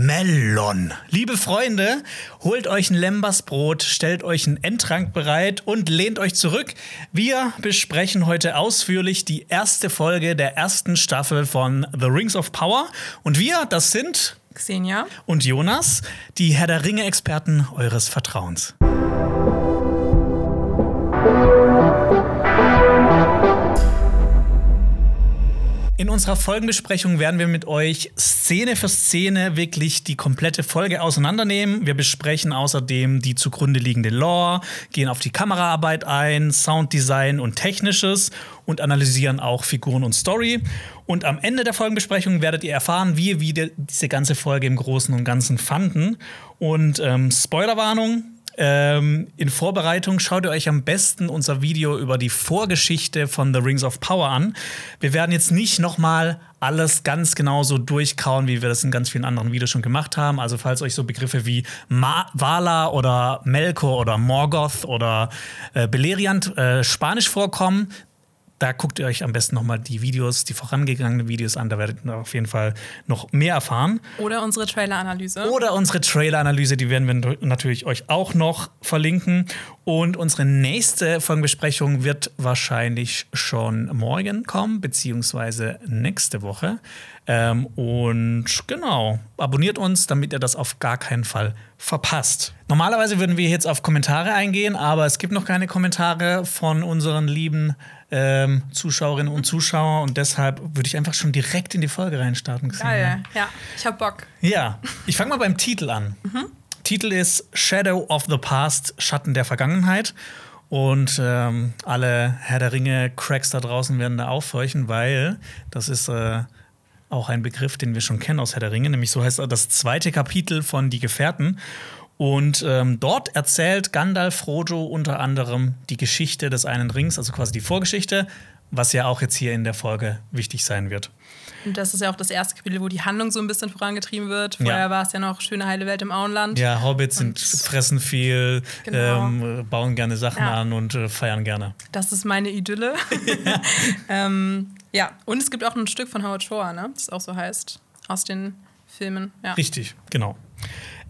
Melon. Liebe Freunde, holt euch ein Lembersbrot, stellt euch einen Endtrank bereit und lehnt euch zurück. Wir besprechen heute ausführlich die erste Folge der ersten Staffel von The Rings of Power. Und wir, das sind Xenia und Jonas, die Herr der Ringe-Experten eures Vertrauens. In unserer Folgenbesprechung werden wir mit euch Szene für Szene wirklich die komplette Folge auseinandernehmen. Wir besprechen außerdem die zugrunde liegende Lore, gehen auf die Kameraarbeit ein, Sounddesign und Technisches und analysieren auch Figuren und Story. Und am Ende der Folgenbesprechung werdet ihr erfahren, wie wir diese ganze Folge im Großen und Ganzen fanden. Und ähm, Spoilerwarnung, ähm, in Vorbereitung schaut ihr euch am besten unser Video über die Vorgeschichte von The Rings of Power an. Wir werden jetzt nicht nochmal alles ganz genau so durchkauen, wie wir das in ganz vielen anderen Videos schon gemacht haben. Also falls euch so Begriffe wie Ma Vala oder Melkor oder Morgoth oder äh, Beleriand äh, Spanisch vorkommen, da guckt ihr euch am besten nochmal die Videos, die vorangegangenen Videos an. Da werdet ihr auf jeden Fall noch mehr erfahren. Oder unsere Trailer-Analyse. Oder unsere Trailer-Analyse, die werden wir natürlich euch auch noch verlinken. Und unsere nächste Folgenbesprechung wird wahrscheinlich schon morgen kommen, beziehungsweise nächste Woche. Ähm, und genau, abonniert uns, damit ihr das auf gar keinen Fall verpasst. Normalerweise würden wir jetzt auf Kommentare eingehen, aber es gibt noch keine Kommentare von unseren lieben ähm, Zuschauerinnen und Zuschauern und deshalb würde ich einfach schon direkt in die Folge reinstarten. Geil, ja, ich hab Bock. Ja, ich fange mal beim Titel an. Mhm. Titel ist Shadow of the Past, Schatten der Vergangenheit. Und ähm, alle Herr der Ringe-Cracks da draußen werden da aufhorchen, weil das ist äh, auch ein Begriff, den wir schon kennen aus Herr der Ringe, nämlich so heißt das zweite Kapitel von Die Gefährten. Und ähm, dort erzählt Gandalf Frodo unter anderem die Geschichte des einen Rings, also quasi die Vorgeschichte, was ja auch jetzt hier in der Folge wichtig sein wird. Und das ist ja auch das erste Kapitel, wo die Handlung so ein bisschen vorangetrieben wird. Vorher ja. war es ja noch schöne heile Welt im Auenland. Ja, Hobbits sind, fressen viel, genau. ähm, bauen gerne Sachen ja. an und äh, feiern gerne. Das ist meine Idylle. ähm, ja, und es gibt auch ein Stück von Howard Shore, ne? das auch so heißt, aus den Filmen. Ja. Richtig, genau.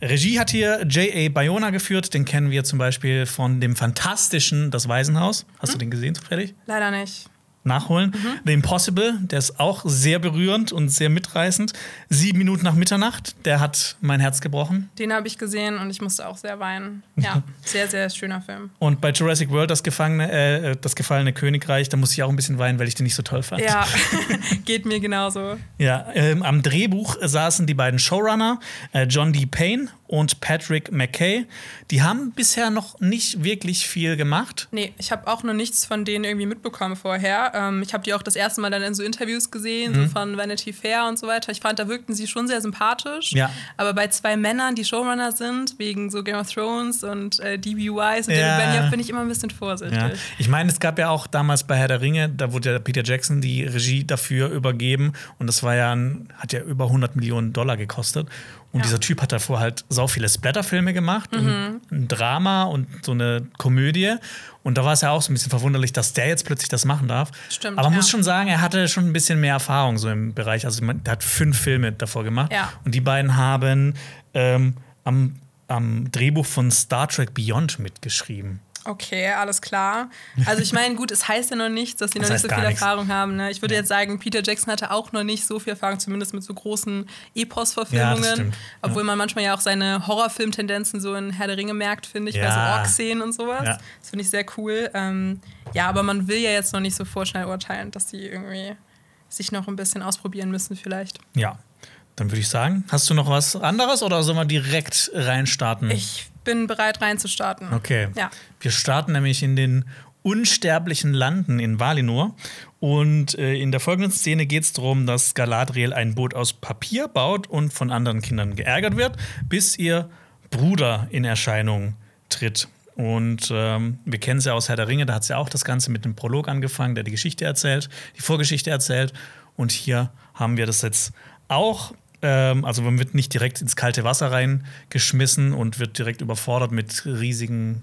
Regie hat hier J.A. Bayona geführt. Den kennen wir zum Beispiel von dem fantastischen Das Waisenhaus. Hast hm? du den gesehen zufällig? Leider nicht nachholen. Mhm. The Impossible, der ist auch sehr berührend und sehr mitreißend. Sieben Minuten nach Mitternacht, der hat mein Herz gebrochen. Den habe ich gesehen und ich musste auch sehr weinen. Ja, sehr, sehr schöner Film. Und bei Jurassic World, das, Gefangene, äh, das gefallene Königreich, da musste ich auch ein bisschen weinen, weil ich den nicht so toll fand. Ja, geht mir genauso. Ja, ähm, am Drehbuch saßen die beiden Showrunner, äh, John D. Payne und Patrick McKay. Die haben bisher noch nicht wirklich viel gemacht. Nee, ich habe auch noch nichts von denen irgendwie mitbekommen vorher. Ähm, ich habe die auch das erste Mal dann in so Interviews gesehen, mhm. so von Vanity Fair und so weiter. Ich fand, da wirkten sie schon sehr sympathisch. Ja. Aber bei zwei Männern, die Showrunner sind, wegen so Game of Thrones und äh, DBYs und ja. Benioff, bin ich immer ein bisschen vorsichtig. Ja. Ich meine, es gab ja auch damals bei Herr der Ringe, da wurde ja Peter Jackson die Regie dafür übergeben und das war ja ein, hat ja über 100 Millionen Dollar gekostet. Und ja. dieser Typ hat davor halt sau viele Splatterfilme gemacht, mhm. ein Drama und so eine Komödie. Und da war es ja auch so ein bisschen verwunderlich, dass der jetzt plötzlich das machen darf. Stimmt. Aber man ja. muss schon sagen, er hatte schon ein bisschen mehr Erfahrung so im Bereich. Also er hat fünf Filme davor gemacht. Ja. Und die beiden haben ähm, am, am Drehbuch von Star Trek Beyond mitgeschrieben. Okay, alles klar. Also ich meine, gut, es heißt ja noch nichts, dass sie noch nicht so viel nichts. Erfahrung haben. Ne? Ich würde ja. jetzt sagen, Peter Jackson hatte auch noch nicht so viel Erfahrung, zumindest mit so großen Epos-Verfilmungen. Ja, Obwohl ja. man manchmal ja auch seine Horrorfilm-Tendenzen so in Herr der Ringe merkt, finde ich, bei so Ork-Szenen und sowas. Das finde ich sehr cool. Ähm, ja, aber man will ja jetzt noch nicht so vorschnell urteilen, dass die irgendwie sich noch ein bisschen ausprobieren müssen vielleicht. Ja, dann würde ich sagen, hast du noch was anderes oder sollen wir direkt reinstarten? Ich bin bereit reinzustarten. Okay. Ja. Wir starten nämlich in den unsterblichen Landen in Valinor. Und äh, in der folgenden Szene geht es darum, dass Galadriel ein Boot aus Papier baut und von anderen Kindern geärgert wird, bis ihr Bruder in Erscheinung tritt. Und ähm, wir kennen es ja aus Herr der Ringe, da hat es ja auch das Ganze mit dem Prolog angefangen, der die Geschichte erzählt, die Vorgeschichte erzählt. Und hier haben wir das jetzt auch. Ähm, also man wird nicht direkt ins kalte Wasser reingeschmissen und wird direkt überfordert mit riesigen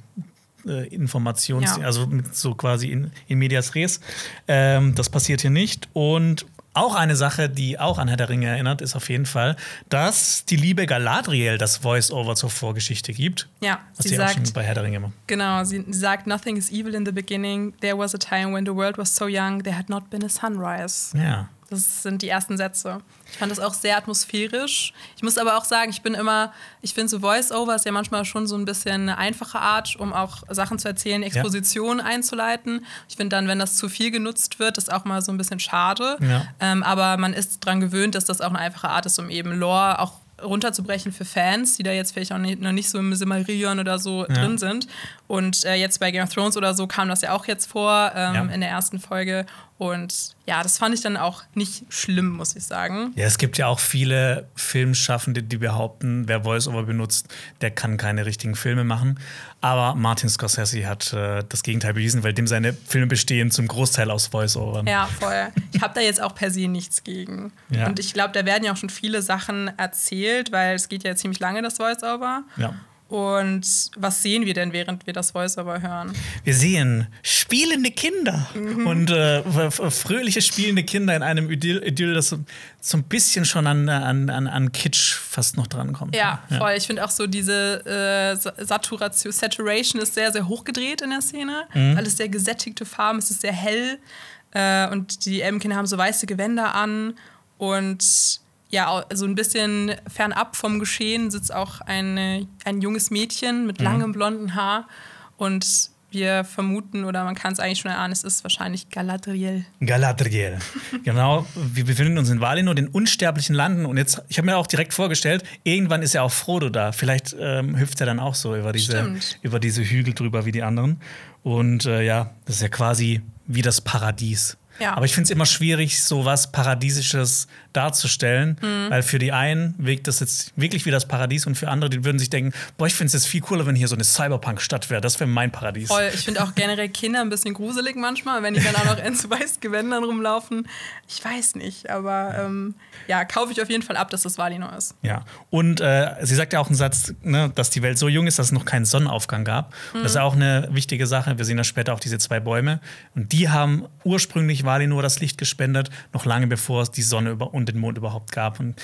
äh, Informations-, ja. also mit so quasi in, in medias res. Ähm, das passiert hier nicht. Und Auch eine Sache, die auch an Herr der Ringe erinnert, ist auf jeden Fall, dass die liebe Galadriel das Voice-Over zur Vorgeschichte gibt. Ja, was sie, sagt, auch schon bei Herr der Ringe immer. Genau, sie sagt, Nothing is evil in the beginning. There was a time when the world was so young, there had not been a sunrise. Ja. Das sind die ersten Sätze. Ich fand das auch sehr atmosphärisch. Ich muss aber auch sagen, ich bin immer, ich finde so Voice-Over ist ja manchmal schon so ein bisschen eine einfache Art, um auch Sachen zu erzählen, Exposition ja. einzuleiten. Ich finde dann, wenn das zu viel genutzt wird, ist auch mal so ein bisschen schade. Ja. Ähm, aber man ist daran gewöhnt, dass das auch eine einfache Art ist, um eben Lore auch runterzubrechen für Fans, die da jetzt vielleicht auch nicht, noch nicht so im Silmarillion oder so ja. drin sind. Und äh, jetzt bei Game of Thrones oder so kam das ja auch jetzt vor ähm, ja. in der ersten Folge. Und ja, das fand ich dann auch nicht schlimm, muss ich sagen. Ja, es gibt ja auch viele Filmschaffende, die behaupten, wer Voice-Over benutzt, der kann keine richtigen Filme machen. Aber Martin Scorsese hat äh, das Gegenteil bewiesen, weil dem seine Filme bestehen zum Großteil aus Voice-Over. Ja, voll. Ich habe da jetzt auch per se nichts gegen. Ja. Und ich glaube, da werden ja auch schon viele Sachen erzählt, weil es geht ja ziemlich lange, das Voice-Over. Ja. Und was sehen wir denn, während wir das Voice-Over hören? Wir sehen spielende Kinder mhm. und äh, fröhliche spielende Kinder in einem Idyll, Idyll das so, so ein bisschen schon an, an, an Kitsch fast noch drankommt. Ja, ja. voll. Ich finde auch so diese äh, Saturation, Saturation ist sehr, sehr hochgedreht in der Szene. Mhm. Alles sehr gesättigte Farben, es ist sehr hell. Äh, und die Elbenkinder haben so weiße Gewänder an und ja, so ein bisschen fernab vom Geschehen sitzt auch eine, ein junges Mädchen mit mhm. langem blonden Haar und wir vermuten oder man kann es eigentlich schon erahnen, es ist wahrscheinlich Galadriel. Galadriel. genau, wir befinden uns in Valinor, den unsterblichen Landen. Und jetzt, ich habe mir auch direkt vorgestellt, irgendwann ist ja auch Frodo da. Vielleicht ähm, hüpft er dann auch so über diese, über diese Hügel drüber wie die anderen. Und äh, ja, das ist ja quasi wie das Paradies. Ja. Aber ich finde es immer schwierig, so was Paradiesisches darzustellen, mhm. weil für die einen wirkt das jetzt wirklich wie das Paradies und für andere, die würden sich denken, boah, ich finde es jetzt viel cooler, wenn hier so eine Cyberpunk-Stadt wäre. Das wäre mein Paradies. Voll. Ich finde auch generell Kinder ein bisschen gruselig manchmal, wenn die dann auch noch in so weiß Gewändern rumlaufen. Ich weiß nicht, aber ähm, ja, kaufe ich auf jeden Fall ab, dass das Valinor ist. Ja, und äh, sie sagt ja auch einen Satz, ne, dass die Welt so jung ist, dass es noch keinen Sonnenaufgang gab. Mhm. Das ist auch eine wichtige Sache. Wir sehen ja später auch diese zwei Bäume und die haben ursprünglich Valinor das Licht gespendet, noch lange bevor es die Sonne über, und den Mond überhaupt gab. Und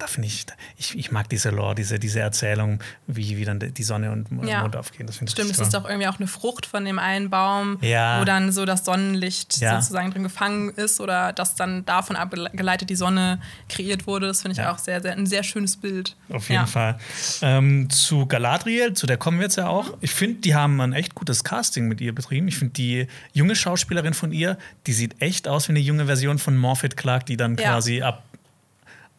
da finde ich, ich, ich mag diese Lore, diese, diese Erzählung, wie, wie dann die Sonne und ja. Mond aufgehen. Das Stimmt, es ist doch irgendwie auch eine Frucht von dem einen Baum, ja. wo dann so das Sonnenlicht ja. sozusagen drin gefangen ist oder dass dann davon abgeleitet die Sonne kreiert wurde. Das finde ich auch sehr, sehr, ein sehr schönes Bild. Auf jeden Fall. Ähm, zu Galadriel, zu der kommen wir jetzt ja auch. Ich finde, die haben ein echt gutes Casting mit ihr betrieben. Ich finde, die junge Schauspielerin von ihr, die sieht echt aus wie eine junge Version von Morphet Clark, die dann quasi ab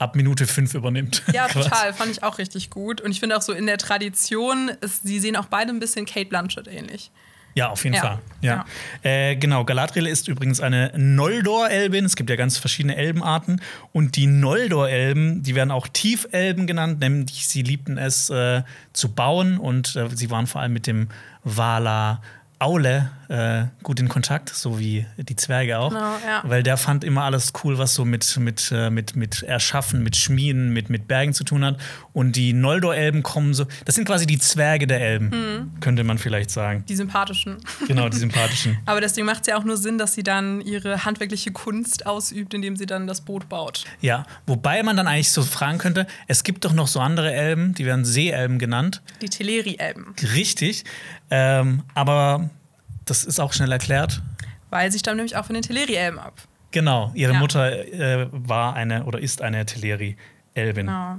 ab Minute fünf übernimmt. Ja, total. Fand ich auch richtig gut. Und ich finde auch so in der Tradition, ist, sie sehen auch beide ein bisschen Kate Blanchett ähnlich. Ja, auf jeden ja. Fall. Ja. ja. Äh, genau, Galadriel ist übrigens eine Noldor-Elbin. Es gibt ja ganz verschiedene Elbenarten. Und die Noldor-Elben, die werden auch Tiefelben genannt, nämlich sie liebten es äh, zu bauen und äh, sie waren vor allem mit dem Valar Aule äh, gut in Kontakt, so wie die Zwerge auch. Genau, ja. Weil der fand immer alles cool, was so mit, mit, äh, mit, mit Erschaffen, mit Schmieden, mit, mit Bergen zu tun hat. Und die Noldor-Elben kommen so, das sind quasi die Zwerge der Elben, mhm. könnte man vielleicht sagen. Die sympathischen. Genau, die sympathischen. Aber deswegen macht es ja auch nur Sinn, dass sie dann ihre handwerkliche Kunst ausübt, indem sie dann das Boot baut. Ja, wobei man dann eigentlich so fragen könnte, es gibt doch noch so andere Elben, die werden Seeelben genannt. Die Teleri-Elben. Richtig. Ähm, aber das ist auch schnell erklärt. Weil sie stammt nämlich auch von den Teleri-Elben ab. Genau, ihre ja. Mutter äh, war eine oder ist eine Teleri-Elbin. Genau.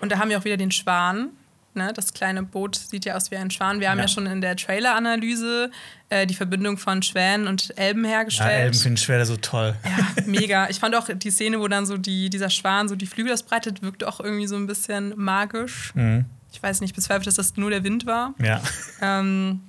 Und da haben wir auch wieder den Schwan. Ne? Das kleine Boot sieht ja aus wie ein Schwan. Wir haben ja, ja schon in der Trailer-Analyse äh, die Verbindung von Schwänen und Elben hergestellt. Ja, Elben finden Schwäne so toll. Ja, mega. Ich fand auch die Szene, wo dann so die, dieser Schwan so die Flügel ausbreitet, wirkt auch irgendwie so ein bisschen magisch. Mhm. Ich weiß nicht, bezweifelt, dass das nur der Wind war. Ja. Ähm,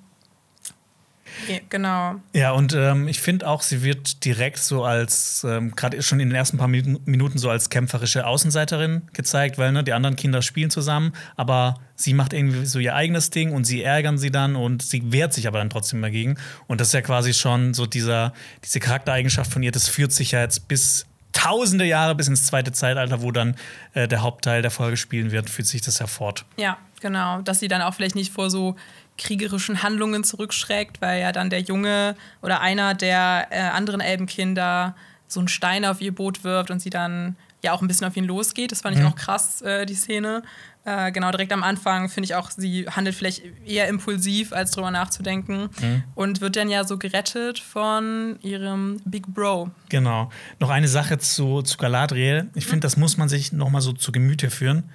ja, genau. Ja, und ähm, ich finde auch, sie wird direkt so als, ähm, gerade schon in den ersten paar Minuten so als kämpferische Außenseiterin gezeigt, weil ne, die anderen Kinder spielen zusammen, aber sie macht irgendwie so ihr eigenes Ding und sie ärgern sie dann und sie wehrt sich aber dann trotzdem dagegen. Und das ist ja quasi schon so dieser, diese Charaktereigenschaft von ihr, das führt sich ja jetzt bis tausende Jahre bis ins zweite Zeitalter, wo dann äh, der Hauptteil der Folge spielen wird, führt sich das ja fort. Ja, genau. Dass sie dann auch vielleicht nicht vor so kriegerischen Handlungen zurückschreckt, weil ja dann der Junge oder einer der äh, anderen Elbenkinder so einen Stein auf ihr Boot wirft und sie dann ja auch ein bisschen auf ihn losgeht. Das fand ich mhm. auch krass, äh, die Szene. Äh, genau, direkt am Anfang finde ich auch, sie handelt vielleicht eher impulsiv, als drüber nachzudenken. Mhm. Und wird dann ja so gerettet von ihrem Big Bro. Genau. Noch eine Sache zu, zu Galadriel. Ich finde, das muss man sich noch mal so zu Gemüte führen,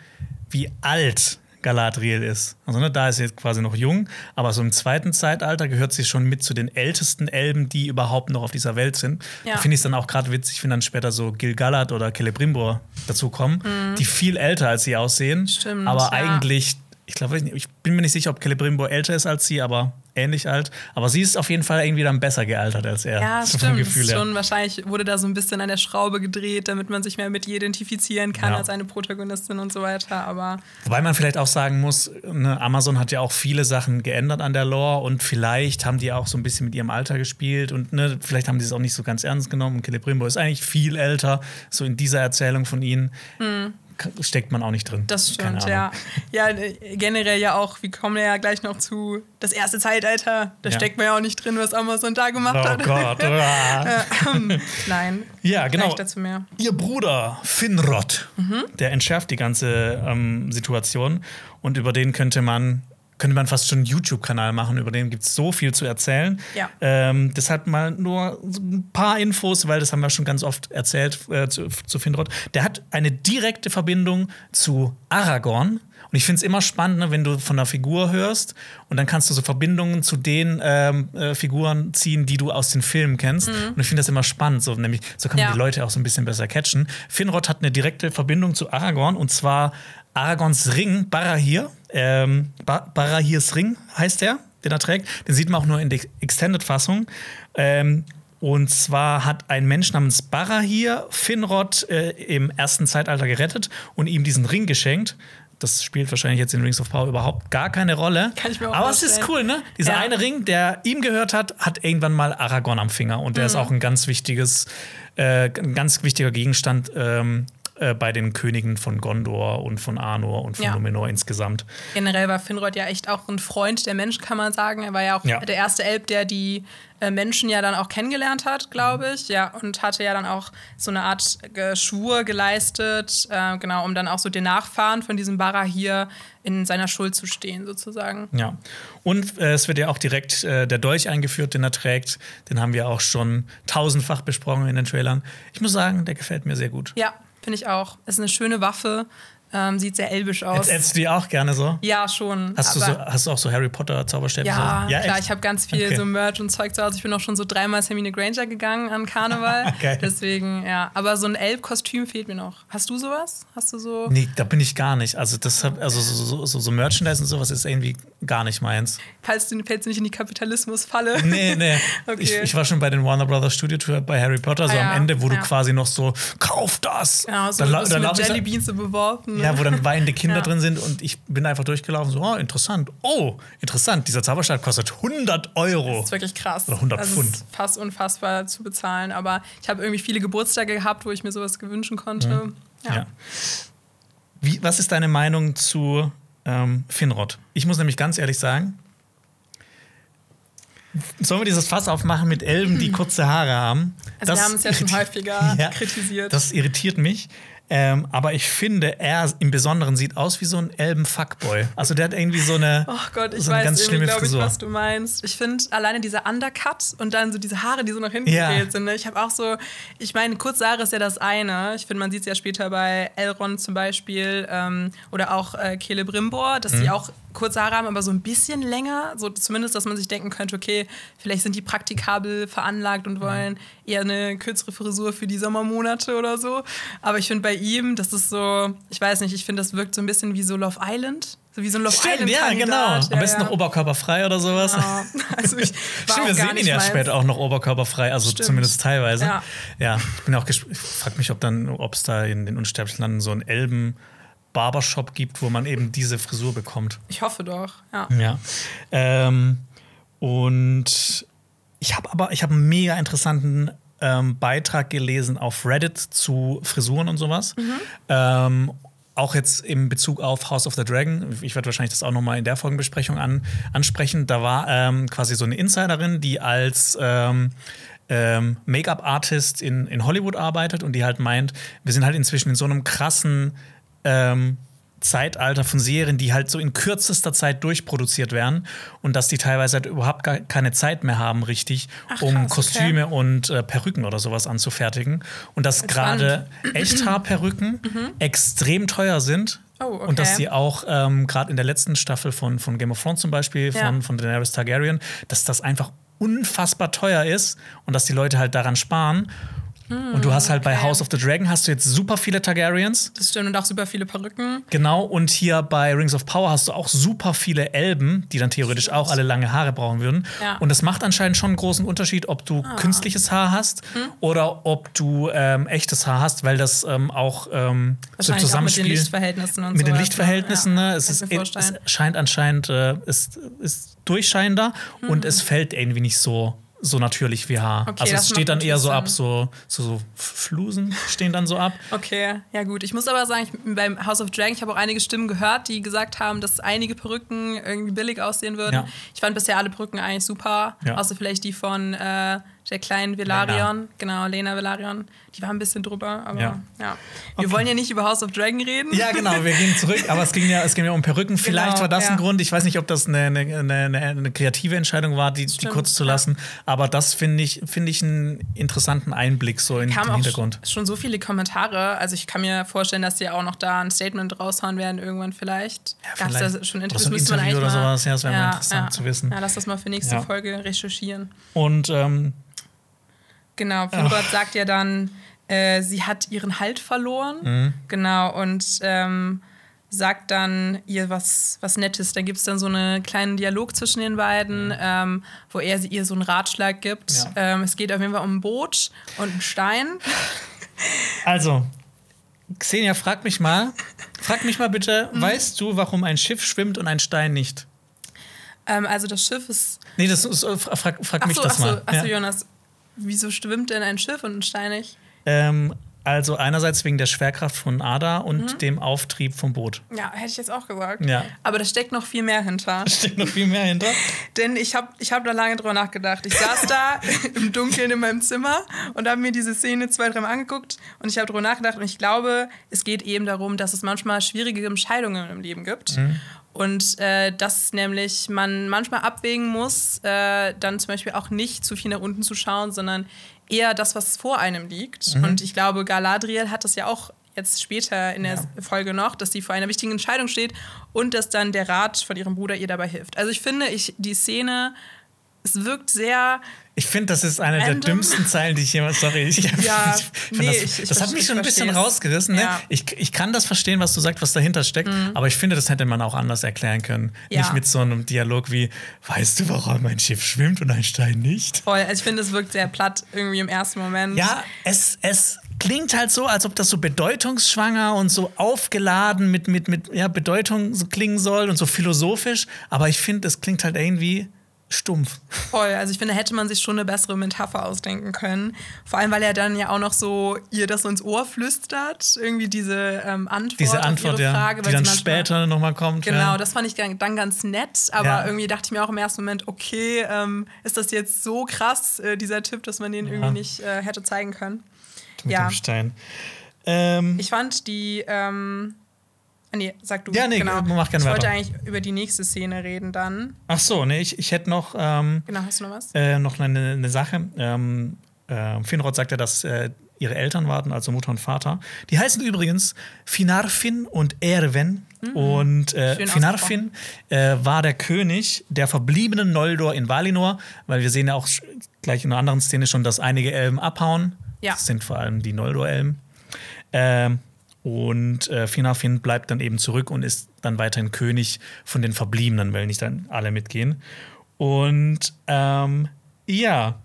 wie alt Galadriel ist. Also ne, da ist sie jetzt quasi noch jung, aber so im zweiten Zeitalter gehört sie schon mit zu den ältesten Elben, die überhaupt noch auf dieser Welt sind. Ja. Da finde ich es dann auch gerade witzig, wenn dann später so Gil-galad oder Celebrimbor dazukommen, mhm. die viel älter als sie aussehen, Stimmt, aber ja. eigentlich ich glaube, ich bin mir nicht sicher, ob Celebrimbor älter ist als sie, aber ähnlich alt. Aber sie ist auf jeden Fall irgendwie dann besser gealtert als er. Ja, so stimmt. Gefühl. Schon wahrscheinlich wurde da so ein bisschen an der Schraube gedreht, damit man sich mehr mit ihr identifizieren kann ja. als eine Protagonistin und so weiter. Aber Wobei man vielleicht auch sagen muss, ne, Amazon hat ja auch viele Sachen geändert an der Lore und vielleicht haben die auch so ein bisschen mit ihrem Alter gespielt und ne, vielleicht haben die es auch nicht so ganz ernst genommen. Und Celebrimbor ist eigentlich viel älter, so in dieser Erzählung von ihnen. Hm steckt man auch nicht drin. Das stimmt, ja. Ja, generell ja auch, wir kommen ja gleich noch zu das erste Zeitalter, da ja. steckt man ja auch nicht drin, was Amazon da gemacht oh hat. Gott. ähm, nein. Ja, genau. Dazu mehr. Ihr Bruder Finrod, mhm. der entschärft die ganze ähm, Situation und über den könnte man könnte man fast schon einen YouTube-Kanal machen, über den gibt es so viel zu erzählen. Ja. Ähm, deshalb mal nur ein paar Infos, weil das haben wir schon ganz oft erzählt äh, zu, zu Finrod. Der hat eine direkte Verbindung zu Aragorn. Und ich finde es immer spannend, ne, wenn du von einer Figur hörst und dann kannst du so Verbindungen zu den ähm, äh, Figuren ziehen, die du aus den Filmen kennst. Mhm. Und ich finde das immer spannend, so, nämlich so kann man ja. die Leute auch so ein bisschen besser catchen. Finrod hat eine direkte Verbindung zu Aragorn und zwar Aragons Ring, Barahir. Ähm, ba Barahirs Ring heißt der, den er trägt. Den sieht man auch nur in der Extended-Fassung. Ähm, und zwar hat ein Mensch namens Barahir Finrod äh, im ersten Zeitalter gerettet und ihm diesen Ring geschenkt. Das spielt wahrscheinlich jetzt in Rings of Power überhaupt gar keine Rolle. Kann ich mir auch Aber vorstellen. es ist cool, ne? Dieser ja. eine Ring, der ihm gehört hat, hat irgendwann mal Aragorn am Finger. Und der mhm. ist auch ein ganz wichtiges, äh, ein ganz wichtiger Gegenstand ähm, äh, bei den Königen von Gondor und von Arnor und von ja. Numenor insgesamt. Generell war Finrod ja echt auch ein Freund der Menschen, kann man sagen. Er war ja auch ja. der erste Elb, der die äh, Menschen ja dann auch kennengelernt hat, glaube ich. Ja, und hatte ja dann auch so eine Art äh, Schwur geleistet, genau, um dann auch so den Nachfahren von diesem Barra hier in seiner Schuld zu stehen, sozusagen. Ja. Und äh, es wird ja auch direkt äh, der Dolch eingeführt, den er trägt. Den haben wir auch schon tausendfach besprochen in den Trailern. Ich muss sagen, der gefällt mir sehr gut. Ja, Finde ich auch. Ist eine schöne Waffe. Ähm, sieht sehr elbisch aus. Hättest du die auch gerne so? Ja, schon. Hast, du, so, hast du auch so Harry Potter Zauberstäbe? Ja, ja klar. Echt? Ich habe ganz viel okay. so Merch und Zeug zu Hause. Ich bin auch schon so dreimal Hermine Granger gegangen an Karneval. okay. Deswegen, ja. Aber so ein Elb-Kostüm fehlt mir noch. Hast du sowas? Hast du so? Nee, da bin ich gar nicht. Also, das hab, also so, so, so Merchandise und sowas ist irgendwie gar nicht meins. Fällst du, fällst du nicht in die Kapitalismus-Falle? Nee, nee. okay. ich, ich, war schon bei den Warner Brothers Studio Tour bei Harry Potter, so ah, ja. am Ende, wo ja. du quasi noch so, kauf das! Ja, so dann, dann mit Jellybeans so beworfen. Ne? Ja, wo dann weinende Kinder ja. drin sind und ich bin einfach durchgelaufen, so, oh, interessant. Oh, interessant, dieser Zauberstab kostet 100 Euro. Das ist wirklich krass. Oder 100 also Pfund. Ist fast unfassbar zu bezahlen, aber ich habe irgendwie viele Geburtstage gehabt, wo ich mir sowas gewünschen konnte. Mhm. Ja. ja. Wie, was ist deine Meinung zu ähm, Finrod? Ich muss nämlich ganz ehrlich sagen, Sollen wir dieses Fass aufmachen mit Elben, die kurze Haare haben? Also das wir haben es ja schon häufiger ja, kritisiert. Das irritiert mich. Ähm, aber ich finde, er im Besonderen sieht aus wie so ein Elben-Fuckboy. Also der hat irgendwie so eine, oh Gott, ich so eine weiß ganz schlimme Frisur. Ich, was du meinst. Ich finde alleine dieser Undercut und dann so diese Haare, die so nach hinten ja. gedreht sind. Ne? Ich habe auch so, ich meine, kurze Haare ist ja das eine. Ich finde, man sieht es ja später bei Elrond zum Beispiel ähm, oder auch äh, Celebrimbor, dass mhm. die auch kurze Haare haben, aber so ein bisschen länger. So zumindest, dass man sich denken könnte, okay, vielleicht sind die praktikabel veranlagt und wollen eher eine kürzere Frisur für die Sommermonate oder so. Aber ich finde bei ihm, das ist so, ich weiß nicht, ich finde, das wirkt so ein bisschen wie so Love Island. So wie so ein Love Stimmt, Island. Ja, genau. Am ja, besten ja. noch oberkörperfrei oder sowas. Ja. Also ich Stimmt, wir sehen ihn ja später auch noch oberkörperfrei, also Stimmt. zumindest teilweise. Ja. ja, ich bin auch ich frage mich, ob dann, ob es da in den Unsterblichen Landen so einen Elben Barbershop gibt, wo man eben diese Frisur bekommt. Ich hoffe doch, ja. Ja. Ähm, und ich habe aber, ich habe einen mega interessanten ähm, Beitrag gelesen auf Reddit zu Frisuren und sowas. Mhm. Ähm, auch jetzt im Bezug auf House of the Dragon, ich werde wahrscheinlich das auch noch mal in der Folgenbesprechung an, ansprechen. Da war ähm, quasi so eine Insiderin, die als ähm, ähm, Make-up-Artist in, in Hollywood arbeitet und die halt meint, wir sind halt inzwischen in so einem krassen ähm, Zeitalter von Serien, die halt so in kürzester Zeit durchproduziert werden und dass die teilweise halt überhaupt gar keine Zeit mehr haben, richtig, Ach, um Kostüme okay. und äh, Perücken oder sowas anzufertigen. Und dass gerade Echthaarperücken mhm. extrem teuer sind. Oh, okay. Und dass die auch ähm, gerade in der letzten Staffel von, von Game of Thrones zum Beispiel, ja. von, von Daenerys Targaryen, dass das einfach unfassbar teuer ist und dass die Leute halt daran sparen. Und du hast halt okay. bei House of the Dragon hast du jetzt super viele Targaryens. Das stimmt und auch super viele Perücken. Genau und hier bei Rings of Power hast du auch super viele Elben, die dann theoretisch auch alle lange Haare brauchen würden. Ja. Und das macht anscheinend schon einen großen Unterschied, ob du ah. künstliches Haar hast hm? oder ob du ähm, echtes Haar hast, weil das ähm, auch ähm, so Zusammenspiel mit den Lichtverhältnissen und mit den Lichtverhältnissen. Ja, ne? es, ist, es scheint anscheinend äh, ist, ist durchscheinender mhm. und es fällt irgendwie nicht so so natürlich wie Haar. Okay, also es steht dann eher so ab, so, so, so, Flusen stehen dann so ab. Okay, ja gut. Ich muss aber sagen, ich, beim House of Dragon, ich habe auch einige Stimmen gehört, die gesagt haben, dass einige Perücken irgendwie billig aussehen würden. Ja. Ich fand bisher alle Perücken eigentlich super, ja. außer vielleicht die von äh, der kleinen Velarion, genau, Lena Velarion. Die war ein bisschen drüber, aber ja. ja. Wir okay. wollen ja nicht über House of Dragon reden. Ja, genau, wir gehen zurück, aber es ging ja, es ging ja um Perücken. Genau, Vielleicht genau, war das ja. ein Grund. Ich weiß nicht, ob das eine, eine, eine, eine kreative Entscheidung war, die, die kurz zu lassen. Aber das finde ich, find ich einen interessanten Einblick so in Kam den Hintergrund. Auch schon so viele Kommentare. Also ich kann mir vorstellen, dass die auch noch da ein Statement raushauen werden, irgendwann vielleicht. Ja, Gab es da schon Interviews? Oder so ein Interview oder sowas, ja, das wäre mal interessant zu wissen. Ja, lass das mal für nächste Folge recherchieren. Und ähm, Genau, Fingert sagt ja dann, äh, sie hat ihren Halt verloren. Mhm. Genau, und ähm, sagt dann ihr was, was Nettes. Da gibt es dann so einen kleinen Dialog zwischen den beiden, mhm. ähm, wo er ihr so einen Ratschlag gibt. Ja. Ähm, es geht auf jeden Fall um ein Boot und einen Stein. Also, Xenia, frag mich mal, frag mich mal bitte, mhm. weißt du, warum ein Schiff schwimmt und ein Stein nicht? Ähm, also das Schiff ist. Nee, das ist, frag, frag mich so, das mal. Achso, ja. Jonas, Wieso schwimmt denn ein Schiff und ein Stein nicht? Ähm, also einerseits wegen der Schwerkraft von Ada und mhm. dem Auftrieb vom Boot. Ja, hätte ich jetzt auch gesagt. Ja. Aber da steckt noch viel mehr hinter. Da steckt noch viel mehr hinter? Denn ich habe ich hab da lange drüber nachgedacht. Ich saß da im Dunkeln in meinem Zimmer und habe mir diese Szene zwei, dreimal angeguckt und ich habe drüber nachgedacht und ich glaube, es geht eben darum, dass es manchmal schwierige Entscheidungen im Leben gibt. Mhm. Und äh, dass nämlich man manchmal abwägen muss, äh, dann zum Beispiel auch nicht zu viel nach unten zu schauen, sondern eher das, was vor einem liegt. Mhm. Und ich glaube, Galadriel hat das ja auch jetzt später in der ja. Folge noch, dass sie vor einer wichtigen Entscheidung steht und dass dann der Rat von ihrem Bruder ihr dabei hilft. Also ich finde, ich, die Szene es wirkt sehr. Ich finde, das ist eine random. der dümmsten Zeilen, die ich jemals. Sorry, ich, ja, ich nee, das, ich, ich das hat mich schon ein bisschen rausgerissen. Ne? Ja. Ich, ich kann das verstehen, was du sagst, was dahinter steckt, mhm. aber ich finde, das hätte man auch anders erklären können. Ja. Nicht mit so einem Dialog wie: Weißt du, warum ein Schiff schwimmt und ein Stein nicht? Voll. Also ich finde, es wirkt sehr platt irgendwie im ersten Moment. Ja, es, es klingt halt so, als ob das so bedeutungsschwanger und so aufgeladen mit, mit, mit ja, Bedeutung so klingen soll und so philosophisch, aber ich finde, es klingt halt irgendwie stumpf. Voll. Also ich finde, hätte man sich schon eine bessere Metapher ausdenken können. Vor allem, weil er dann ja auch noch so ihr das so ins Ohr flüstert, irgendwie diese ähm, Antwort, diese Antwort auf ihre Frage, ja, die dann später nochmal kommt. Genau, ja. das fand ich dann ganz nett, aber ja. irgendwie dachte ich mir auch im ersten Moment, okay, ähm, ist das jetzt so krass, äh, dieser Tipp, dass man den irgendwie nicht äh, hätte zeigen können. Mit ja. dem Stein. Ähm, ich fand die ähm, nee, sag du. Ja, nee, genau. mach gerne Ich wollte eigentlich über die nächste Szene reden dann. Ach so, nee, ich, ich hätte noch. Ähm, genau, hast du noch was? Äh, noch eine, eine Sache. Ähm, äh, Finrod sagt ja, dass äh, ihre Eltern warten, also Mutter und Vater. Die heißen übrigens Finarfin und Erwen. Mhm. Und äh, Finarfin äh, war der König der verbliebenen Noldor in Valinor, weil wir sehen ja auch gleich in einer anderen Szene schon, dass einige Elben abhauen. Ja. Das sind vor allem die Noldor-Elben. Ähm, und äh, Finarfin bleibt dann eben zurück und ist dann weiterhin König von den Verbliebenen, weil nicht dann alle mitgehen. Und ähm, ja,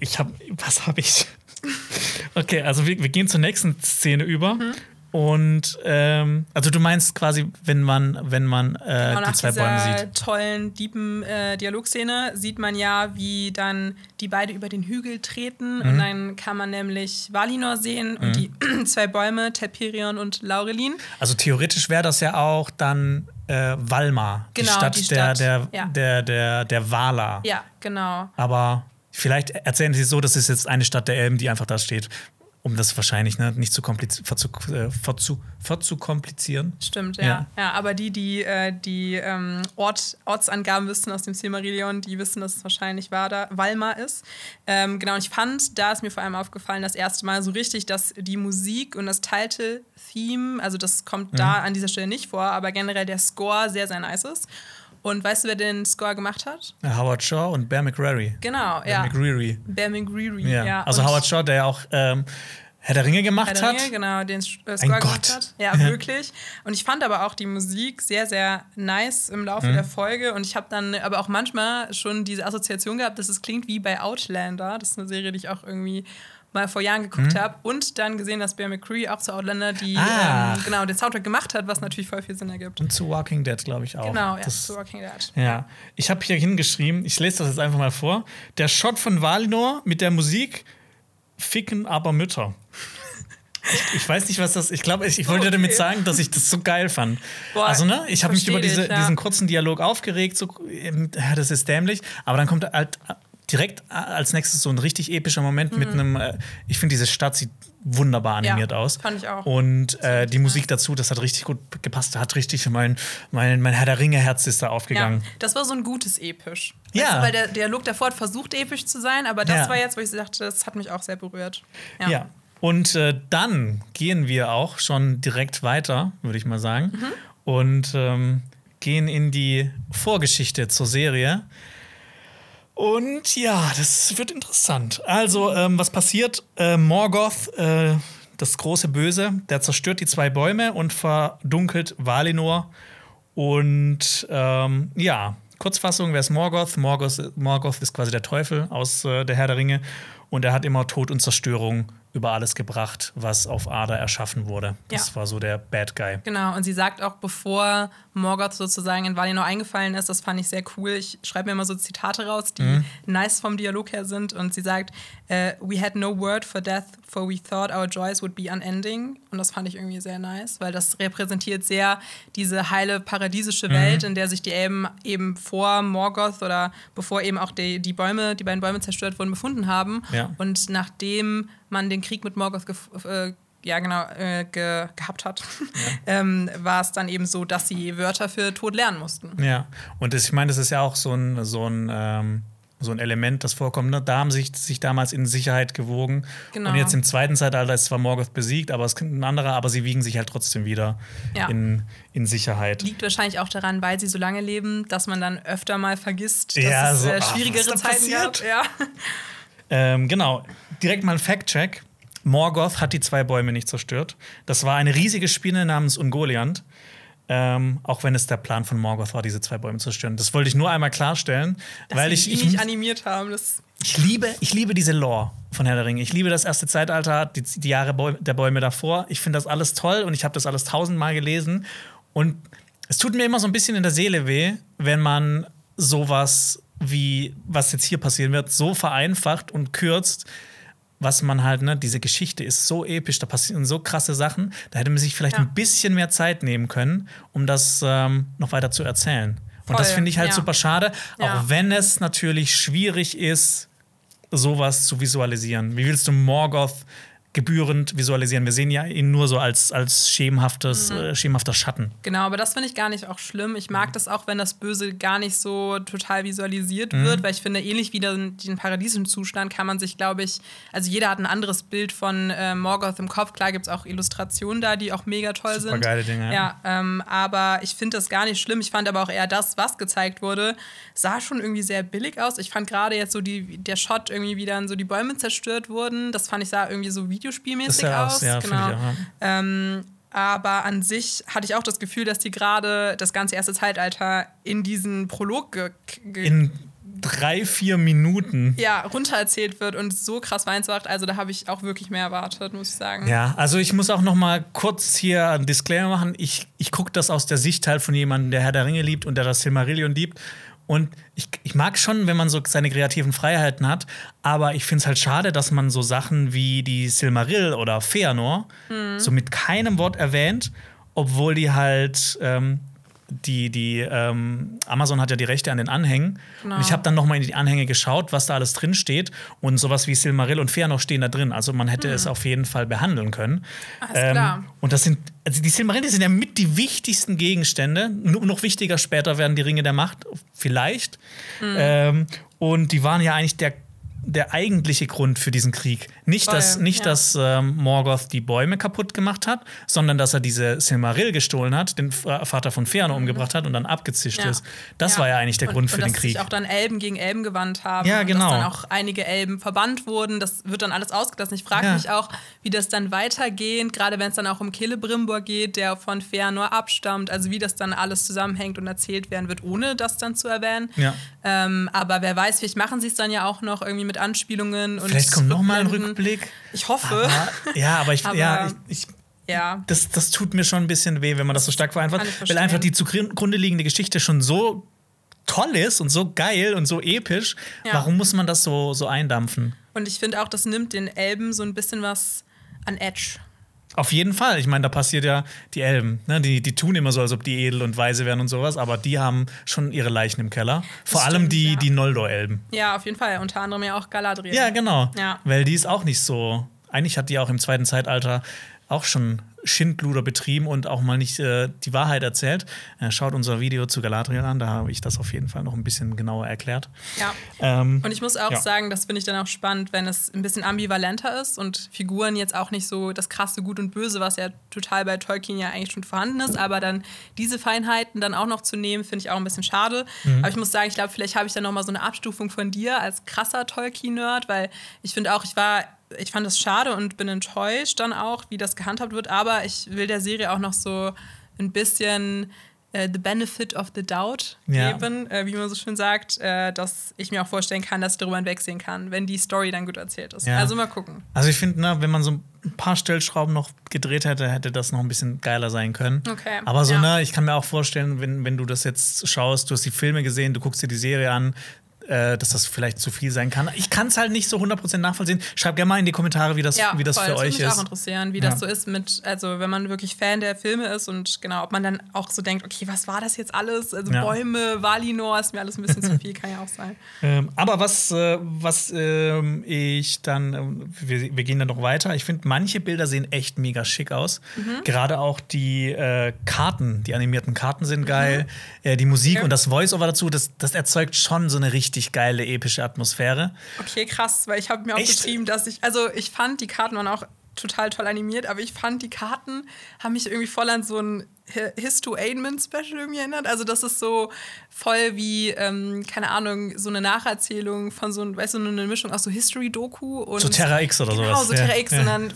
ich habe, was habe ich? okay, also wir, wir, gehen zur nächsten Szene über. Mhm. Und ähm, also du meinst quasi, wenn man, wenn man äh, genau, die zwei Bäume sieht. tollen, deepen äh, Dialogszene sieht man ja, wie dann die beide über den Hügel treten mhm. und dann kann man nämlich Valinor sehen mhm. und die zwei Bäume, Telperion und Laurelin. Also theoretisch wäre das ja auch dann äh, Valmar, genau, die Stadt, die Stadt der, der, ja. der, der, der Valar. Ja, genau. Aber vielleicht erzählen sie so, das ist jetzt eine Stadt der Elben, die einfach da steht um das wahrscheinlich ne, nicht zu äh, verzukomplizieren. Stimmt, ja. ja. ja. aber die, die äh, die ähm, Ort, Ortsangaben wissen aus dem Silmarillion, die wissen, dass es wahrscheinlich Vada, Valma ist. Ähm, genau, und ich fand, da ist mir vor allem aufgefallen, das erste Mal so richtig, dass die Musik und das Title-Theme, also das kommt mhm. da an dieser Stelle nicht vor, aber generell der Score sehr, sehr nice ist. Und weißt du, wer den Score gemacht hat? Howard Shaw und Bear McCreary. Genau, Bear ja. McCreary. Bear McCreary, ja. ja. Also Howard Shaw, der ja auch ähm, Herr der Ringe gemacht Herr der Ringe, hat. genau, den äh, Score Ein gemacht hat. Ja, wirklich. Und ich fand aber auch die Musik sehr, sehr nice im Laufe mhm. der Folge. Und ich habe dann aber auch manchmal schon diese Assoziation gehabt, dass es klingt wie bei Outlander. Das ist eine Serie, die ich auch irgendwie mal vor Jahren geguckt mhm. habe und dann gesehen, dass Bear McCree auch zu Outlander die ah. ähm, genau den Soundtrack gemacht hat, was natürlich voll viel Sinn ergibt. Und zu Walking Dead, glaube ich auch. Genau, ja, das, zu Walking Dead. Ja, ich habe hier hingeschrieben, ich lese das jetzt einfach mal vor. Der Shot von Valinor mit der Musik ficken aber Mütter. Ich, ich, weiß nicht, was das. Ich glaube, ich, ich wollte okay. damit sagen, dass ich das so geil fand. Boah, also, ne, ich habe mich über diese, dich, ja. diesen kurzen Dialog aufgeregt. So, ja, das ist dämlich. Aber dann kommt halt direkt als nächstes so ein richtig epischer Moment mhm. mit einem. Äh, ich finde, diese Stadt sieht wunderbar animiert ja, aus. Fand ich auch. Und äh, die Musik dazu, das hat richtig gut gepasst. Hat richtig mein, mein, mein Herr der Ringe-Herz ist da aufgegangen. Ja, das war so ein gutes Episch. Ja. Weißt du, weil der Dialog davor hat versucht, episch zu sein, aber das ja. war jetzt, wo ich dachte, das hat mich auch sehr berührt. Ja. ja. Und äh, dann gehen wir auch schon direkt weiter, würde ich mal sagen. Mhm. Und ähm, gehen in die Vorgeschichte zur Serie. Und ja, das wird interessant. Also, ähm, was passiert? Äh, Morgoth, äh, das große Böse, der zerstört die zwei Bäume und verdunkelt Valinor. Und ähm, ja, Kurzfassung, wer ist Morgoth? Morgoth? Morgoth ist quasi der Teufel aus äh, der Herr der Ringe. Und er hat immer Tod und Zerstörung über alles gebracht, was auf Ada erschaffen wurde. Das ja. war so der Bad Guy. Genau, und sie sagt auch, bevor Morgoth sozusagen in Valinor eingefallen ist, das fand ich sehr cool. Ich schreibe mir immer so Zitate raus, die mhm. nice vom Dialog her sind. Und sie sagt, uh, We had no word for death, for we thought our joys would be unending. Und das fand ich irgendwie sehr nice, weil das repräsentiert sehr diese heile paradiesische mhm. Welt, in der sich die Elben eben vor Morgoth oder bevor eben auch die, die Bäume, die beiden Bäume zerstört wurden, befunden haben. Ja. Und nachdem man den Krieg mit Morgoth äh, ja, genau, äh, ge gehabt hat, ja. ähm, war es dann eben so, dass sie Wörter für Tod lernen mussten. Ja, und das, ich meine, das ist ja auch so ein, so ein, ähm, so ein Element, das vorkommt. Ne? Da haben sich, sich damals in Sicherheit gewogen. Genau. Und jetzt im zweiten Zeitalter ist zwar Morgoth besiegt, aber es ist ein anderer, aber sie wiegen sich halt trotzdem wieder ja. in, in Sicherheit. Liegt wahrscheinlich auch daran, weil sie so lange leben, dass man dann öfter mal vergisst, dass ja, es so, äh, schwierigere ach, Zeiten gab. Ja. Ähm, genau, direkt mal ein Fact-Check. Morgoth hat die zwei Bäume nicht zerstört. Das war eine riesige Spinne namens Ungoliant. Ähm, auch wenn es der Plan von Morgoth war, diese zwei Bäume zu zerstören. Das wollte ich nur einmal klarstellen, Dass weil ich, ich nicht animiert haben. Das ich liebe, ich liebe diese Lore von Herr der Ringe. Ich liebe das erste Zeitalter, die, die Jahre Bäume, der Bäume davor. Ich finde das alles toll und ich habe das alles tausendmal gelesen. Und es tut mir immer so ein bisschen in der Seele weh, wenn man sowas wie was jetzt hier passieren wird, so vereinfacht und kürzt, was man halt, ne, diese Geschichte ist so episch, da passieren so krasse Sachen, da hätte man sich vielleicht ja. ein bisschen mehr Zeit nehmen können, um das ähm, noch weiter zu erzählen. Und Voll. das finde ich halt ja. super schade, ja. auch wenn es natürlich schwierig ist, sowas zu visualisieren. Wie willst du Morgoth gebührend visualisieren. Wir sehen ja ihn nur so als, als schemenhaftes, mhm. äh, schemenhafter Schatten. Genau, aber das finde ich gar nicht auch schlimm. Ich mag das auch, wenn das Böse gar nicht so total visualisiert mhm. wird, weil ich finde, ähnlich wie den, den paradiesischen Zustand kann man sich, glaube ich, also jeder hat ein anderes Bild von äh, Morgoth im Kopf. Klar gibt es auch Illustrationen da, die auch mega toll Super sind. geile Dinge. Ja ähm, aber ich finde das gar nicht schlimm. Ich fand aber auch eher das, was gezeigt wurde, sah schon irgendwie sehr billig aus. Ich fand gerade jetzt so die, der Shot irgendwie, wie dann so die Bäume zerstört wurden, das fand ich sah irgendwie so wie Videospielmäßig aus. Ja, genau. Auch, ja. ähm, aber an sich hatte ich auch das Gefühl, dass die gerade das ganze erste Zeitalter in diesen Prolog ge in drei, vier Minuten. Ja, runtererzählt wird und so krass Weinswacht. Also da habe ich auch wirklich mehr erwartet, muss ich sagen. Ja, also ich muss auch noch mal kurz hier einen Disclaimer machen. Ich, ich gucke das aus der Sicht halt von jemandem, der Herr der Ringe liebt und der das Silmarillion liebt. Und ich, ich mag schon, wenn man so seine kreativen Freiheiten hat, aber ich finde es halt schade, dass man so Sachen wie die Silmaril oder Feanor mhm. so mit keinem Wort erwähnt, obwohl die halt ähm, die, die ähm, Amazon hat ja die Rechte an den Anhängen. Genau. Und ich habe dann nochmal in die Anhänge geschaut, was da alles drin steht. Und sowas wie Silmaril und Fëanor stehen da drin. Also man hätte hm. es auf jeden Fall behandeln können. Ach, ähm, klar. Und das sind, also die Silmarille sind ja mit die wichtigsten Gegenstände. N noch wichtiger später werden die Ringe der Macht, vielleicht. Hm. Ähm, und die waren ja eigentlich der der eigentliche Grund für diesen Krieg. Nicht, Voll, dass, nicht, ja. dass ähm, Morgoth die Bäume kaputt gemacht hat, sondern dass er diese Silmaril gestohlen hat, den Vater von Fëanor mhm. umgebracht hat und dann abgezischt ja. ist. Das ja. war ja eigentlich der und, Grund für und den Krieg. Dass sich auch dann Elben gegen Elben gewandt haben. Ja, genau. Und dass dann auch einige Elben verbannt wurden. Das wird dann alles ausgelassen. Ich frage mich auch, wie das dann weitergeht, gerade wenn es dann auch um Celebrimbor geht, der von Fëanor abstammt. Also wie das dann alles zusammenhängt und erzählt werden wird, ohne das dann zu erwähnen. Ähm, aber wer weiß, vielleicht machen sie es dann ja auch noch irgendwie mit Anspielungen. Und Vielleicht kommt noch mal ein Rückblick. Ich hoffe. Aber, ja, aber ich, aber, ja, ich, ich ja. Das, das tut mir schon ein bisschen weh, wenn man das so stark vereinfacht, weil einfach die zugrunde liegende Geschichte schon so toll ist und so geil und so episch. Ja. Warum muss man das so, so eindampfen? Und ich finde auch, das nimmt den Elben so ein bisschen was an Edge. Auf jeden Fall. Ich meine, da passiert ja die Elben. Ne? Die, die tun immer so, als ob die edel und weise wären und sowas, aber die haben schon ihre Leichen im Keller. Vor stimmt, allem die, ja. die Noldor-Elben. Ja, auf jeden Fall. Unter anderem ja auch Galadriel. Ja, genau. Ja. Weil die ist auch nicht so. Eigentlich hat die auch im zweiten Zeitalter auch schon Schindluder betrieben und auch mal nicht äh, die Wahrheit erzählt. Äh, schaut unser Video zu Galadriel an, da habe ich das auf jeden Fall noch ein bisschen genauer erklärt. Ja. Ähm, und ich muss auch ja. sagen, das finde ich dann auch spannend, wenn es ein bisschen ambivalenter ist und Figuren jetzt auch nicht so das krasse Gut und Böse, was ja total bei Tolkien ja eigentlich schon vorhanden ist, aber dann diese Feinheiten dann auch noch zu nehmen, finde ich auch ein bisschen schade. Mhm. Aber ich muss sagen, ich glaube, vielleicht habe ich dann noch mal so eine Abstufung von dir als krasser Tolkien-Nerd, weil ich finde auch, ich war ich fand es schade und bin enttäuscht dann auch, wie das gehandhabt wird. Aber ich will der Serie auch noch so ein bisschen äh, the benefit of the doubt ja. geben, äh, wie man so schön sagt, äh, dass ich mir auch vorstellen kann, dass ich darüber hinwegsehen kann, wenn die Story dann gut erzählt ist. Ja. Also mal gucken. Also ich finde, ne, wenn man so ein paar Stellschrauben noch gedreht hätte, hätte das noch ein bisschen geiler sein können. Okay. Aber so, ja. ne, ich kann mir auch vorstellen, wenn, wenn du das jetzt schaust, du hast die Filme gesehen, du guckst dir die Serie an, äh, dass das vielleicht zu viel sein kann. Ich kann es halt nicht so 100% nachvollziehen. Schreibt gerne mal in die Kommentare, wie das, ja, wie das voll. für das euch ist. Das würde mich auch interessieren, wie ja. das so ist mit, also wenn man wirklich Fan der Filme ist und genau, ob man dann auch so denkt, okay, was war das jetzt alles? Also ja. Bäume, Valinor, ist mir alles ein bisschen zu viel, kann ja auch sein. Ähm, aber was, äh, was äh, ich dann, äh, wir, wir, gehen dann noch weiter. Ich finde, manche Bilder sehen echt mega schick aus. Mhm. Gerade auch die äh, Karten, die animierten Karten sind geil. Mhm. Die Musik und das Voice-Over dazu, das, das erzeugt schon so eine richtig richtig geile, epische Atmosphäre. Okay, krass, weil ich habe mir auch Echt? geschrieben, dass ich, also ich fand, die Karten waren auch total toll animiert, aber ich fand, die Karten haben mich irgendwie voll an so ein Histoainment-Special irgendwie erinnert. Also das ist so voll wie, ähm, keine Ahnung, so eine Nacherzählung von so, weißt du, eine Mischung aus so History-Doku und. So Terra X oder genau, sowas. Genau, so Terra X. Ja. Und dann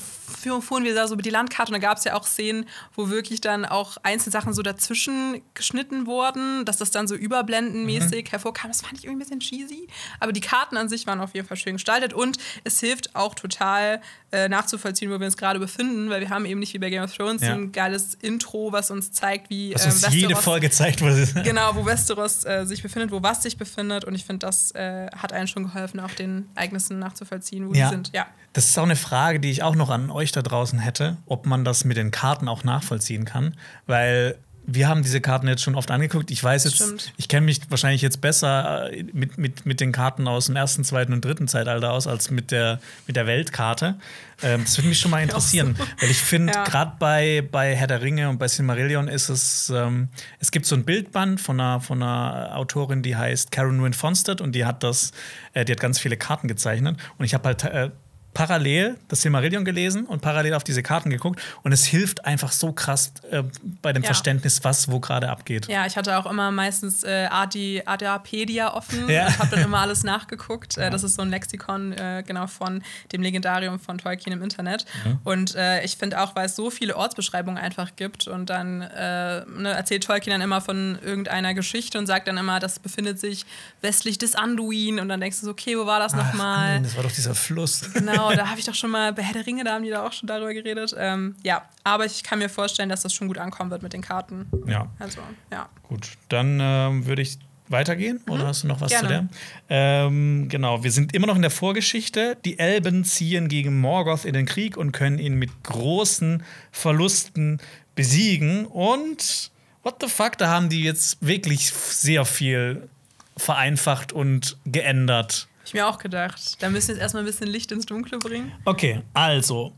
fuhren wir da so über die Landkarte und da gab es ja auch Szenen, wo wirklich dann auch einzelne Sachen so dazwischen geschnitten wurden, dass das dann so überblendenmäßig mhm. hervorkam. Das fand ich irgendwie ein bisschen cheesy. Aber die Karten an sich waren auf jeden Fall schön gestaltet und es hilft auch total äh, nachzuvollziehen, wo wir uns gerade befinden, weil wir haben eben nicht wie bei Game of Thrones ja. ein geiles Intro, was uns zeigt, wie äh, uns Westeros, jede Folge zeigt, wo genau, wo Westeros äh, sich befindet, wo was sich befindet und ich finde, das äh, hat einen schon geholfen, auch den Ereignissen nachzuvollziehen, wo ja. die sind. Ja. Das ist auch eine Frage, die ich auch noch an euch da draußen hätte, ob man das mit den Karten auch nachvollziehen kann, weil wir haben diese Karten jetzt schon oft angeguckt. Ich weiß jetzt, Stimmt. ich kenne mich wahrscheinlich jetzt besser äh, mit, mit, mit den Karten aus dem ersten, zweiten und dritten Zeitalter aus, als mit der, mit der Weltkarte. Ähm, das würde mich schon mal interessieren. So. Weil ich finde, ja. gerade bei, bei Herr der Ringe und bei Silmarillion ist es, ähm, es gibt so ein Bildband von einer, von einer Autorin, die heißt Karen Wynne Fonstead und die hat das, äh, die hat ganz viele Karten gezeichnet. Und ich habe halt äh, parallel das Silmarillion gelesen und parallel auf diese Karten geguckt und es hilft einfach so krass äh, bei dem ja. Verständnis, was wo gerade abgeht. Ja, ich hatte auch immer meistens äh, Adapedia offen ja. und habe dann immer alles nachgeguckt. Äh, ja. Das ist so ein Lexikon äh, genau von dem Legendarium von Tolkien im Internet. Mhm. Und äh, ich finde auch, weil es so viele Ortsbeschreibungen einfach gibt und dann äh, ne, erzählt Tolkien dann immer von irgendeiner Geschichte und sagt dann immer, das befindet sich westlich des Anduin und dann denkst du so, okay, wo war das nochmal? Das war doch dieser Fluss. Genau genau, da habe ich doch schon mal bei Herr der Ringe, da haben die da auch schon darüber geredet. Ähm, ja, aber ich kann mir vorstellen, dass das schon gut ankommen wird mit den Karten. Ja. Also, ja. Gut, dann ähm, würde ich weitergehen oder mhm. hast du noch was Gerne. zu der? Ähm, genau, wir sind immer noch in der Vorgeschichte. Die Elben ziehen gegen Morgoth in den Krieg und können ihn mit großen Verlusten besiegen und what the fuck, da haben die jetzt wirklich sehr viel vereinfacht und geändert. Ich mir auch gedacht. Da müssen wir jetzt erstmal ein bisschen Licht ins Dunkle bringen. Okay, also.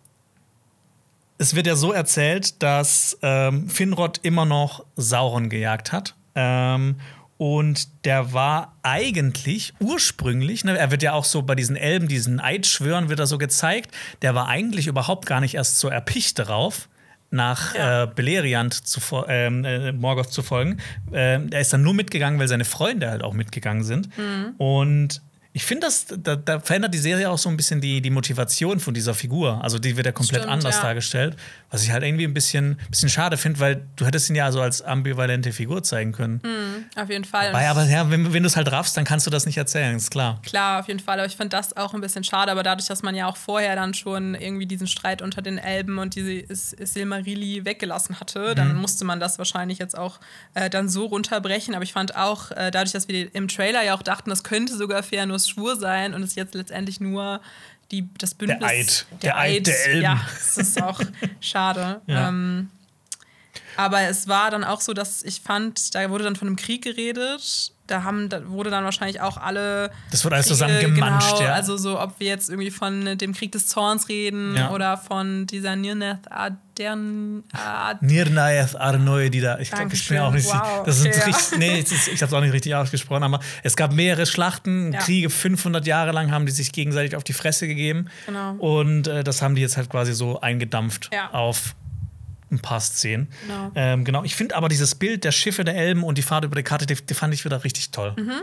Es wird ja so erzählt, dass ähm, Finrod immer noch Sauron gejagt hat. Ähm, und der war eigentlich ursprünglich, ne, er wird ja auch so bei diesen Elben, diesen Eidschwören wird er so gezeigt, der war eigentlich überhaupt gar nicht erst so erpicht darauf, nach ja. äh, Beleriand zu, ähm, äh, Morgoth zu folgen. Äh, er ist dann nur mitgegangen, weil seine Freunde halt auch mitgegangen sind. Mhm. Und ich finde, da, da, verändert die Serie auch so ein bisschen die, die Motivation von dieser Figur. Also die wird ja komplett Stimmt, anders ja. dargestellt. Was ich halt irgendwie ein bisschen, bisschen schade finde, weil du hättest ihn ja so als ambivalente Figur zeigen können. Mhm, auf jeden Fall. Wobei, aber ja, wenn, wenn du es halt raffst, dann kannst du das nicht erzählen, ist klar. Klar, auf jeden Fall. Aber ich finde das auch ein bisschen schade. Aber dadurch, dass man ja auch vorher dann schon irgendwie diesen Streit unter den Elben und diese Silmarili weggelassen hatte, dann mhm. musste man das wahrscheinlich jetzt auch äh, dann so runterbrechen. Aber ich fand auch, äh, dadurch, dass wir im Trailer ja auch dachten, das könnte sogar Fairness Schwur sein und es jetzt letztendlich nur die, das Bündnis. Der Eid. Der, der Eid, Eid der Elben. Ja, das ist auch schade. Ja. Ähm, aber es war dann auch so, dass ich fand, da wurde dann von einem Krieg geredet da haben, da wurde dann wahrscheinlich auch alle. Das wurde alles zusammen gemanscht, genau, ja. Also so, ob wir jetzt irgendwie von dem Krieg des Zorns reden ja. oder von dieser Nirnaeth Adern. Ad Nirnaeth Arnoe, die da. Ich glaube, ich bin auch nicht. Wow, das okay, sind richtig, nee, ich habe es auch nicht richtig ausgesprochen, aber es gab mehrere Schlachten, ja. Kriege, 500 Jahre lang haben die sich gegenseitig auf die Fresse gegeben. Genau. Und äh, das haben die jetzt halt quasi so eingedampft auf ein paar Szenen. Genau. Ähm, genau. Ich finde aber dieses Bild der Schiffe der Elben und die Fahrt über die Karte, die, die fand ich wieder richtig toll. Mhm.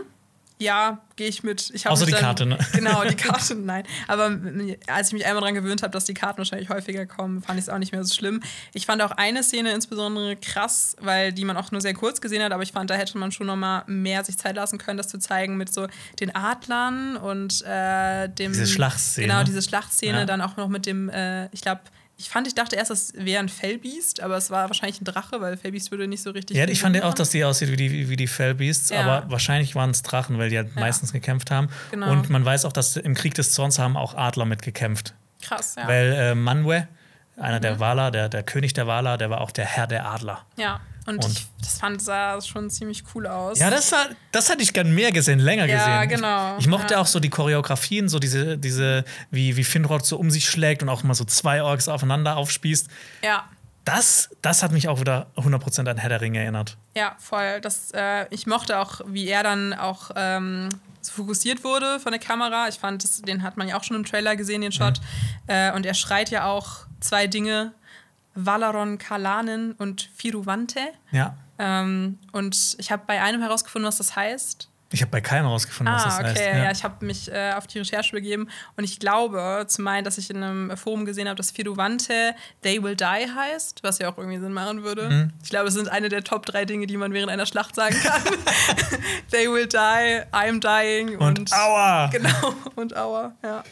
Ja, gehe ich mit. Ich Außer die dann, Karte, ne? Genau, die Karte, nein. Aber als ich mich einmal daran gewöhnt habe, dass die Karten wahrscheinlich häufiger kommen, fand ich es auch nicht mehr so schlimm. Ich fand auch eine Szene insbesondere krass, weil die man auch nur sehr kurz gesehen hat, aber ich fand, da hätte man schon noch mal mehr sich Zeit lassen können, das zu zeigen mit so den Adlern und äh, dem. Diese Schlachtszene. Genau, diese Schlachtszene, ja. dann auch noch mit dem, äh, ich glaube, ich fand, ich dachte erst, das wäre ein Fellbiest, aber es war wahrscheinlich ein Drache, weil Fellbiest würde nicht so richtig. Ja, ich fand ja auch, dass die aussieht wie die, wie die Fellbeasts, ja. aber wahrscheinlich waren es Drachen, weil die halt ja. meistens gekämpft haben. Genau. Und man weiß auch, dass im Krieg des Zorns haben auch Adler mitgekämpft. Krass, ja. Weil äh, Manwe, einer mhm. der Waler, der, der König der Waler, der war auch der Herr der Adler. Ja. Und, und ich, das fand sah schon ziemlich cool aus. Ja, das, sah, das hätte ich gern mehr gesehen, länger ja, gesehen. Ja, genau. Ich, ich mochte ja. auch so die Choreografien, so diese, diese wie, wie Finrod so um sich schlägt und auch mal so zwei Orks aufeinander aufspießt. Ja. Das, das hat mich auch wieder 100% an Herr der Ringe erinnert. Ja, voll. Das, äh, ich mochte auch, wie er dann auch ähm, fokussiert wurde von der Kamera. Ich fand, das, den hat man ja auch schon im Trailer gesehen, den Shot. Mhm. Äh, und er schreit ja auch zwei Dinge Valaron Kalanen und Firuvante. Ja. Ähm, und ich habe bei einem herausgefunden, was das heißt. Ich habe bei keinem herausgefunden, ah, was das okay. heißt. Ja, ja ich habe mich äh, auf die Recherche begeben und ich glaube zu meinen, dass ich in einem Forum gesehen habe, dass Firuvante They Will Die heißt, was ja auch irgendwie Sinn machen würde. Mhm. Ich glaube, es sind eine der Top drei Dinge, die man während einer Schlacht sagen kann. They Will Die, I'm Dying und, und Aua. Genau, und Aua, ja.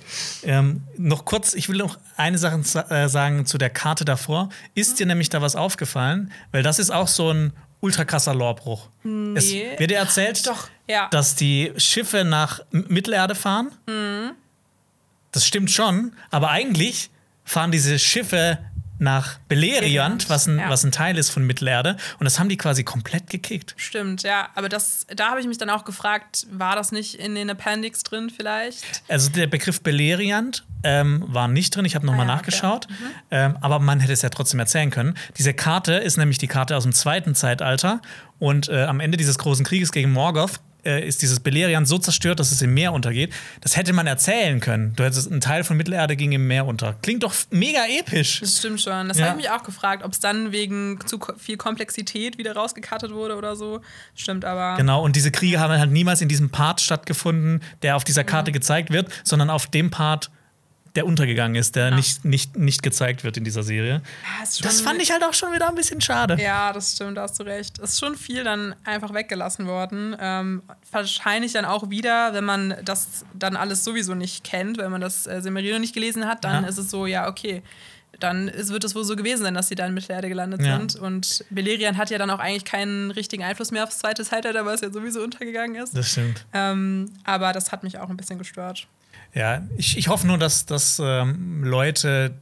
Ähm, noch kurz, ich will noch eine Sache äh, sagen zu der Karte davor. Ist mhm. dir nämlich da was aufgefallen? Weil das ist auch so ein ultra krasser Lorbruch. Nee. Es wird dir erzählt, Doch, ja. dass die Schiffe nach Mittelerde fahren. Mhm. Das stimmt schon, aber eigentlich fahren diese Schiffe nach Beleriand, was ein, ja. was ein Teil ist von Mittelerde. Und das haben die quasi komplett gekickt. Stimmt, ja. Aber das, da habe ich mich dann auch gefragt, war das nicht in den Appendix drin vielleicht? Also der Begriff Beleriand ähm, war nicht drin. Ich habe nochmal ah, ja, nachgeschaut. Okay. Mhm. Ähm, aber man hätte es ja trotzdem erzählen können. Diese Karte ist nämlich die Karte aus dem zweiten Zeitalter. Und äh, am Ende dieses großen Krieges gegen Morgoth äh, ist dieses Beleriand so zerstört, dass es im Meer untergeht. Das hätte man erzählen können. Du hättest einen Teil von Mittelerde ging im Meer unter. Klingt doch mega episch. Das stimmt schon. Das ja. habe ich mich auch gefragt, ob es dann wegen zu viel Komplexität wieder rausgekattet wurde oder so. Stimmt aber. Genau, und diese Kriege haben halt niemals in diesem Part stattgefunden, der auf dieser Karte ja. gezeigt wird, sondern auf dem Part, der untergegangen ist, der ja. nicht, nicht, nicht gezeigt wird in dieser Serie. Ja, das fand ich halt auch schon wieder ein bisschen schade. Ja, das stimmt, da hast du recht. Es ist schon viel dann einfach weggelassen worden. Ähm, wahrscheinlich dann auch wieder, wenn man das dann alles sowieso nicht kennt, wenn man das äh, Silmarillion nicht gelesen hat, dann ja. ist es so, ja, okay. Dann wird es wohl so gewesen sein, dass sie da in Mittelerde gelandet ja. sind. Und Beleriand hat ja dann auch eigentlich keinen richtigen Einfluss mehr aufs zweite Zeitalter, weil es ja sowieso untergegangen ist. Das stimmt. Ähm, aber das hat mich auch ein bisschen gestört. Ja, ich, ich hoffe nur, dass, dass ähm, Leute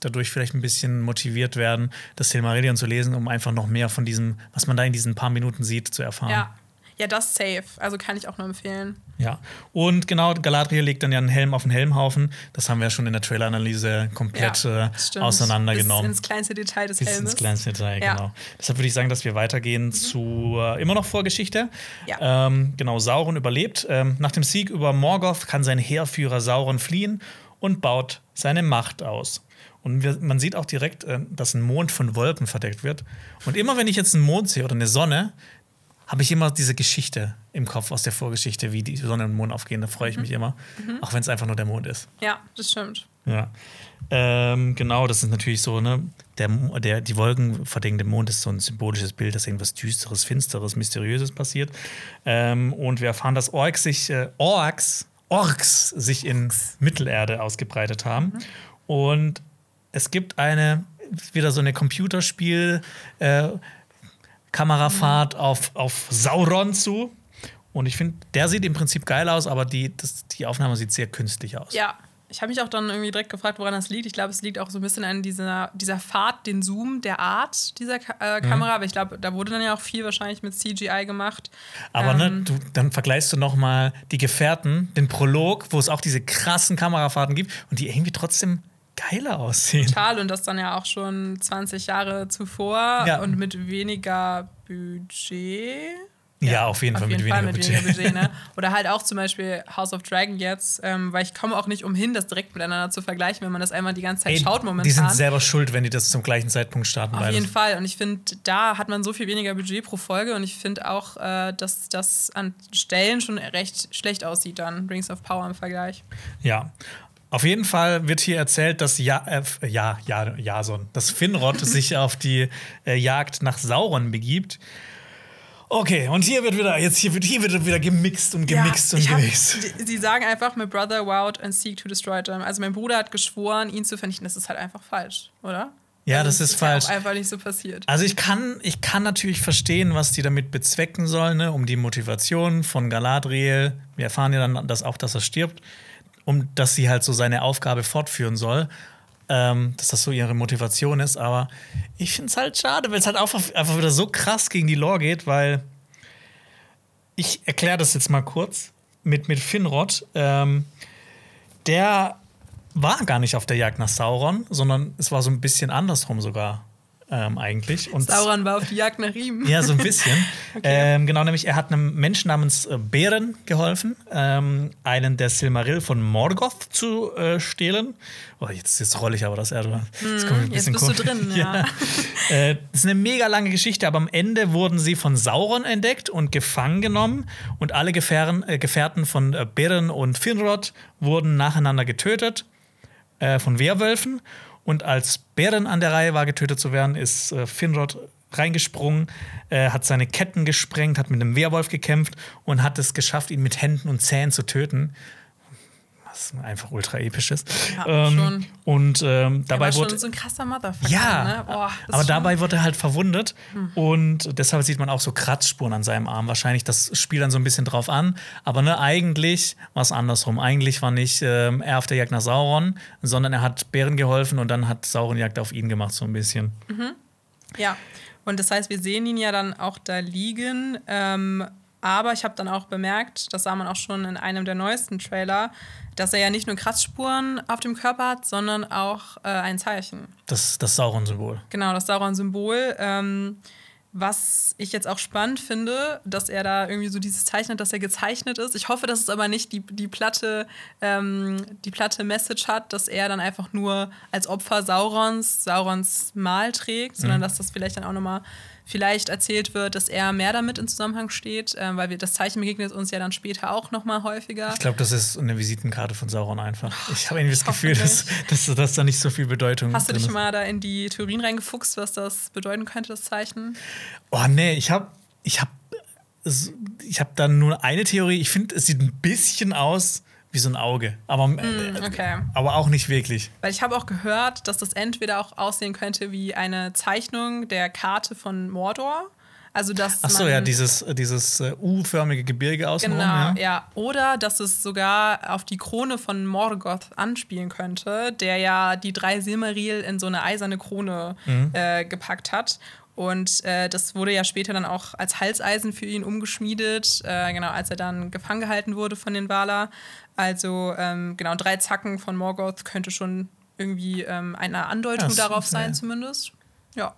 dadurch vielleicht ein bisschen motiviert werden, das Silmarillion zu lesen, um einfach noch mehr von diesem, was man da in diesen paar Minuten sieht, zu erfahren. Ja, ja das safe. Also kann ich auch nur empfehlen. Ja, und genau, Galadriel legt dann ja einen Helm auf den Helmhaufen. Das haben wir ja schon in der Trailer-Analyse komplett ja, äh, auseinandergenommen. Bis ins kleinste Detail des Bis Helmes. ins kleinste Detail, ja. genau. Deshalb würde ich sagen, dass wir weitergehen mhm. zu äh, immer noch Vorgeschichte. Ja. Ähm, genau, Sauron überlebt. Ähm, nach dem Sieg über Morgoth kann sein Heerführer Sauron fliehen und baut seine Macht aus. Und wir, man sieht auch direkt, äh, dass ein Mond von Wolken verdeckt wird. Und immer wenn ich jetzt einen Mond sehe oder eine Sonne, habe ich immer diese Geschichte im Kopf aus der Vorgeschichte, wie die Sonne und Mond aufgehen. Da freue ich mhm. mich immer, mhm. auch wenn es einfach nur der Mond ist. Ja, das stimmt. Ja. Ähm, genau, das ist natürlich so, ne? Der, der, die Wolken verdecken den Mond ist so ein symbolisches Bild, dass irgendwas Düsteres, Finsteres, Mysteriöses passiert. Ähm, und wir erfahren, dass Orks sich, äh, Orks, Orks sich in Mittelerde ausgebreitet haben. Mhm. Und es gibt eine, wieder so eine Computerspiel- äh, Kamerafahrt auf, auf Sauron zu. Und ich finde, der sieht im Prinzip geil aus, aber die, das, die Aufnahme sieht sehr künstlich aus. Ja, ich habe mich auch dann irgendwie direkt gefragt, woran das liegt. Ich glaube, es liegt auch so ein bisschen an dieser, dieser Fahrt, den Zoom, der Art dieser äh, mhm. Kamera. Mhm. Aber ich glaube, da wurde dann ja auch viel wahrscheinlich mit CGI gemacht. Aber ne, ähm, ne, du, dann vergleichst du noch mal die Gefährten, den Prolog, wo es auch diese krassen Kamerafahrten gibt und die irgendwie trotzdem geiler aussehen. Total, und das dann ja auch schon 20 Jahre zuvor ja. und mit weniger Budget. Ja, ja auf jeden auf Fall jeden mit, Fall weniger, mit Budget. weniger Budget. Ne? Oder halt auch zum Beispiel House of Dragon jetzt, ähm, weil ich komme auch nicht umhin, das direkt miteinander zu vergleichen, wenn man das einmal die ganze Zeit Ey, schaut momentan. Die sind selber schuld, wenn die das zum gleichen Zeitpunkt starten. Auf jeden Fall. Und ich finde, da hat man so viel weniger Budget pro Folge und ich finde auch, äh, dass das an Stellen schon recht schlecht aussieht dann, Rings of Power im Vergleich. Ja, auf jeden Fall wird hier erzählt, dass ja, äh, ja, ja, Jason, dass Finrod sich auf die äh, Jagd nach Sauron begibt. Okay, und hier wird wieder, jetzt hier wird, hier wird wieder gemixt und gemixt ja, und gemixt. sie sagen einfach, my brother vowed and seek to destroy them. Also mein Bruder hat geschworen, ihn zu vernichten. Das ist halt einfach falsch, oder? Ja, also das ist, ist falsch. Ja einfach nicht so passiert. Also ich kann, ich kann natürlich verstehen, was die damit bezwecken sollen, ne? um die Motivation von Galadriel. Wir erfahren ja dann dass auch, dass er stirbt um dass sie halt so seine Aufgabe fortführen soll. Ähm, dass das so ihre Motivation ist, aber ich finde es halt schade, weil es halt einfach, einfach wieder so krass gegen die Lore geht, weil ich erkläre das jetzt mal kurz mit, mit Finrod. Ähm, der war gar nicht auf der Jagd nach Sauron, sondern es war so ein bisschen andersrum sogar ähm, eigentlich. Und Sauron war auf die Jagd nach ihm. Ja, so ein bisschen. okay. ähm, genau, nämlich er hat einem Menschen namens äh, Bären geholfen, ähm, einen der Silmaril von Morgoth zu äh, stehlen. Oh, jetzt, jetzt rolle ich aber das Erdbeer. Mm, jetzt bist komisch. du drin, ja. ja. äh, das ist eine mega lange Geschichte, aber am Ende wurden sie von Sauron entdeckt und gefangen genommen und alle Gefähren, äh, Gefährten von äh, Beren und Finrod wurden nacheinander getötet äh, von Werwölfen. Und als Bären an der Reihe war, getötet zu werden, ist äh, Finrod reingesprungen, äh, hat seine Ketten gesprengt, hat mit einem Werwolf gekämpft und hat es geschafft, ihn mit Händen und Zähnen zu töten was einfach ultra episch ist. Ja, ähm, schon. Und ähm, dabei er war wurde so ein krasser Motherfucker. Ja, ne? Boah, aber dabei wurde er halt verwundet hm. und deshalb sieht man auch so Kratzspuren an seinem Arm. Wahrscheinlich das spielt dann so ein bisschen drauf an. Aber ne, eigentlich war es andersrum. Eigentlich war nicht ähm, er auf der Jagd nach Sauron, sondern er hat Bären geholfen und dann hat Sauron Jagd auf ihn gemacht so ein bisschen. Mhm. Ja. Und das heißt, wir sehen ihn ja dann auch da liegen. Ähm, aber ich habe dann auch bemerkt, das sah man auch schon in einem der neuesten Trailer, dass er ja nicht nur Kratzspuren auf dem Körper hat, sondern auch äh, ein Zeichen. Das, das Sauron-Symbol. Genau, das Sauron-Symbol. Ähm, was ich jetzt auch spannend finde, dass er da irgendwie so dieses Zeichen hat, dass er gezeichnet ist. Ich hoffe, dass es aber nicht die, die, platte, ähm, die platte Message hat, dass er dann einfach nur als Opfer Saurons, Saurons Mal trägt, sondern mhm. dass das vielleicht dann auch nochmal vielleicht erzählt wird, dass er mehr damit in Zusammenhang steht, äh, weil wir das Zeichen begegnet uns ja dann später auch noch mal häufiger. Ich glaube, das ist eine Visitenkarte von Sauron einfach. Ich habe irgendwie das Gefühl, dass, dass, dass, da nicht so viel Bedeutung Hast du dich mal da in die Theorien reingefuchst, was das bedeuten könnte, das Zeichen? Oh nee, ich habe ich hab, ich hab da nur eine Theorie. Ich finde, es sieht ein bisschen aus wie so ein Auge. Aber, mm, okay. aber auch nicht wirklich. Weil ich habe auch gehört, dass das entweder auch aussehen könnte wie eine Zeichnung der Karte von Mordor. Also dass Ach so, ja, dieses, dieses uh, U-förmige Gebirge außenrum. Genau, ja. ja. Oder dass es sogar auf die Krone von Morgoth anspielen könnte, der ja die drei Silmaril in so eine eiserne Krone mhm. äh, gepackt hat. Und äh, das wurde ja später dann auch als Halseisen für ihn umgeschmiedet, äh, genau, als er dann gefangen gehalten wurde von den Valar. Also ähm, genau, drei Zacken von Morgoth könnte schon irgendwie ähm, eine Andeutung ja, darauf sein, ja. zumindest. Ja.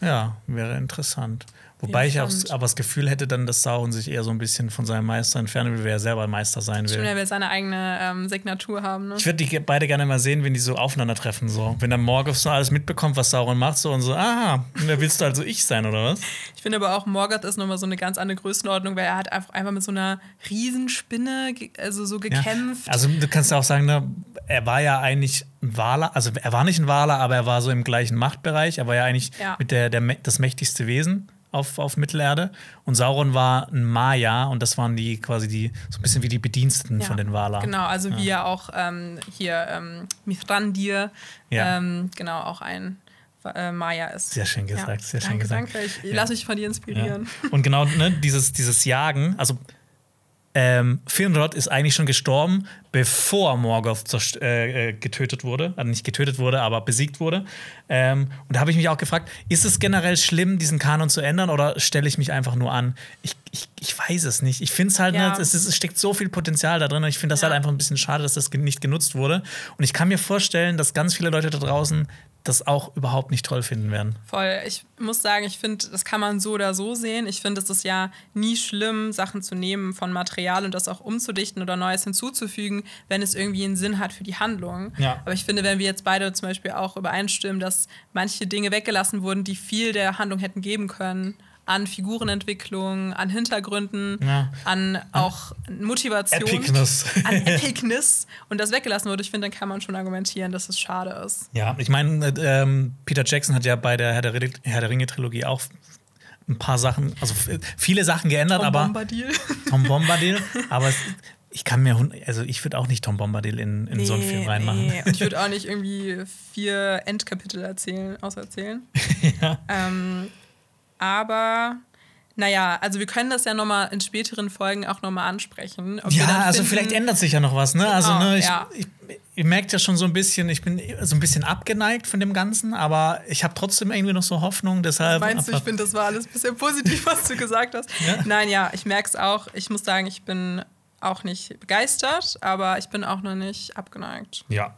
Ja, wäre interessant. Wobei ich auch aber das Gefühl hätte dann, dass Sauron sich eher so ein bisschen von seinem Meister entfernen will, weil er selber Meister sein will. Stimmt, er will seine eigene ähm, Signatur haben. Ne? Ich würde die beide gerne mal sehen, wenn die so aufeinandertreffen. So. Wenn dann Morgoth so alles mitbekommt, was Sauron macht, so und so, ah, da willst du also ich sein, oder was? Ich finde aber auch, Morgoth ist nochmal so eine ganz andere Größenordnung, weil er hat einfach, einfach mit so einer Riesenspinne also so gekämpft. Ja. Also du kannst ja auch sagen, ne, er war ja eigentlich ein Wahler, also er war nicht ein Wahler, aber er war so im gleichen Machtbereich. Er war ja eigentlich ja. mit der, der, das mächtigste Wesen auf, auf Mittelerde. Und Sauron war ein Maya und das waren die quasi die, so ein bisschen wie die Bediensteten ja, von den Valar. Genau, also ja. wie ja auch ähm, hier ähm, Mithrandir, ja. ähm, genau, auch ein äh, Maya ist. Sehr schön gesagt, sehr schön danke, gesagt. Danke, ich lasse mich von dir inspirieren. Und genau ne, dieses, dieses Jagen, also ähm, Finrod ist eigentlich schon gestorben, bevor Morgoth äh, äh, getötet wurde. Also nicht getötet wurde, aber besiegt wurde. Ähm, und da habe ich mich auch gefragt, ist es generell schlimm, diesen Kanon zu ändern oder stelle ich mich einfach nur an? Ich, ich, ich weiß es nicht. Ich finde halt, ja. ne, es, es, steckt so viel Potenzial da drin und ich finde das ja. halt einfach ein bisschen schade, dass das nicht genutzt wurde. Und ich kann mir vorstellen, dass ganz viele Leute da draußen das auch überhaupt nicht toll finden werden. Voll. Ich muss sagen, ich finde, das kann man so oder so sehen. Ich finde, es ist ja nie schlimm, Sachen zu nehmen von Material und das auch umzudichten oder Neues hinzuzufügen, wenn es irgendwie einen Sinn hat für die Handlung. Ja. Aber ich finde, wenn wir jetzt beide zum Beispiel auch übereinstimmen, dass manche Dinge weggelassen wurden, die viel der Handlung hätten geben können, an Figurenentwicklung, an Hintergründen, ja. an auch Motivation, Epicness. an Epicness und das weggelassen wurde, ich finde, dann kann man schon argumentieren, dass es schade ist. Ja, ich meine, ähm, Peter Jackson hat ja bei der Herr der, Herr der Ringe-Trilogie auch ein paar Sachen, also viele Sachen geändert, Tom aber. Bombadil. Tom Bombadil. aber es, ich kann mir, also ich würde auch nicht Tom Bombadil in, in nee, so einen Film reinmachen. Nee. Und ich würde auch nicht irgendwie vier Endkapitel erzählen, auserzählen. ja. Ähm, aber naja, also wir können das ja nochmal in späteren Folgen auch nochmal ansprechen. ja, also vielleicht ändert sich ja noch was, ne? Also, genau, ne, ich, ja. ich, ich merke ja schon so ein bisschen, ich bin so ein bisschen abgeneigt von dem Ganzen, aber ich habe trotzdem irgendwie noch so Hoffnung, deshalb. Meinst du, ich finde, das war alles ein bisschen positiv, was du gesagt hast. Ja? Nein, ja, ich merke es auch. Ich muss sagen, ich bin auch nicht begeistert, aber ich bin auch noch nicht abgeneigt. Ja.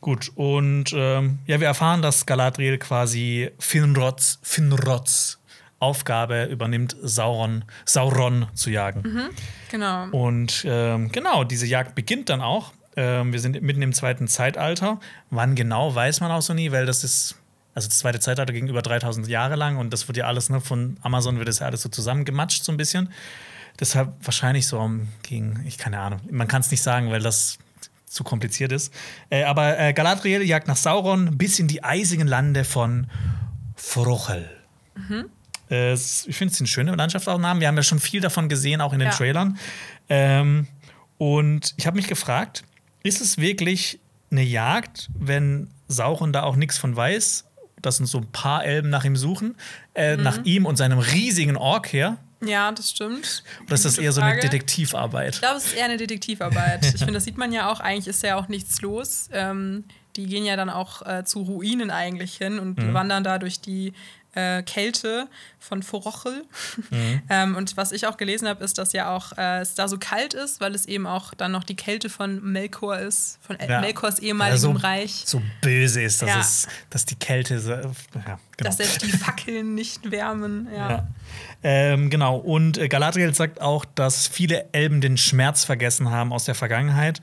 Gut, und ähm, ja, wir erfahren, dass Galadriel quasi Finrods, Finrods Aufgabe übernimmt, Sauron, Sauron zu jagen. Mhm, genau. Und ähm, genau, diese Jagd beginnt dann auch. Ähm, wir sind mitten im zweiten Zeitalter. Wann genau, weiß man auch so nie, weil das ist, also das zweite Zeitalter ging über 3000 Jahre lang und das wird ja alles, ne, von Amazon wird das ja alles so zusammengematscht, so ein bisschen. Deshalb wahrscheinlich so gegen, ich keine Ahnung, man kann es nicht sagen, weil das zu kompliziert ist. Äh, aber äh, Galadriel jagt nach Sauron bis in die eisigen Lande von Frochel. Mhm. Äh, ich finde es eine schöne Landschaftsaufnahmen. Wir haben ja schon viel davon gesehen, auch in den ja. Trailern. Ähm, und ich habe mich gefragt, ist es wirklich eine Jagd, wenn Sauron da auch nichts von weiß, dass uns so ein paar Elben nach ihm suchen, äh, mhm. nach ihm und seinem riesigen Ork her? Ja, das stimmt. Oder ist das eher so eine Detektivarbeit? Ich glaube, es ist eher eine Detektivarbeit. ich finde, das sieht man ja auch. Eigentlich ist ja auch nichts los. Ähm, die gehen ja dann auch äh, zu Ruinen eigentlich hin und mhm. wandern da durch die äh, Kälte von Forochel. Mhm. ähm, und was ich auch gelesen habe, ist, dass ja auch äh, es da so kalt ist, weil es eben auch dann noch die Kälte von Melkor ist, von ja. Melkors ehemaligem ja, so, Reich. So böse ist, dass, ja. es, dass die Kälte so, genau. Dass selbst die Fackeln nicht wärmen. Ja. Ähm, genau. Und äh, Galadriel sagt auch, dass viele Elben den Schmerz vergessen haben aus der Vergangenheit.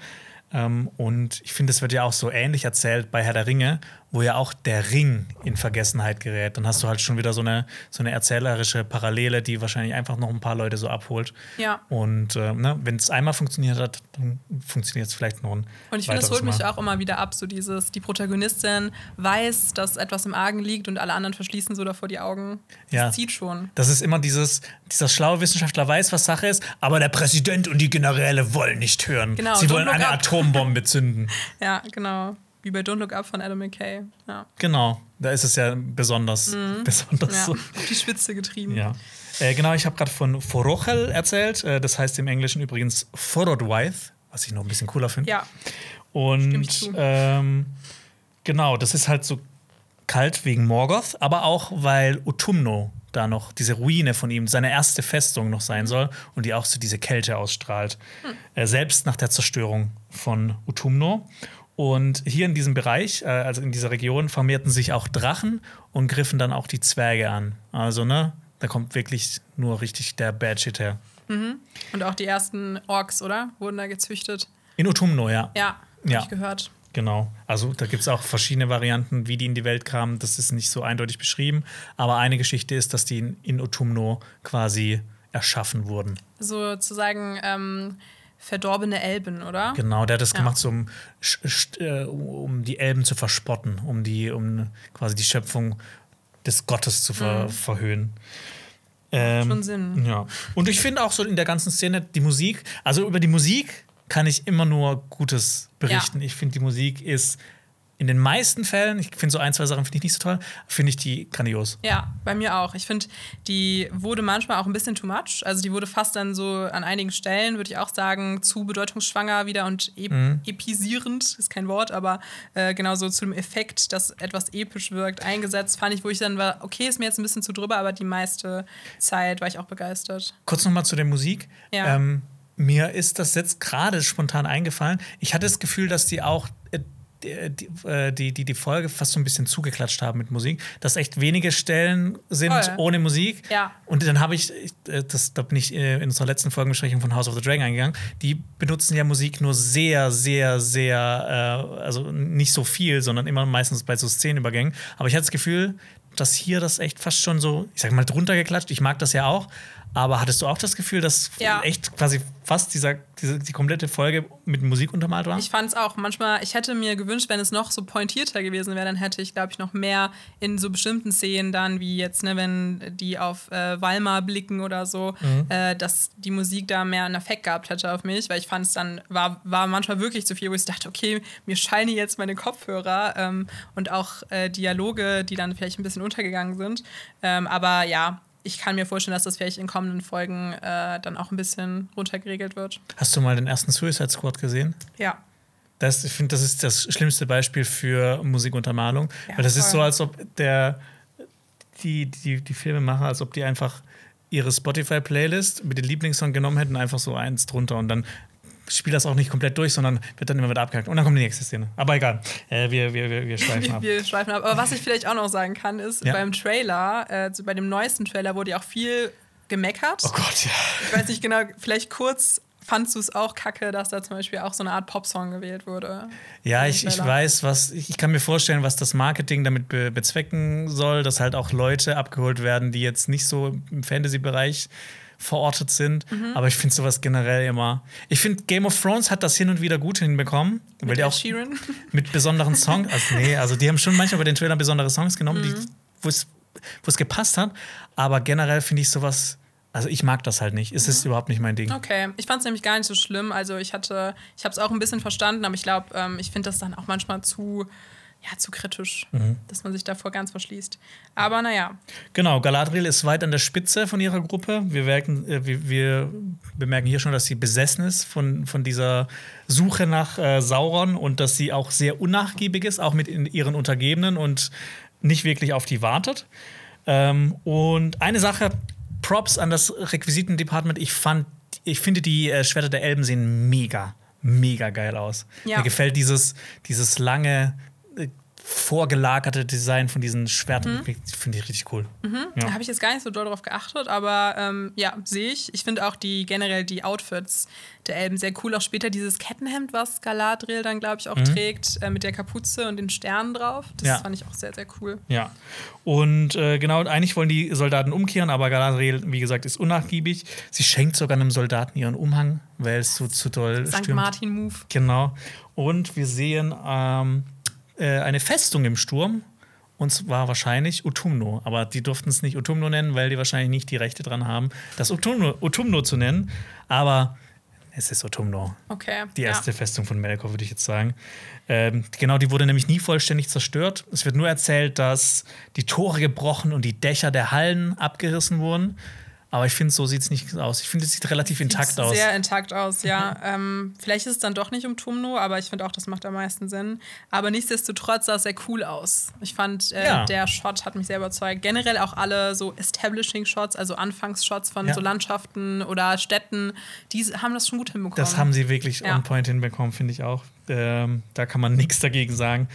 Ähm, und ich finde, es wird ja auch so ähnlich erzählt bei Herr der Ringe, wo ja auch der Ring in Vergessenheit gerät. Dann hast du halt schon wieder so eine, so eine erzählerische Parallele, die wahrscheinlich einfach noch ein paar Leute so abholt. Ja. Und äh, ne, wenn es einmal funktioniert hat, dann funktioniert es vielleicht noch ein Und ich finde, es holt mich auch immer wieder ab, so dieses, die Protagonistin weiß, dass etwas im Argen liegt und alle anderen verschließen so davor die Augen. Das ja. zieht schon. Das ist immer dieses, dieser schlaue Wissenschaftler weiß, was Sache ist, aber der Präsident und die Generäle wollen nicht hören. Genau, Sie wollen eine Atombombe zünden. Ja, genau. Wie bei Don't Look Up von Adam McKay. Ja. Genau, da ist es ja besonders, mhm. besonders ja, so. Auf die Spitze getrieben. Ja. Äh, genau, ich habe gerade von Forochel erzählt. Äh, das heißt im Englischen übrigens Forodwythe, was ich noch ein bisschen cooler finde. Ja. Und ähm, genau, das ist halt so kalt wegen Morgoth, aber auch weil Utumno da noch diese Ruine von ihm, seine erste Festung noch sein soll und die auch so diese Kälte ausstrahlt. Hm. Äh, selbst nach der Zerstörung von Utumno. Und hier in diesem Bereich, äh, also in dieser Region, vermehrten sich auch Drachen und griffen dann auch die Zwerge an. Also, ne, da kommt wirklich nur richtig der Bad Shit her. Mhm. Und auch die ersten Orks, oder? Wurden da gezüchtet? In Utumno, ja. Ja, hab ja. ich gehört. Genau. Also da gibt es auch verschiedene Varianten, wie die in die Welt kamen. Das ist nicht so eindeutig beschrieben. Aber eine Geschichte ist, dass die in, in Utumno quasi erschaffen wurden. Sozusagen ähm, verdorbene Elben, oder? Genau, der hat das ja. gemacht, so um, äh, um die Elben zu verspotten, um die, um quasi die Schöpfung des Gottes zu ver mhm. verhöhnen. Ähm, Schon Sinn. Ja. Und ich finde auch so in der ganzen Szene die Musik, also über die Musik kann ich immer nur Gutes berichten. Ja. Ich finde, die Musik ist in den meisten Fällen, ich finde so ein, zwei Sachen finde ich nicht so toll, finde ich die grandios. Ja, bei mir auch. Ich finde, die wurde manchmal auch ein bisschen too much. Also die wurde fast dann so an einigen Stellen, würde ich auch sagen, zu bedeutungsschwanger wieder und ep mhm. episierend, ist kein Wort, aber äh, genau so zu dem Effekt, dass etwas episch wirkt, eingesetzt, fand ich, wo ich dann war, okay, ist mir jetzt ein bisschen zu drüber, aber die meiste Zeit war ich auch begeistert. Kurz nochmal zu der Musik. Ja. Ähm, mir ist das jetzt gerade spontan eingefallen. Ich hatte das Gefühl, dass die auch äh, äh, die, die, die, Folge fast so ein bisschen zugeklatscht haben mit Musik, dass echt wenige Stellen sind Voll. ohne Musik. Ja. Und dann habe ich, äh, das, da bin ich in unserer letzten Folgenbesprechung von House of the Dragon eingegangen, die benutzen ja Musik nur sehr, sehr, sehr, äh, also nicht so viel, sondern immer meistens bei so Szenenübergängen. Aber ich hatte das Gefühl, dass hier das echt fast schon so, ich sag mal, drunter geklatscht. Ich mag das ja auch, aber hattest du auch das Gefühl, dass ja. echt quasi fast dieser, diese, die komplette Folge mit Musik untermalt war? Ich fand es auch. Manchmal, ich hätte mir gewünscht, wenn es noch so pointierter gewesen wäre, dann hätte ich, glaube ich, noch mehr in so bestimmten Szenen dann, wie jetzt, ne, wenn die auf äh, Walmar blicken oder so, mhm. äh, dass die Musik da mehr einen Effekt gehabt hätte auf mich, weil ich fand es dann, war, war manchmal wirklich zu viel, wo ich dachte, okay, mir scheinen jetzt meine Kopfhörer ähm, und auch äh, Dialoge, die dann vielleicht ein bisschen untergegangen sind. Ähm, aber ja, ich kann mir vorstellen, dass das vielleicht in kommenden Folgen äh, dann auch ein bisschen runtergeregelt wird. Hast du mal den ersten Suicide Squad gesehen? Ja. Das, ich finde, das ist das schlimmste Beispiel für Musikuntermalung. Ja, weil das voll. ist so, als ob der, die, die, die Filmemacher, als ob die einfach ihre Spotify-Playlist mit den Lieblingssong genommen hätten, einfach so eins drunter und dann spiele das auch nicht komplett durch, sondern wird dann immer wieder abgehakt. Und dann kommt die nächste Szene. Aber egal, äh, wir, wir, wir, wir schweifen ab. wir schweifen ab. Aber was ich vielleicht auch noch sagen kann, ist, ja. beim Trailer, äh, bei dem neuesten Trailer wurde ja auch viel gemeckert. Oh Gott, ja. Ich weiß nicht genau, vielleicht kurz fandst du es auch kacke, dass da zum Beispiel auch so eine Art Popsong gewählt wurde? Ja, ich, ich weiß, was, ich, kann mir vorstellen, was das Marketing damit be bezwecken soll, dass halt auch Leute abgeholt werden, die jetzt nicht so im Fantasy-Bereich verortet sind. Mhm. Aber ich finde sowas generell immer. Ich finde, Game of Thrones hat das hin und wieder gut hinbekommen. Mit weil die auch Sheeran? mit besonderen Songs. Also, nee, also die haben schon manchmal bei den Trailern besondere Songs genommen, mhm. wo es gepasst hat. Aber generell finde ich sowas. Also ich mag das halt nicht. Es ist mhm. überhaupt nicht mein Ding. Okay, ich fand es nämlich gar nicht so schlimm. Also ich hatte, ich habe es auch ein bisschen verstanden, aber ich glaube, ähm, ich finde das dann auch manchmal zu ja, zu kritisch, mhm. dass man sich davor ganz verschließt. Aber naja. Genau, Galadriel ist weit an der Spitze von ihrer Gruppe. Wir, merken, äh, wir, wir, bemerken hier schon, dass sie besessen ist von, von dieser Suche nach äh, Sauron und dass sie auch sehr unnachgiebig ist, auch mit ihren Untergebenen und nicht wirklich auf die wartet. Ähm, und eine Sache, Props an das Requisitendepartment. Ich fand, ich finde, die äh, Schwerter der Elben sehen mega, mega geil aus. Ja. Mir gefällt dieses, dieses lange vorgelagerte Design von diesen Schwertern mhm. finde ich richtig cool. Mhm. Ja. Da habe ich jetzt gar nicht so doll drauf geachtet, aber ähm, ja, sehe ich. Ich finde auch die generell die Outfits der Elben sehr cool. Auch später dieses Kettenhemd, was Galadriel dann, glaube ich, auch mhm. trägt, äh, mit der Kapuze und den Sternen drauf. Das ja. fand ich auch sehr, sehr cool. Ja. Und äh, genau, eigentlich wollen die Soldaten umkehren, aber Galadriel, wie gesagt, ist unnachgiebig. Sie schenkt sogar einem Soldaten ihren Umhang, weil es so zu doll St. Martin-Move. Genau. Und wir sehen ähm, äh, eine Festung im Sturm. Und zwar wahrscheinlich Utumno. Aber die durften es nicht Utumno nennen, weil die wahrscheinlich nicht die Rechte dran haben, das Utumno, Utumno zu nennen. Aber es ist Otumno. Okay. Die erste ja. Festung von Melkor, würde ich jetzt sagen. Ähm, genau, die wurde nämlich nie vollständig zerstört. Es wird nur erzählt, dass die Tore gebrochen und die Dächer der Hallen abgerissen wurden. Aber ich finde, so sieht es nicht aus. Ich finde, es sieht relativ intakt aus. Sehr intakt aus, ja. ähm, vielleicht ist es dann doch nicht um Tumno, aber ich finde auch, das macht am meisten Sinn. Aber nichtsdestotrotz sah es sehr cool aus. Ich fand, äh, ja. der Shot hat mich sehr überzeugt. Generell auch alle so Establishing-Shots, also Anfangsshots von ja. so Landschaften oder Städten, die haben das schon gut hinbekommen. Das haben sie wirklich ja. on point hinbekommen, finde ich auch. Ähm, da kann man nichts dagegen sagen.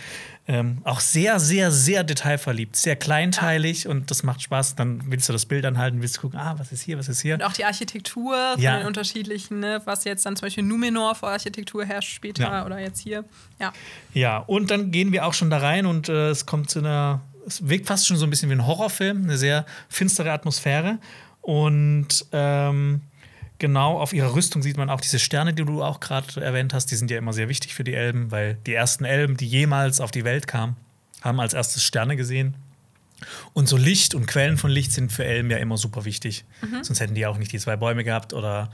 Ähm, auch sehr, sehr, sehr detailverliebt, sehr kleinteilig und das macht Spaß. Dann willst du das Bild anhalten, willst gucken, ah, was ist hier, was ist hier. Und auch die Architektur von ja. den unterschiedlichen, ne, was jetzt dann zum Beispiel Numenor vor Architektur herrscht später ja. oder jetzt hier. Ja. Ja, und dann gehen wir auch schon da rein und äh, es kommt zu einer, es wirkt fast schon so ein bisschen wie ein Horrorfilm, eine sehr finstere Atmosphäre. Und ähm, genau auf ihrer Rüstung sieht man auch diese Sterne, die du auch gerade erwähnt hast. Die sind ja immer sehr wichtig für die Elben, weil die ersten Elben, die jemals auf die Welt kamen, haben als erstes Sterne gesehen. Und so Licht und Quellen von Licht sind für Elben ja immer super wichtig. Mhm. Sonst hätten die auch nicht die zwei Bäume gehabt oder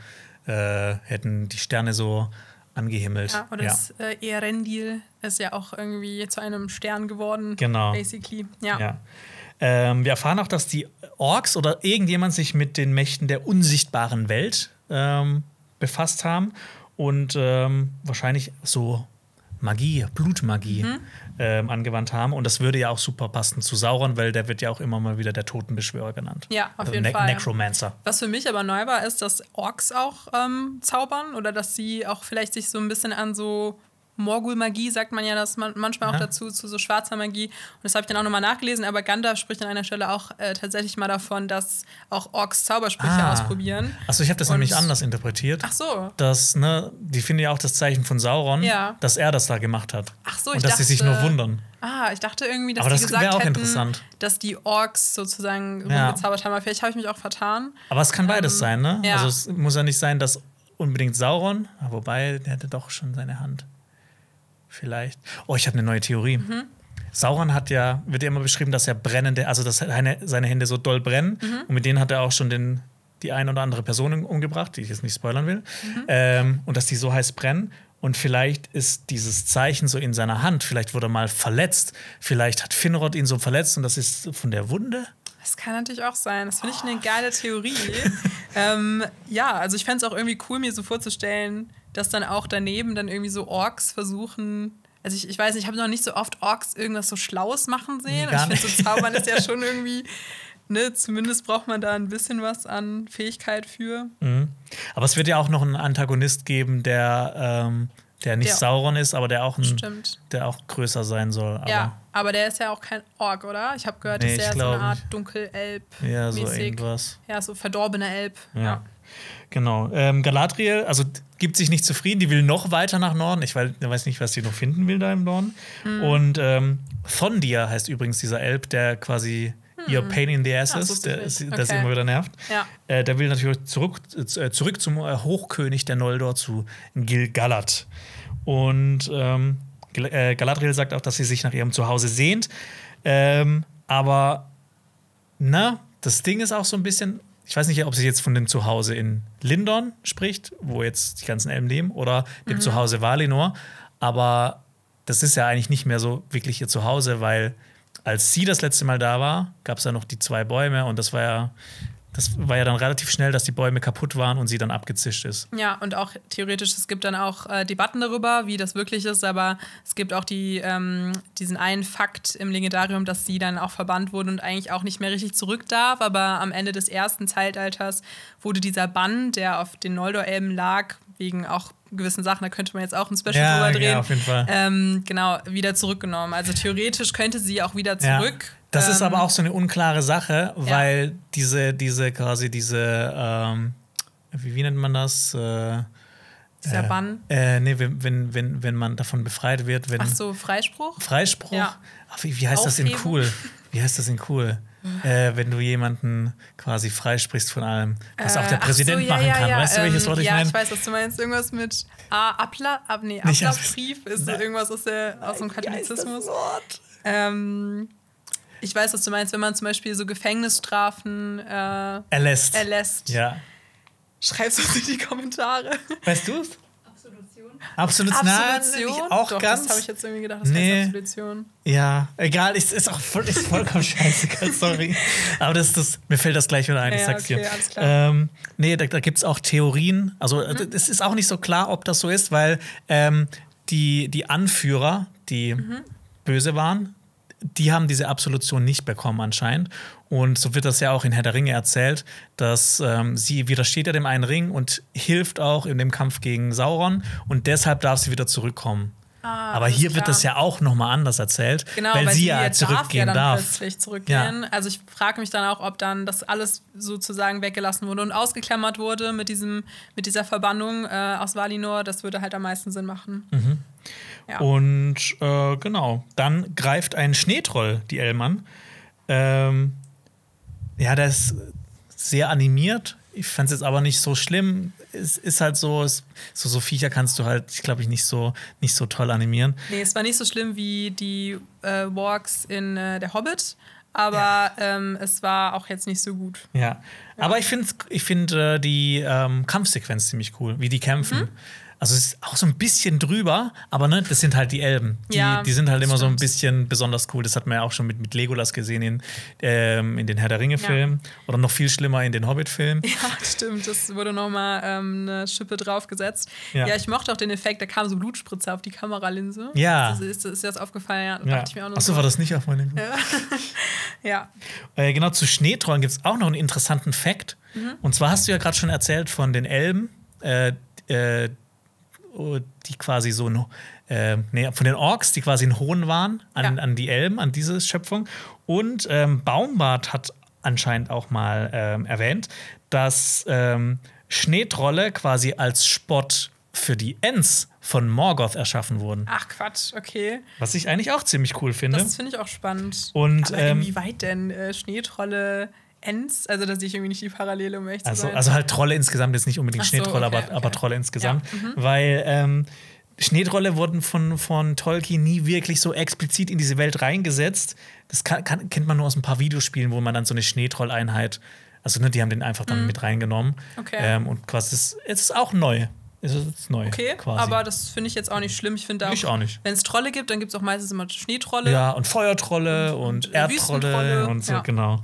äh, hätten die Sterne so angehimmelt. Ja, oder ja. das äh, Erendil ist ja auch irgendwie zu einem Stern geworden. Genau. Basically. Ja. ja. Ähm, wir erfahren auch, dass die Orks oder irgendjemand sich mit den Mächten der unsichtbaren Welt ähm, befasst haben und ähm, wahrscheinlich so Magie, Blutmagie mhm. ähm, angewandt haben. Und das würde ja auch super passen zu Sauron, weil der wird ja auch immer mal wieder der Totenbeschwörer genannt. Ja, auf also jeden ne Fall. Necromancer. Was für mich aber neu war, ist, dass Orks auch ähm, zaubern oder dass sie auch vielleicht sich so ein bisschen an so Morgul-Magie sagt man ja das man manchmal auch ja. dazu, zu so schwarzer Magie. Und das habe ich dann auch nochmal nachgelesen, aber Gandalf spricht an einer Stelle auch äh, tatsächlich mal davon, dass auch Orks Zaubersprüche ah. ausprobieren. Achso, ich habe das Und nämlich anders interpretiert. Ach so. Dass, ne, die finden ja auch das Zeichen von Sauron, ja. dass er das da gemacht hat. Ach so, ich Und dass dachte, sie sich nur wundern. Ah, ich dachte irgendwie, dass aber das die gesagt auch hätten, interessant. dass die Orks sozusagen ja. rumgezaubert haben. Aber vielleicht habe ich mich auch vertan. Aber es kann beides ähm, sein, ne? Ja. Also es muss ja nicht sein, dass unbedingt Sauron, wobei der hatte doch schon seine Hand. Vielleicht. Oh, ich habe eine neue Theorie. Mhm. Sauron hat ja, wird ja immer beschrieben, dass er brennende, also dass seine, seine Hände so doll brennen. Mhm. Und mit denen hat er auch schon den, die eine oder andere Person umgebracht, die ich jetzt nicht spoilern will. Mhm. Ähm, und dass die so heiß brennen. Und vielleicht ist dieses Zeichen so in seiner Hand, vielleicht wurde er mal verletzt, vielleicht hat Finrod ihn so verletzt und das ist von der Wunde. Das kann natürlich auch sein. Das finde ich eine geile Theorie. ähm, ja, also ich fände es auch irgendwie cool, mir so vorzustellen, dass dann auch daneben dann irgendwie so Orks versuchen. Also ich, ich weiß nicht, ich habe noch nicht so oft Orks irgendwas so Schlaues machen sehen. Nee, und ich finde, so Zaubern ist ja schon irgendwie, ne, zumindest braucht man da ein bisschen was an Fähigkeit für. Mhm. Aber es wird ja auch noch einen Antagonist geben, der, ähm, der nicht der, Sauron ist, aber der auch, ein, der auch größer sein soll. Aber ja, aber der ist ja auch kein Ork, oder? Ich habe gehört, nee, ist ja so eine Art Dunkelelb. Ja, so irgendwas. Ja, so verdorbener Elb. ja. ja. Genau. Ähm, Galadriel, also gibt sich nicht zufrieden, die will noch weiter nach Norden. Ich weiß, weiß nicht, was sie noch finden will da im Norden. Mhm. Und ähm, Thondir heißt übrigens dieser Elb, der quasi mhm. ihr Pain in the Ass ist, Ach, der, ist, okay. sie immer wieder nervt. Ja. Äh, der will natürlich zurück, äh, zurück zum äh, Hochkönig der Noldor, zu Gil-galad. Und ähm, äh, Galadriel sagt auch, dass sie sich nach ihrem Zuhause sehnt. Ähm, aber, na, das Ding ist auch so ein bisschen, ich weiß nicht, ob sie jetzt von dem Zuhause in Lindorn spricht, wo jetzt die ganzen Elben leben, oder dem mhm. Zuhause Valinor. Aber das ist ja eigentlich nicht mehr so wirklich ihr Zuhause, weil als sie das letzte Mal da war, gab es ja noch die zwei Bäume und das war ja das war ja dann relativ schnell, dass die Bäume kaputt waren und sie dann abgezischt ist. Ja, und auch theoretisch, es gibt dann auch äh, Debatten darüber, wie das wirklich ist, aber es gibt auch die, ähm, diesen einen Fakt im Legendarium, dass sie dann auch verbannt wurde und eigentlich auch nicht mehr richtig zurück darf. Aber am Ende des ersten Zeitalters wurde dieser Bann, der auf den Noldor-Elben lag, wegen auch gewissen Sachen, da könnte man jetzt auch ein Special ja, drüber drehen. Ja, auf jeden Fall. Ähm, genau, wieder zurückgenommen. Also theoretisch könnte sie auch wieder zurück. Ja. Das ähm, ist aber auch so eine unklare Sache, weil ja. diese, diese quasi diese, ähm, wie, wie, nennt man das? Äh, Dieser äh, Bann? Äh, nee, wenn, wenn, wenn, wenn man davon befreit wird. Wenn, Ach so, Freispruch? Freispruch? Ja. Ach, wie, wie heißt Aufhebung? das in cool? Wie heißt das in cool? Äh, wenn du jemanden quasi freisprichst von allem, was auch der äh, Präsident so, ja, machen ja, kann. Ja, weißt du, welches Wort ich ja, meine? Ja, ich weiß, was du meinst. Irgendwas mit ah, Abla ab, nee, Ablassbrief ist so irgendwas aus, der, aus dem Katholizismus. Ähm, ich weiß, was du meinst, wenn man zum Beispiel so Gefängnisstrafen äh, erlässt. erlässt. Ja. Schreib es uns in die Kommentare. Weißt du es? Absolution. Absolution. Absolution? auch Doch, ganz. Das habe ich jetzt irgendwie gedacht, das nee. heißt Absolution. Ja, egal, ist, ist auch voll, ist vollkommen scheißegal, sorry. Aber das, das, mir fällt das gleich wieder ein, ich sag's okay, dir. Alles klar. Ähm, nee, da, da gibt es auch Theorien. Also, es mhm. ist auch nicht so klar, ob das so ist, weil ähm, die, die Anführer, die mhm. böse waren, die haben diese Absolution nicht bekommen anscheinend. Und so wird das ja auch in Herr der Ringe erzählt, dass ähm, sie widersteht ja dem einen Ring und hilft auch in dem Kampf gegen Sauron und deshalb darf sie wieder zurückkommen. Ah, Aber hier klar. wird das ja auch nochmal anders erzählt, genau, weil, weil sie, ja zurückgehen darf. Ja dann darf. plötzlich zurückgehen. Ja. Also ich frage mich dann auch, ob dann das alles sozusagen weggelassen wurde und ausgeklammert wurde mit, diesem, mit dieser Verbannung äh, aus Valinor. Das würde halt am meisten Sinn machen. Mhm. Ja. Und äh, genau, dann greift ein Schneetroll die Elmann. Ähm, ja, der ist sehr animiert. Ich fand es jetzt aber nicht so schlimm. Es ist halt so, es, so, so Viecher kannst du halt, ich glaube ich, nicht so, nicht so toll animieren. Nee, es war nicht so schlimm wie die äh, Walks in äh, Der Hobbit aber ja. ähm, es war auch jetzt nicht so gut. Ja, ja. aber ich finde ich find, äh, die ähm, Kampfsequenz ziemlich cool, wie die kämpfen. Mhm. Also es ist auch so ein bisschen drüber, aber ne, das sind halt die Elben. Die, ja, die sind halt immer stimmt. so ein bisschen besonders cool. Das hat man ja auch schon mit, mit Legolas gesehen in, ähm, in den Herr der Ringe-Filmen. Ja. Oder noch viel schlimmer in den Hobbit-Filmen. Ja, stimmt. Das wurde nochmal ähm, eine Schippe draufgesetzt. Ja. ja, ich mochte auch den Effekt, da kam so Blutspritzer auf die Kameralinse. Ja. Das ist, ist dir das aufgefallen? Ja, dachte ich mir auch noch Achso, so. war das nicht auf meiner Linse? Ja. Äh, genau, zu Schneetrollen gibt es auch noch einen interessanten Fakt. Mhm. Und zwar hast du ja gerade schon erzählt von den Elben. Äh, äh, die quasi so ein, äh, nee, von den Orks, die quasi ein Hohn waren an, ja. an die Elben, an diese Schöpfung. Und ähm, Baumbart hat anscheinend auch mal ähm, erwähnt, dass ähm, Schneetrolle quasi als Spott für die Ents von Morgoth erschaffen wurden. Ach Quatsch, okay. Was ich eigentlich auch ziemlich cool finde. Das finde ich auch spannend. Und Aber ähm, inwieweit denn äh, Schneetrolle Ents, also da sehe ich irgendwie nicht die Parallele, um echt also, zu sein. Also halt Trolle insgesamt, jetzt nicht unbedingt so, Schneetrolle, okay, aber, okay. aber Trolle insgesamt. Ja. Mhm. Weil ähm, Schneetrolle wurden von, von Tolkien nie wirklich so explizit in diese Welt reingesetzt. Das kann, kann, kennt man nur aus ein paar Videospielen, wo man dann so eine Schneetrolleinheit, also ne, die haben den einfach dann mhm. mit reingenommen. Okay. Ähm, und quasi, es ist auch neu. Es ist neu. Okay, quasi. aber das finde ich jetzt auch nicht schlimm. Ich finde auch, auch wenn es Trolle gibt, dann gibt es auch meistens immer Schneetrolle. Ja, und Feuertrolle und, und Erdtrolle und so, ja. genau.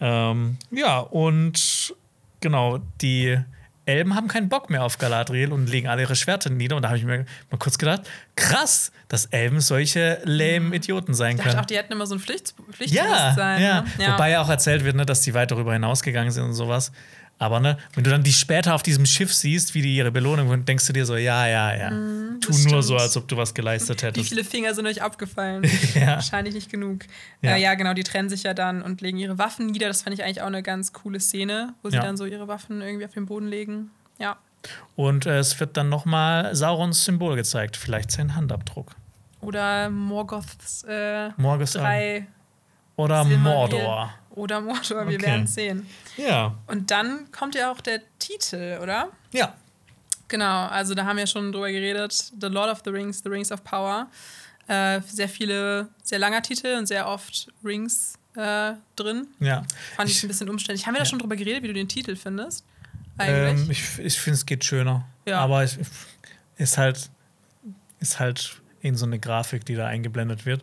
Ähm, ja, und genau, die Elben haben keinen Bock mehr auf Galadriel und legen alle ihre Schwerter nieder. Und da habe ich mir mal kurz gedacht, krass, dass Elben solche lähmen Idioten sein können. Ich auch, die hätten immer so ein Pflicht, Pflichtbewusstsein. Ja, ja. Ne? ja. Wobei ja auch erzählt wird, ne, dass die weit darüber hinausgegangen sind und sowas. Aber ne, wenn du dann die später auf diesem Schiff siehst, wie die ihre Belohnung und denkst du dir so, ja, ja, ja. Mm, tu nur stimmt. so, als ob du was geleistet hättest. Wie viele Finger sind euch abgefallen? ja. Wahrscheinlich nicht genug. Ja. Äh, ja. genau, die trennen sich ja dann und legen ihre Waffen nieder. Das fand ich eigentlich auch eine ganz coole Szene, wo sie ja. dann so ihre Waffen irgendwie auf den Boden legen. Ja. Und äh, es wird dann nochmal Saurons Symbol gezeigt, vielleicht sein Handabdruck. Oder Morgoths äh, Morgoth drei Oder Mordor. Oder wir okay. werden sehen. Ja. Und dann kommt ja auch der Titel, oder? Ja. Genau, also da haben wir schon drüber geredet. The Lord of the Rings, The Rings of Power. Äh, sehr viele, sehr langer Titel und sehr oft Rings äh, drin. Ja. Fand ich, ich, ein bisschen umständlich. Haben wir ja. da schon drüber geredet, wie du den Titel findest? Eigentlich? Ähm, ich ich finde, es geht schöner. Ja. Aber es ist halt, ist halt in so eine Grafik, die da eingeblendet wird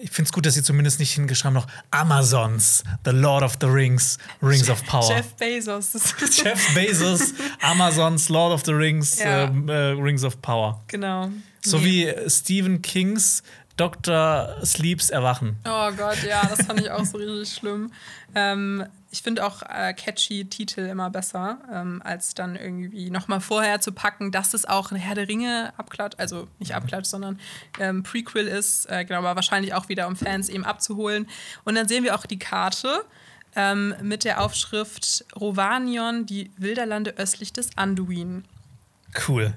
ich finde es gut, dass sie zumindest nicht hingeschrieben noch Amazons, The Lord of the Rings, Rings of Power. Jeff Bezos. Jeff Bezos, Amazons, Lord of the Rings, ja. ähm, äh, Rings of Power. Genau. So nee. wie Stephen Kings Dr. Sleeps Erwachen. Oh Gott, ja, das fand ich auch so richtig schlimm. Ähm, ich finde auch äh, catchy Titel immer besser, ähm, als dann irgendwie nochmal vorher zu packen, dass es auch eine Herr der Ringe abklatscht, also nicht abklatscht, sondern ähm, Prequel ist, äh, genau, aber wahrscheinlich auch wieder, um Fans eben abzuholen. Und dann sehen wir auch die Karte ähm, mit der Aufschrift Rovanion, die Wilderlande östlich des Anduin. Cool.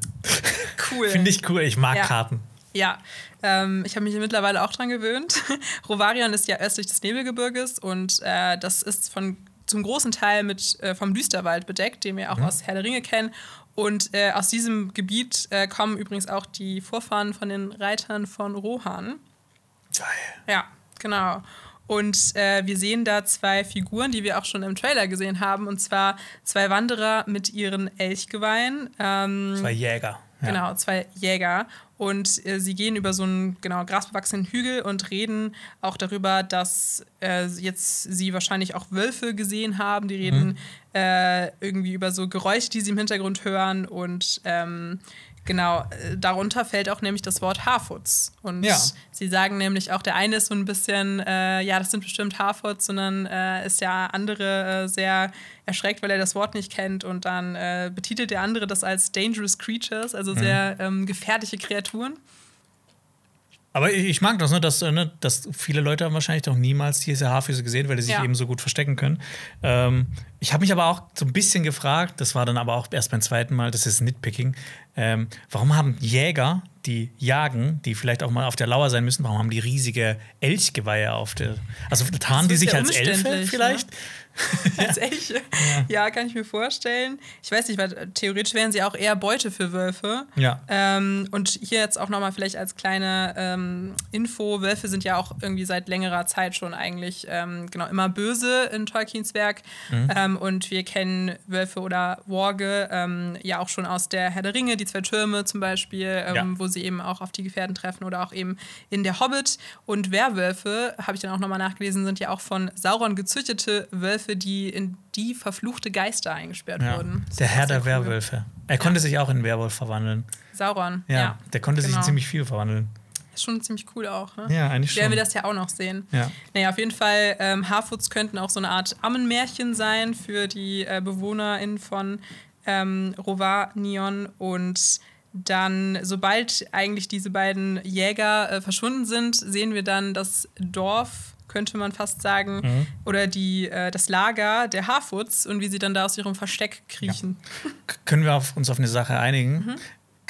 Cool. Finde ich cool, ich mag ja. Karten. Ja, ähm, ich habe mich mittlerweile auch dran gewöhnt. Rovarion ist ja östlich des Nebelgebirges und äh, das ist von, zum großen Teil mit, äh, vom Düsterwald bedeckt, den wir auch mhm. aus Herr der Ringe kennen. Und äh, aus diesem Gebiet äh, kommen übrigens auch die Vorfahren von den Reitern von Rohan. Geil. Ja, genau. Und äh, wir sehen da zwei Figuren, die wir auch schon im Trailer gesehen haben. Und zwar zwei Wanderer mit ihren Elchgeweihen. Ähm, zwei Jäger. Genau, zwei Jäger. Und äh, sie gehen über so einen genau grasbewachsenen Hügel und reden auch darüber, dass äh, jetzt sie wahrscheinlich auch Wölfe gesehen haben. Die reden mhm. äh, irgendwie über so Geräusche, die sie im Hintergrund hören und ähm, Genau, äh, darunter fällt auch nämlich das Wort Harfoots. Und ja. sie sagen nämlich auch, der eine ist so ein bisschen, äh, ja, das sind bestimmt Harfoots, sondern äh, ist ja andere äh, sehr erschreckt, weil er das Wort nicht kennt. Und dann äh, betitelt der andere das als Dangerous Creatures, also sehr mhm. ähm, gefährliche Kreaturen. Aber ich mag das, ne, dass, äh, ne, dass viele Leute haben wahrscheinlich doch niemals diese Haarfüße gesehen, weil die sich ja. eben so gut verstecken können. Ähm, ich habe mich aber auch so ein bisschen gefragt, das war dann aber auch erst beim zweiten Mal, das ist Nitpicking, ähm, warum haben Jäger, die jagen, die vielleicht auch mal auf der Lauer sein müssen, warum haben die riesige Elchgeweihe auf der. Also tarnen die sich als Elfe vielleicht? Ne? als Elche. Ja. ja. kann ich mir vorstellen. Ich weiß nicht, weil theoretisch wären sie auch eher Beute für Wölfe. Ja. Ähm, und hier jetzt auch nochmal vielleicht als kleine ähm, Info: Wölfe sind ja auch irgendwie seit längerer Zeit schon eigentlich ähm, genau immer böse in Tolkiens Werk. Mhm. Ähm, und wir kennen Wölfe oder Worge ähm, ja auch schon aus der Herr der Ringe, die zwei Türme zum Beispiel, ähm, ja. wo sie eben auch auf die Gefährten treffen oder auch eben in der Hobbit. Und Werwölfe, habe ich dann auch nochmal nachgelesen, sind ja auch von Sauron gezüchtete Wölfe Werwölfe, die in die verfluchte Geister eingesperrt ja. wurden. Der Herr der cool. Werwölfe. Er konnte sich auch in Werwolf verwandeln. Sauron. Ja, ja. der konnte genau. sich in ziemlich viel verwandeln. Ist schon ziemlich cool auch, ne? Ja, eigentlich schon. Werden wir das ja auch noch sehen. Ja. Naja, auf jeden Fall, ähm, Harfoots könnten auch so eine Art Ammenmärchen sein für die äh, BewohnerInnen von ähm, Rovanion und dann, sobald eigentlich diese beiden Jäger äh, verschwunden sind, sehen wir dann das Dorf könnte man fast sagen, mhm. oder die, äh, das Lager der Harfoots und wie sie dann da aus ihrem Versteck kriechen. Ja. Können wir auf, uns auf eine Sache einigen? Mhm.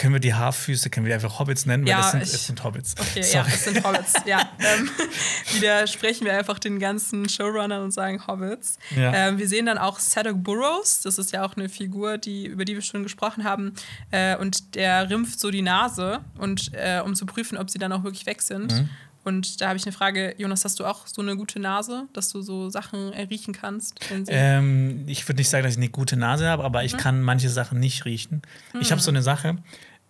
Können wir die Haarfüße, können wir einfach Hobbits nennen? Ja, Weil es sind, es sind Hobbits. Okay, Sorry. ja, es sind Hobbits. ja. Ähm, widersprechen wir einfach den ganzen Showrunnern und sagen Hobbits. Ja. Ähm, wir sehen dann auch Sadok Burrows, das ist ja auch eine Figur, die, über die wir schon gesprochen haben. Äh, und der rimpft so die Nase, und, äh, um zu prüfen, ob sie dann auch wirklich weg sind. Mhm. Und da habe ich eine Frage, Jonas, hast du auch so eine gute Nase, dass du so Sachen riechen kannst? Ähm, ich würde nicht sagen, dass ich eine gute Nase habe, aber ich mhm. kann manche Sachen nicht riechen. Mhm. Ich habe so eine Sache,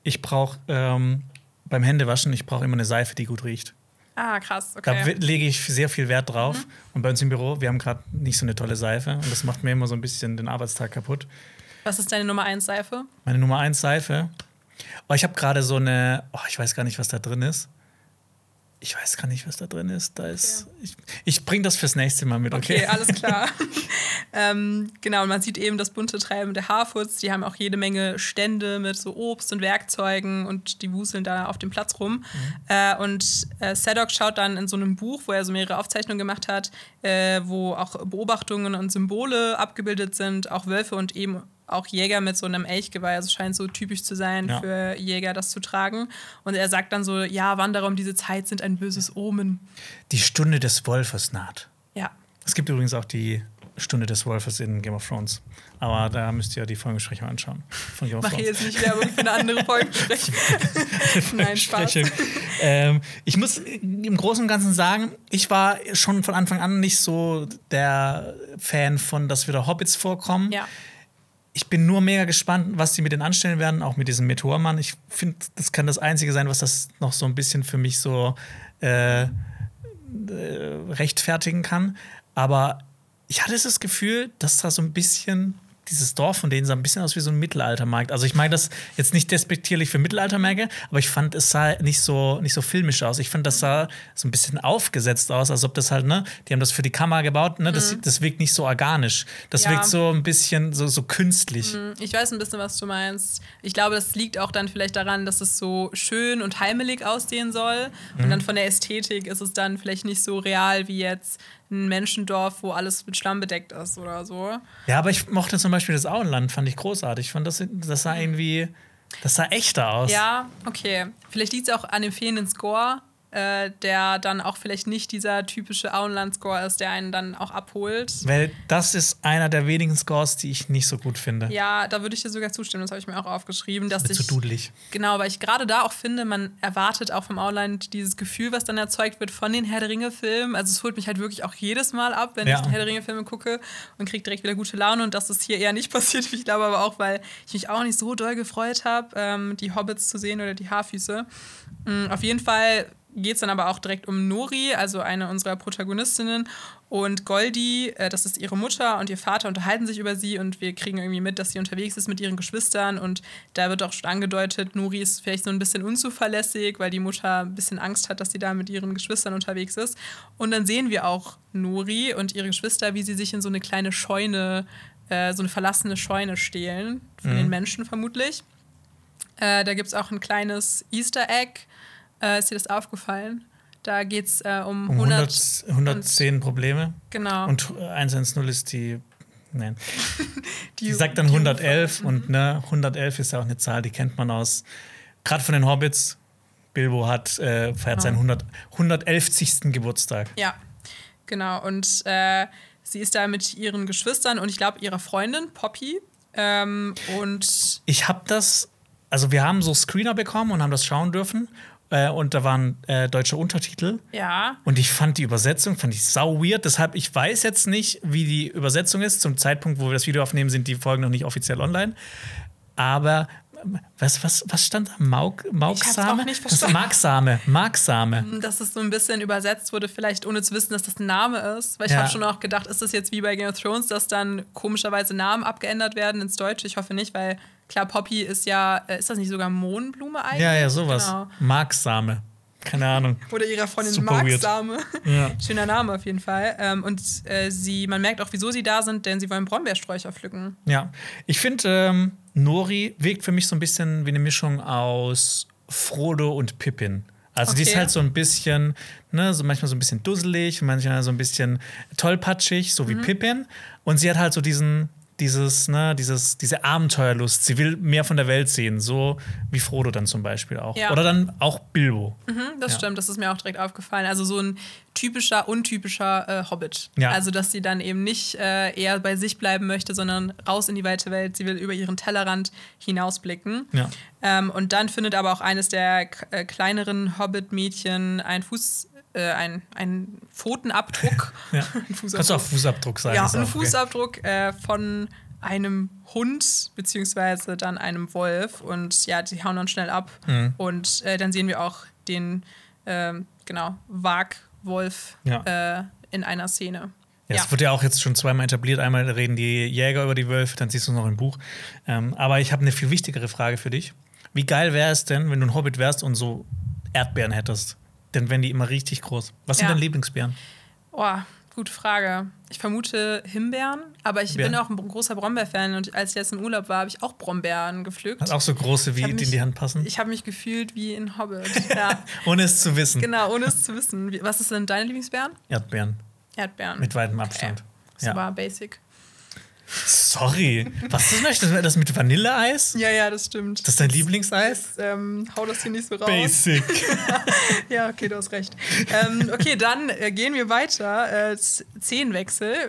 ich brauche ähm, beim Händewaschen, ich brauche immer eine Seife, die gut riecht. Ah, krass, okay. Da lege ich sehr viel Wert drauf. Mhm. Und bei uns im Büro, wir haben gerade nicht so eine tolle Seife und das macht mir immer so ein bisschen den Arbeitstag kaputt. Was ist deine Nummer 1 Seife? Meine Nummer 1 Seife? Oh, ich habe gerade so eine, oh, ich weiß gar nicht, was da drin ist. Ich weiß gar nicht, was da drin ist. Da ist okay. Ich, ich bringe das fürs nächste Mal mit, okay? Okay, alles klar. ähm, genau, und man sieht eben das bunte Treiben der Harfoots. Die haben auch jede Menge Stände mit so Obst und Werkzeugen und die wuseln da auf dem Platz rum. Mhm. Äh, und äh, Sadok schaut dann in so einem Buch, wo er so mehrere Aufzeichnungen gemacht hat, äh, wo auch Beobachtungen und Symbole abgebildet sind, auch Wölfe und eben auch Jäger mit so einem Elchgeweih. Also scheint so typisch zu sein ja. für Jäger, das zu tragen. Und er sagt dann so: Ja, Wanderer um diese Zeit sind ein böses Omen. Die Stunde des Wolfes naht. Ja. Es gibt übrigens auch die Stunde des Wolfes in Game of Thrones. Aber da müsst ihr die Folgenbesprechung anschauen. Von Game of Mach jetzt nicht Werbung für eine andere Folgensprechung. Nein, Spaß. Ähm, ich muss im Großen und Ganzen sagen, ich war schon von Anfang an nicht so der Fan von, dass wieder Hobbits vorkommen. Ja ich bin nur mega gespannt, was sie mit denen anstellen werden, auch mit diesem Meteormann. Ich finde, das kann das Einzige sein, was das noch so ein bisschen für mich so äh, äh, rechtfertigen kann. Aber ich hatte das Gefühl, dass da so ein bisschen dieses Dorf von denen sah ein bisschen aus wie so ein Mittelaltermarkt. Also ich meine das jetzt nicht despektierlich für Mittelaltermärkte, aber ich fand, es sah nicht so, nicht so filmisch aus. Ich fand, das sah so ein bisschen aufgesetzt aus, als ob das halt, ne, die haben das für die Kamera gebaut, ne, das, mhm. das wirkt nicht so organisch. Das ja. wirkt so ein bisschen so, so künstlich. Mhm. Ich weiß ein bisschen, was du meinst. Ich glaube, das liegt auch dann vielleicht daran, dass es so schön und heimelig aussehen soll. Und mhm. dann von der Ästhetik ist es dann vielleicht nicht so real wie jetzt ein Menschendorf, wo alles mit Schlamm bedeckt ist oder so. Ja, aber ich mochte zum Beispiel das Auenland, fand ich großartig. Ich fand, das, das sah irgendwie, das sah echter aus. Ja, okay. Vielleicht liegt es auch an dem fehlenden Score. Äh, der dann auch vielleicht nicht dieser typische Auenland-Score ist, der einen dann auch abholt. Weil das ist einer der wenigen Scores, die ich nicht so gut finde. Ja, da würde ich dir sogar zustimmen, das habe ich mir auch aufgeschrieben. Dass ich, zu dudelig. Genau, weil ich gerade da auch finde, man erwartet auch vom Auenland dieses Gefühl, was dann erzeugt wird von den Herr der Ringe-Filmen. Also es holt mich halt wirklich auch jedes Mal ab, wenn ja. ich die Herr der Ringe-Filme gucke und kriege direkt wieder gute Laune. Und das ist hier eher nicht passiert. Ich glaube aber auch, weil ich mich auch nicht so doll gefreut habe, ähm, die Hobbits zu sehen oder die Haarfüße. Mhm, auf jeden Fall geht es dann aber auch direkt um Nori, also eine unserer Protagonistinnen. Und Goldie, äh, das ist ihre Mutter und ihr Vater unterhalten sich über sie und wir kriegen irgendwie mit, dass sie unterwegs ist mit ihren Geschwistern. Und da wird auch schon angedeutet, Nori ist vielleicht so ein bisschen unzuverlässig, weil die Mutter ein bisschen Angst hat, dass sie da mit ihren Geschwistern unterwegs ist. Und dann sehen wir auch Nori und ihre Geschwister, wie sie sich in so eine kleine Scheune, äh, so eine verlassene Scheune stehlen, von mhm. den Menschen vermutlich. Äh, da gibt es auch ein kleines Easter Egg. Äh, ist dir das aufgefallen? Da geht es äh, um, um 100, 110 Probleme. Genau. Und 110 ist die. Nein. die, die sagt dann 111 und ne, 111 ist ja auch eine Zahl, die kennt man aus. Gerade von den Hobbits. Bilbo hat, äh, feiert genau. seinen 100, 111. Geburtstag. Ja, genau. Und äh, sie ist da mit ihren Geschwistern und ich glaube ihrer Freundin Poppy. Ähm, und ich habe das, also wir haben so Screener bekommen und haben das schauen dürfen äh, und da waren äh, deutsche Untertitel. Ja. Und ich fand die Übersetzung, fand ich sau weird. Deshalb, ich weiß jetzt nicht, wie die Übersetzung ist. Zum Zeitpunkt, wo wir das Video aufnehmen, sind die Folgen noch nicht offiziell online. Aber was, was, was stand da? Mauk, Mauksame? Ich das Marksame. Marksame. Hm, dass es so ein bisschen übersetzt wurde, vielleicht ohne zu wissen, dass das ein Name ist. Weil ich ja. habe schon auch gedacht, ist das jetzt wie bei Game of Thrones, dass dann komischerweise Namen abgeändert werden ins Deutsche? Ich hoffe nicht, weil Klar, Poppy ist ja, äh, ist das nicht sogar Mohnblume eigentlich? Ja, ja, sowas. Genau. Marksame. Keine Ahnung. Oder ihrer Freundin Marksame. Ja. Schöner Name auf jeden Fall. Ähm, und äh, sie, man merkt auch, wieso sie da sind, denn sie wollen Brombeersträucher pflücken. Ja. Ich finde, ähm, Nori wirkt für mich so ein bisschen wie eine Mischung aus Frodo und Pippin. Also okay. die ist halt so ein bisschen, ne, so manchmal so ein bisschen dusselig, manchmal so ein bisschen tollpatschig, so wie mhm. Pippin. Und sie hat halt so diesen, dieses, ne, dieses, diese Abenteuerlust. Sie will mehr von der Welt sehen, so wie Frodo dann zum Beispiel auch. Ja. Oder dann auch Bilbo. Mhm, das ja. stimmt, das ist mir auch direkt aufgefallen. Also so ein typischer, untypischer äh, Hobbit. Ja. Also, dass sie dann eben nicht äh, eher bei sich bleiben möchte, sondern raus in die weite Welt. Sie will über ihren Tellerrand hinausblicken. Ähm, und dann findet aber auch eines der äh, kleineren Hobbit-Mädchen ein Fuß äh, ein, ein Pfotenabdruck. ja. ein Fußabdruck. Kannst du auch Fußabdruck sagen. Ja, ein Fußabdruck okay. äh, von einem Hund beziehungsweise dann einem Wolf und ja, die hauen dann schnell ab mhm. und äh, dann sehen wir auch den ähm, genau Wagwolf ja. Äh, in einer Szene. Ja, es wird ja auch jetzt schon zweimal etabliert. Einmal reden die Jäger über die Wölfe, dann siehst du es noch im Buch. Ähm, aber ich habe eine viel wichtigere Frage für dich. Wie geil wäre es denn, wenn du ein Hobbit wärst und so Erdbeeren hättest? Dann werden die immer richtig groß. Was sind ja. deine Lieblingsbeeren? Oh, gute Frage. Ich vermute Himbeeren, aber ich Beeren. bin auch ein großer Brombeer-Fan und als ich jetzt im Urlaub war, habe ich auch Brombeeren gepflückt. Hat auch so große, wie die in die Hand passen? Ich habe mich gefühlt wie in Hobbit. Ja. ohne es zu wissen. Genau, ohne es zu wissen. Was ist denn deine Lieblingsbeeren? Erdbeeren. Erdbeeren. Mit weitem Abstand. Okay. Das ja. war basic. Sorry. Was ist das? Das mit Vanilleeis? Ja, ja, das stimmt. Das ist dein Lieblingseis? Das, ähm, hau das hier nicht so raus. Basic. ja, okay, du hast recht. Ähm, okay, dann äh, gehen wir weiter. Äh.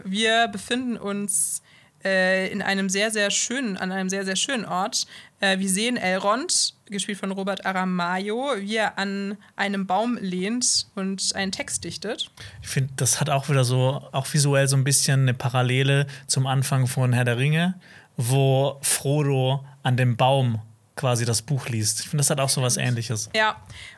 Wir befinden uns äh, in einem sehr, sehr schönen, an einem sehr, sehr schönen Ort. Äh, wir sehen Elrond, gespielt von Robert Aramayo, wie er an einem Baum lehnt und einen Text dichtet. Ich finde, das hat auch wieder so, auch visuell so ein bisschen eine Parallele zum Anfang von Herr der Ringe, wo Frodo an dem Baum quasi das Buch liest. Ich finde, das hat auch so was Ähnliches. Ja,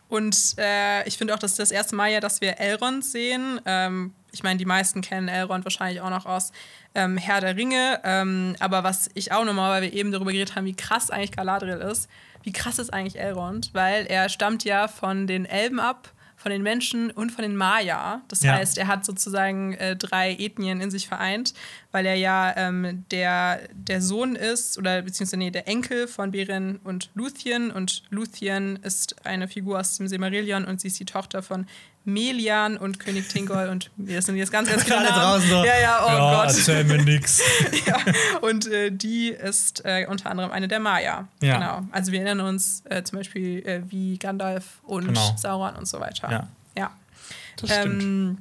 und äh, ich finde auch, das ist das erste Mal ja, dass wir Elrond sehen. Ähm, ich meine, die meisten kennen Elrond wahrscheinlich auch noch aus ähm, Herr der Ringe. Ähm, aber was ich auch nochmal, weil wir eben darüber geredet haben, wie krass eigentlich Galadriel ist, wie krass ist eigentlich Elrond? Weil er stammt ja von den Elben ab, von den Menschen und von den Maya. Das ja. heißt, er hat sozusagen äh, drei Ethnien in sich vereint, weil er ja ähm, der, der Sohn ist, oder beziehungsweise nee, der Enkel von Beren und Luthien. Und Luthien ist eine Figur aus dem Silmarillion und sie ist die Tochter von Melian und König Tingol und wir sind jetzt ganz, ganz Alle draußen so. Ja, ja, oh ja, Gott. erzähl mir nix. ja, und äh, die ist äh, unter anderem eine der Maya. Ja. Genau. Also wir erinnern uns äh, zum Beispiel äh, wie Gandalf und Genau. Sauron und so weiter. Ja. ja. Das stimmt. Ähm,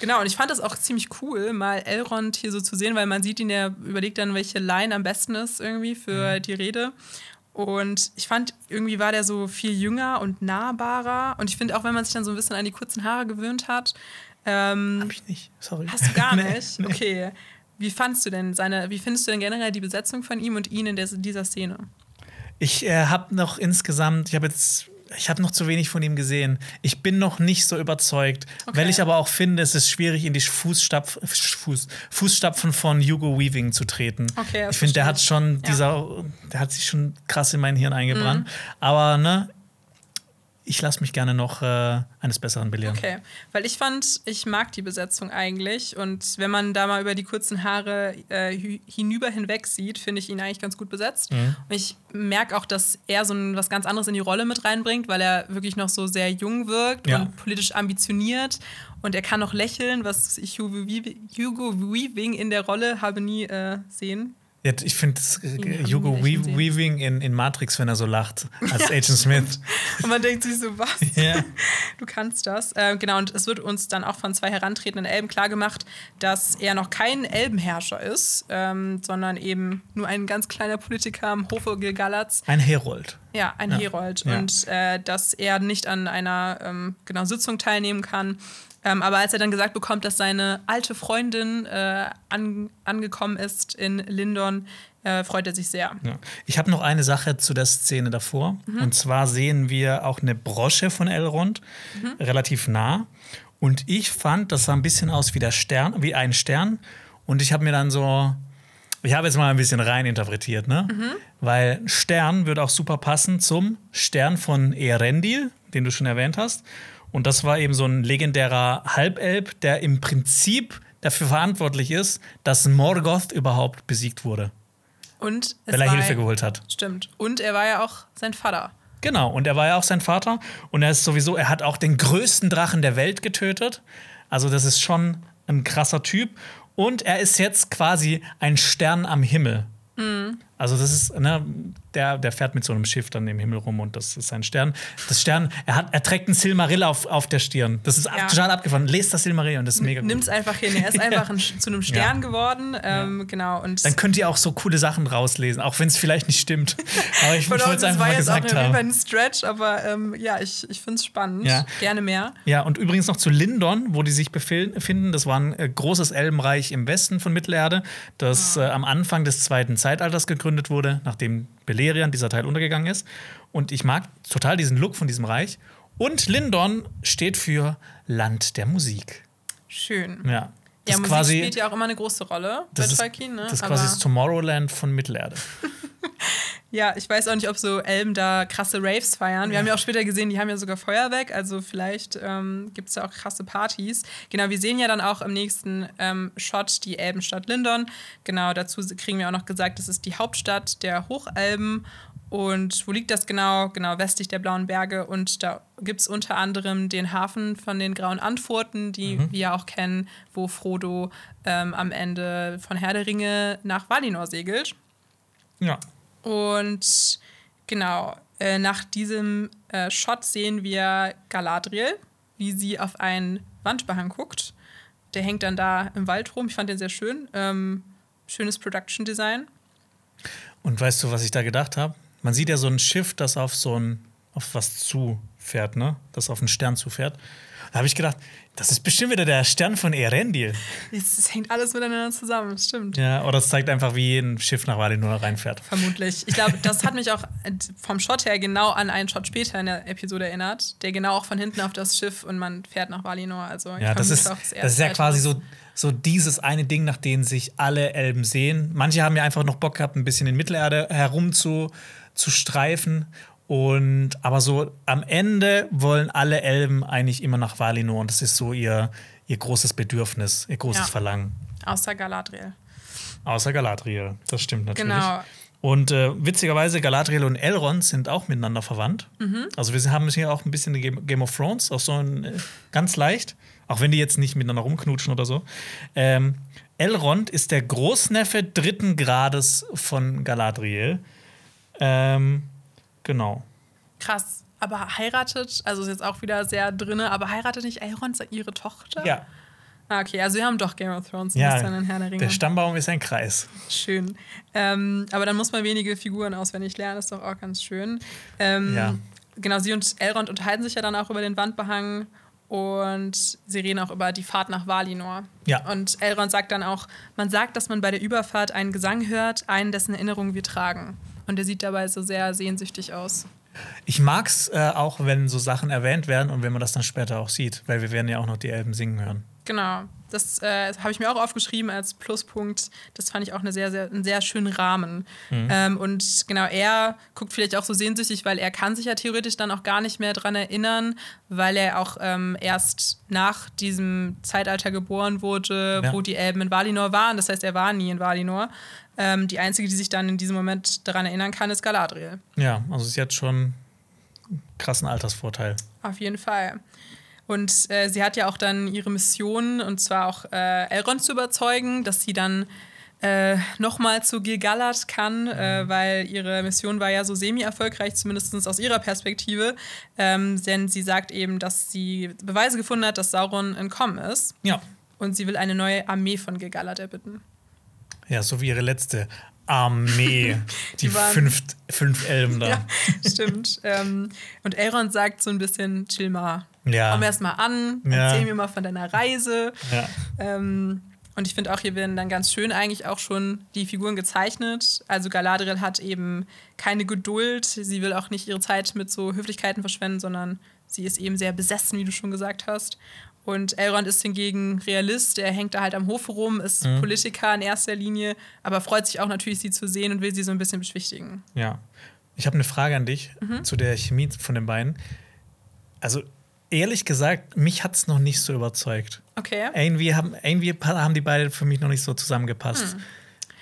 genau, und ich fand das auch ziemlich cool, mal Elrond hier so zu sehen, weil man sieht ihn, der überlegt dann, welche Line am besten ist irgendwie für Mhm. die Rede. Und ich fand, irgendwie war der so viel jünger und nahbarer. Und ich finde auch, wenn man sich dann so ein bisschen an die kurzen Haare gewöhnt hat, ähm, Hab ich nicht, sorry. Hast du gar Nee, nicht? nee. Okay. Wie fandst du denn seine, wie findest du denn generell die Besetzung von ihm und ihn in der, dieser Szene? Ich äh, habe noch insgesamt, ich habe jetzt, ich habe noch zu wenig von ihm gesehen. Ich bin noch nicht so überzeugt, Okay. weil ich aber auch finde, es ist schwierig, in die Fußstapf, Fuß, Fußstapfen von Hugo Weaving zu treten. Okay, ich finde, der hat schon Ja. Mhm. dieser, der hat sich schon krass in mein Hirn eingebrannt. Aber ne, ich lasse mich gerne noch äh, eines Besseren belehren. Okay, weil ich fand, ich mag die Besetzung eigentlich und wenn man da mal über die kurzen Haare äh, hinüber hinweg sieht, finde ich ihn eigentlich ganz gut besetzt. Mhm. Und ich merke auch, dass er so ein, was ganz anderes in die Rolle mit reinbringt, weil er wirklich noch so sehr jung wirkt Ja. und politisch ambitioniert und er kann noch lächeln, was ich Hugo Weaving, Hugo Weaving in der Rolle habe nie äh, sehen. Ja, ich finde Ihn haben Hugo gesehen. Weaving in, in Matrix, wenn er so lacht, als Agent Smith. Und man denkt sich so, was? Ja. Du kannst das. Äh, genau, und es wird uns dann auch von zwei herantretenden Elben klargemacht, dass er noch kein Elbenherrscher ist, ähm, sondern eben nur ein ganz kleiner Politiker am Hofe Gilgalatz. Ein Herold. Ja, ein Ja. Herold. Ja. Und äh, dass er nicht an einer ähm, genau, Sitzung teilnehmen kann. Ähm, aber als er dann gesagt bekommt, dass seine alte Freundin äh, an, angekommen ist in Lindon, äh, freut er sich sehr. Ja. Ich habe noch eine Sache zu der Szene davor. Und zwar sehen wir auch eine Brosche von Elrond, relativ nah. Und ich fand, das sah ein bisschen aus wie der Stern, wie ein Stern. Und ich habe mir dann so, ich habe jetzt mal ein bisschen rein interpretiert, ne? Weil Stern würde auch super passen zum Stern von Eärendil, den du schon erwähnt hast. Und das war eben so ein legendärer Halbelb, der im Prinzip dafür verantwortlich ist, dass Morgoth überhaupt besiegt wurde Und es weil er Hilfe geholt hat. Stimmt. Und er war ja auch sein Vater. Genau, und er war ja auch sein Vater. Und er ist sowieso, er hat auch den größten Drachen der Welt getötet. Also, das ist schon ein krasser Typ. Und er ist jetzt quasi ein Stern am Himmel. Also, das ist, ne, der, der fährt mit so einem Schiff dann im Himmel rum und das ist sein Stern. Das Stern, er, hat, er trägt ein Silmarill auf, auf der Stirn. Das ist Ja. total abgefahren. Lest das Silmarill und das ist mega gut. Nimm's einfach hin. Er ist einfach ein, zu einem Stern geworden. Ähm, Genau. Und Dann könnt ihr auch so coole Sachen rauslesen, auch wenn es vielleicht nicht stimmt. Aber ich, ich wollte es das einfach war mal jetzt auch gesagt auf jeden haben. Fall ein Stretch, aber ähm, ja, ich, ich finde es spannend. Ja. Gerne mehr. Ja, und übrigens noch zu Lindon, wo die sich befinden. Das war ein äh, großes Elbenreich im Westen von Mittelerde, das äh, am Anfang des zweiten Zeitalters gegründet wurde, nachdem Beleriand, dieser Teil, untergegangen ist. Und ich mag total diesen Look von diesem Reich. Und Lindon steht für Land der Musik. Schön. Ja. Ja, Das ist Musik quasi, spielt ja auch immer eine große Rolle bei das ist, Tolkien. Ne? das ist quasi das Tomorrowland von Mittelerde. Ja, ich weiß auch nicht, ob so Elben da krasse Raves feiern. Wir haben ja auch später gesehen, die haben ja sogar Feuerwerk, also vielleicht ähm, gibt es da auch krasse Partys. Genau, wir sehen ja dann auch im nächsten ähm, Shot die Elbenstadt Lindon. Genau, dazu kriegen wir auch noch gesagt, das ist die Hauptstadt der Hochalben. Und wo liegt das genau? Genau, westlich der Blauen Berge. Und da gibt es unter anderem den Hafen von den Grauen Antworten, die wir ja auch kennen, wo Frodo ähm, am Ende von Herr der Ringe nach Valinor segelt. Ja. Und genau, äh, nach diesem äh, Shot sehen wir Galadriel, wie sie auf einen Wandbehang guckt. Der hängt dann da im Wald rum. Ich fand den sehr schön. Ähm, schönes Production Design. Und weißt du, was ich da gedacht habe? Man sieht ja so ein Schiff, das auf so ein, auf was zufährt, ne? Das auf einen Stern zufährt. Da habe ich gedacht, das ist bestimmt wieder der Stern von Erendil. Es, hängt alles miteinander zusammen, das stimmt. Ja, oder es zeigt einfach, wie ein Schiff nach Valinor reinfährt. Vermutlich. Ich glaube, das hat mich auch vom Shot her genau an einen Shot später in der Episode erinnert, der genau auch von hinten auf das Schiff und man fährt nach Valinor. Also ich Ja, das ist, auch das ist ja quasi so, so dieses eine Ding, nach dem sich alle Elben sehen. Manche haben ja einfach noch Bock gehabt, ein bisschen in Mittelerde herum zu, zu streifen. Und aber so am Ende wollen alle Elben eigentlich immer nach Valinor und das ist so ihr, ihr großes Bedürfnis, ihr großes Ja. Verlangen. Außer Galadriel. Außer Galadriel, das stimmt natürlich. Genau. Und äh, witzigerweise, Galadriel und Elrond sind auch miteinander verwandt. Mhm. Also wir haben hier auch ein bisschen Game of Thrones, auch so ein, äh, ganz leicht. Auch wenn die jetzt nicht miteinander rumknutschen oder so. Ähm, Elrond ist der Großneffe dritten Grades von Galadriel. Ähm, genau. Krass. Aber heiratet, also ist jetzt auch wieder sehr drinne, aber heiratet nicht Elrond ihre Tochter? Ja. Ah, okay, also wir haben doch Game of Thrones ja, in Herr der Ringe. Der Stammbaum ist ein Kreis. Schön. Ähm, aber dann muss man wenige Figuren auswendig lernen, ist doch auch ganz schön. Ähm, ja. Genau, sie und Elrond unterhalten sich ja dann auch über den Wandbehang und sie reden auch über die Fahrt nach Valinor. Ja. Und Elrond sagt dann auch, man sagt, dass man bei der Überfahrt einen Gesang hört, einen, dessen Erinnerungen wir tragen. Und er sieht dabei so sehr sehnsüchtig aus. Ich mag es äh, auch, wenn so Sachen erwähnt werden und wenn man das dann später auch sieht, weil wir werden ja auch noch die Elben singen hören. Genau. Das äh, habe ich mir auch aufgeschrieben als Pluspunkt. Das fand ich auch eine sehr, sehr, einen sehr schönen Rahmen. Mhm. Ähm, und genau, er guckt vielleicht auch so sehnsüchtig, weil er kann sich ja theoretisch dann auch gar nicht mehr daran erinnern, weil er auch ähm, erst nach diesem Zeitalter geboren wurde, ja. wo die Elben in Valinor waren. Das heißt, er war nie in Valinor. Ähm, die einzige, die sich dann in diesem Moment daran erinnern kann, ist Galadriel. Ja, also sie hat schon einen krassen Altersvorteil. Auf jeden Fall. Und äh, sie hat ja auch dann ihre Mission, und zwar auch äh, Elrond zu überzeugen, dass sie dann äh, nochmal zu Gilgalad kann, äh, mhm. weil ihre Mission war ja so semi-erfolgreich, zumindest aus ihrer Perspektive. Ähm, denn sie sagt eben, dass sie Beweise gefunden hat, dass Sauron entkommen ist. Ja. Und sie will eine neue Armee von Gilgalad erbitten. Ja, so wie ihre letzte Armee. die, die fünf, fünf Elben da. Ja, stimmt. ähm, und Elrond sagt so ein bisschen, chill mal. Ja. Komm erst mal an, erzähl ja. mir mal von deiner Reise. Ja. Ähm, und ich finde auch, hier werden dann ganz schön eigentlich auch schon die Figuren gezeichnet. Also Galadriel hat eben keine Geduld. Sie will auch nicht ihre Zeit mit so Höflichkeiten verschwenden, sondern sie ist eben sehr besessen, wie du schon gesagt hast. Und Elrond ist hingegen Realist, er hängt da halt am Hof rum, ist mhm. Politiker in erster Linie, aber freut sich auch natürlich, sie zu sehen und will sie so ein bisschen beschwichtigen. Ja. Ich habe eine Frage an dich mhm. zu der Chemie von den beiden. Also, ehrlich gesagt, mich hat es noch nicht so überzeugt. Okay. Irgendwie haben, irgendwie haben die beiden für mich noch nicht so zusammengepasst. Hm.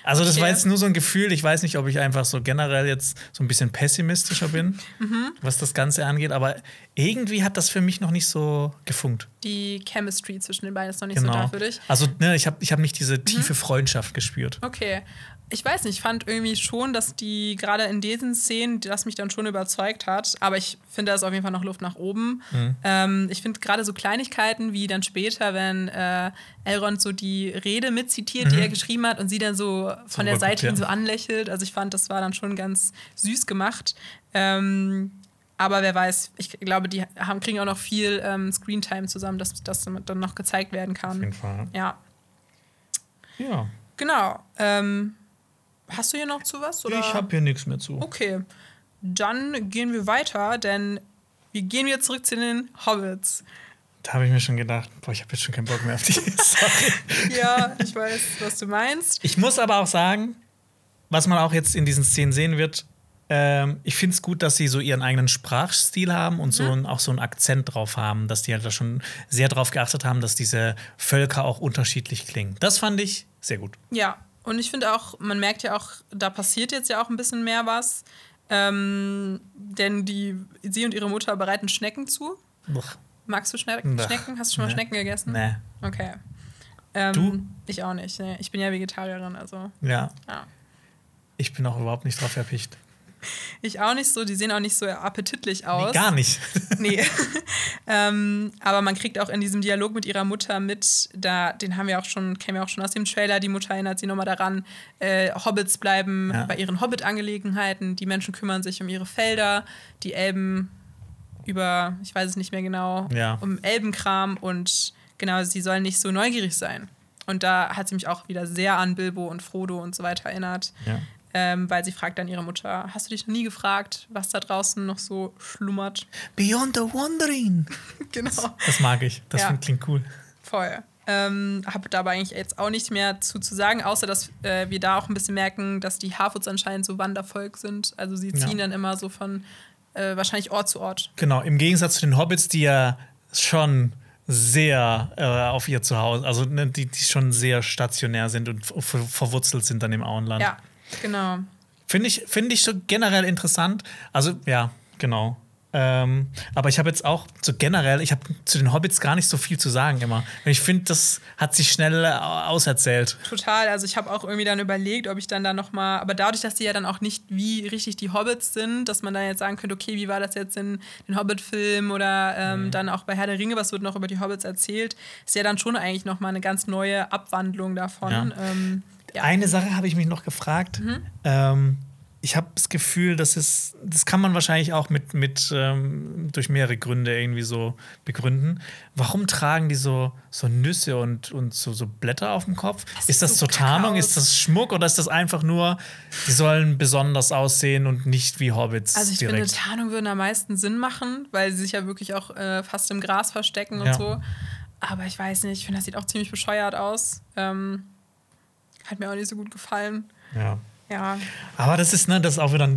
Also das okay. war jetzt nur so ein Gefühl. Ich weiß nicht, ob ich einfach so generell jetzt so ein bisschen pessimistischer bin, mhm. was das Ganze angeht. Aber irgendwie hat das für mich noch nicht so gefunkt. Die Chemistry zwischen den beiden ist noch nicht genau. so da für dich. Also ne, ich habe ich hab nicht diese tiefe mhm. Freundschaft gespürt. Okay ich weiß nicht, ich fand irgendwie schon, dass die gerade in diesen Szenen, das mich dann schon überzeugt hat, aber ich finde, da ist auf jeden Fall noch Luft nach oben. Mhm. Ähm, ich finde gerade so Kleinigkeiten wie dann später, wenn äh, Elrond so die Rede mitzitiert, mhm. die er geschrieben hat und sie dann so von der Seite hin so anlächelt. Also ich fand, das war dann schon ganz süß gemacht. Ähm, aber wer weiß, ich glaube, die haben, kriegen auch noch viel ähm, Screentime zusammen, dass das dann noch gezeigt werden kann. Auf jeden Fall. Ja. Ja. Genau. Ähm, Hast du hier noch zu was? Oder? Ich habe hier nichts mehr zu. Okay. Dann gehen wir weiter, denn wir gehen wieder zurück zu den Hobbits. Da habe ich mir schon gedacht, boah, ich habe jetzt schon keinen Bock mehr auf die Sache. ja, ich weiß, was du meinst. Ich muss aber auch sagen, was man auch jetzt in diesen Szenen sehen wird, ähm, ich finde es gut, dass sie so ihren eigenen Sprachstil haben und so mhm. auch so einen Akzent drauf haben, dass die halt da schon sehr drauf geachtet haben, dass diese Völker auch unterschiedlich klingen. Das fand ich sehr gut. Ja, und ich finde auch, man merkt ja auch, da passiert jetzt ja auch ein bisschen mehr was. Ähm, denn die, sie und ihre Mutter bereiten Schnecken zu. Buch. Magst du Schne Buch. Schnecken? Hast du schon mal nee. Schnecken gegessen? Nee. Okay. Ähm, du? Ich auch nicht. Nee. Ich bin ja Vegetarierin, also. Ja. ja. Ich bin auch überhaupt nicht drauf erpicht. Ich auch nicht so, die sehen auch nicht so appetitlich aus. Nee, gar nicht. nee. ähm, aber man kriegt auch in diesem Dialog mit ihrer Mutter mit, da, den haben wir auch schon, kennen wir auch schon aus dem Trailer, die Mutter erinnert sie nochmal daran, äh, Hobbits bleiben ja. bei ihren Hobbit-Angelegenheiten, die Menschen kümmern sich um ihre Felder, die Elben über, ich weiß es nicht mehr genau, ja. um Elbenkram und genau, sie sollen nicht so neugierig sein. Und da hat sie mich auch wieder sehr an Bilbo und Frodo und so weiter erinnert. Ja ähm, weil sie fragt dann ihre Mutter, hast du dich noch nie gefragt, was da draußen noch so schlummert? Beyond the Wandering. genau. Das, das, mag ich, das ja. klingt cool. Voll. Ähm, habe dabei eigentlich jetzt auch nichts mehr zu, zu sagen, außer dass äh, wir da auch ein bisschen merken, dass die Harfoots anscheinend so Wandervolk sind. Also sie ziehen ja. dann immer so von äh, wahrscheinlich Ort zu Ort. Genau, im Gegensatz zu den Hobbits, die ja schon sehr äh, auf ihr Zuhause, also ne, die, die schon sehr stationär sind und verwurzelt sind dann im Auenland. Ja, Genau. Finde ich, find ich so generell interessant. Also, ja, genau. Ähm, aber ich habe jetzt auch so generell, ich habe zu den Hobbits gar nicht so viel zu sagen immer. Ich finde, das hat sich schnell äh, auserzählt. Total. Also ich habe auch irgendwie dann überlegt, ob ich dann da noch mal, aber dadurch, dass die ja dann auch nicht wie richtig die Hobbits sind, dass man dann jetzt sagen könnte, okay, wie war das jetzt in den Hobbit-Film oder ähm, mhm. dann auch bei Herr der Ringe, was wird noch über die Hobbits erzählt, ist ja dann schon eigentlich noch mal eine ganz neue Abwandlung davon. Ja. Ähm, ja. Eine Sache habe ich mich noch gefragt. Mhm. Ähm, ich habe das Gefühl, dass es, das kann man wahrscheinlich auch mit, mit ähm, durch mehrere Gründe irgendwie so begründen. Warum tragen die so, so Nüsse und, und so, so Blätter auf dem Kopf? Das ist das so zur Tarnung? Ist das Schmuck oder ist das einfach nur, die sollen besonders aussehen und nicht wie Hobbits? Also ich direkt? finde, Tarnung würde am meisten Sinn machen, weil sie sich ja wirklich auch äh, fast im Gras verstecken und ja. so. Aber ich weiß nicht, ich finde, das sieht auch ziemlich bescheuert aus. Ähm, hat mir auch nicht so gut gefallen. Ja. Ja. Aber das ist, ne, das ist auch wieder ein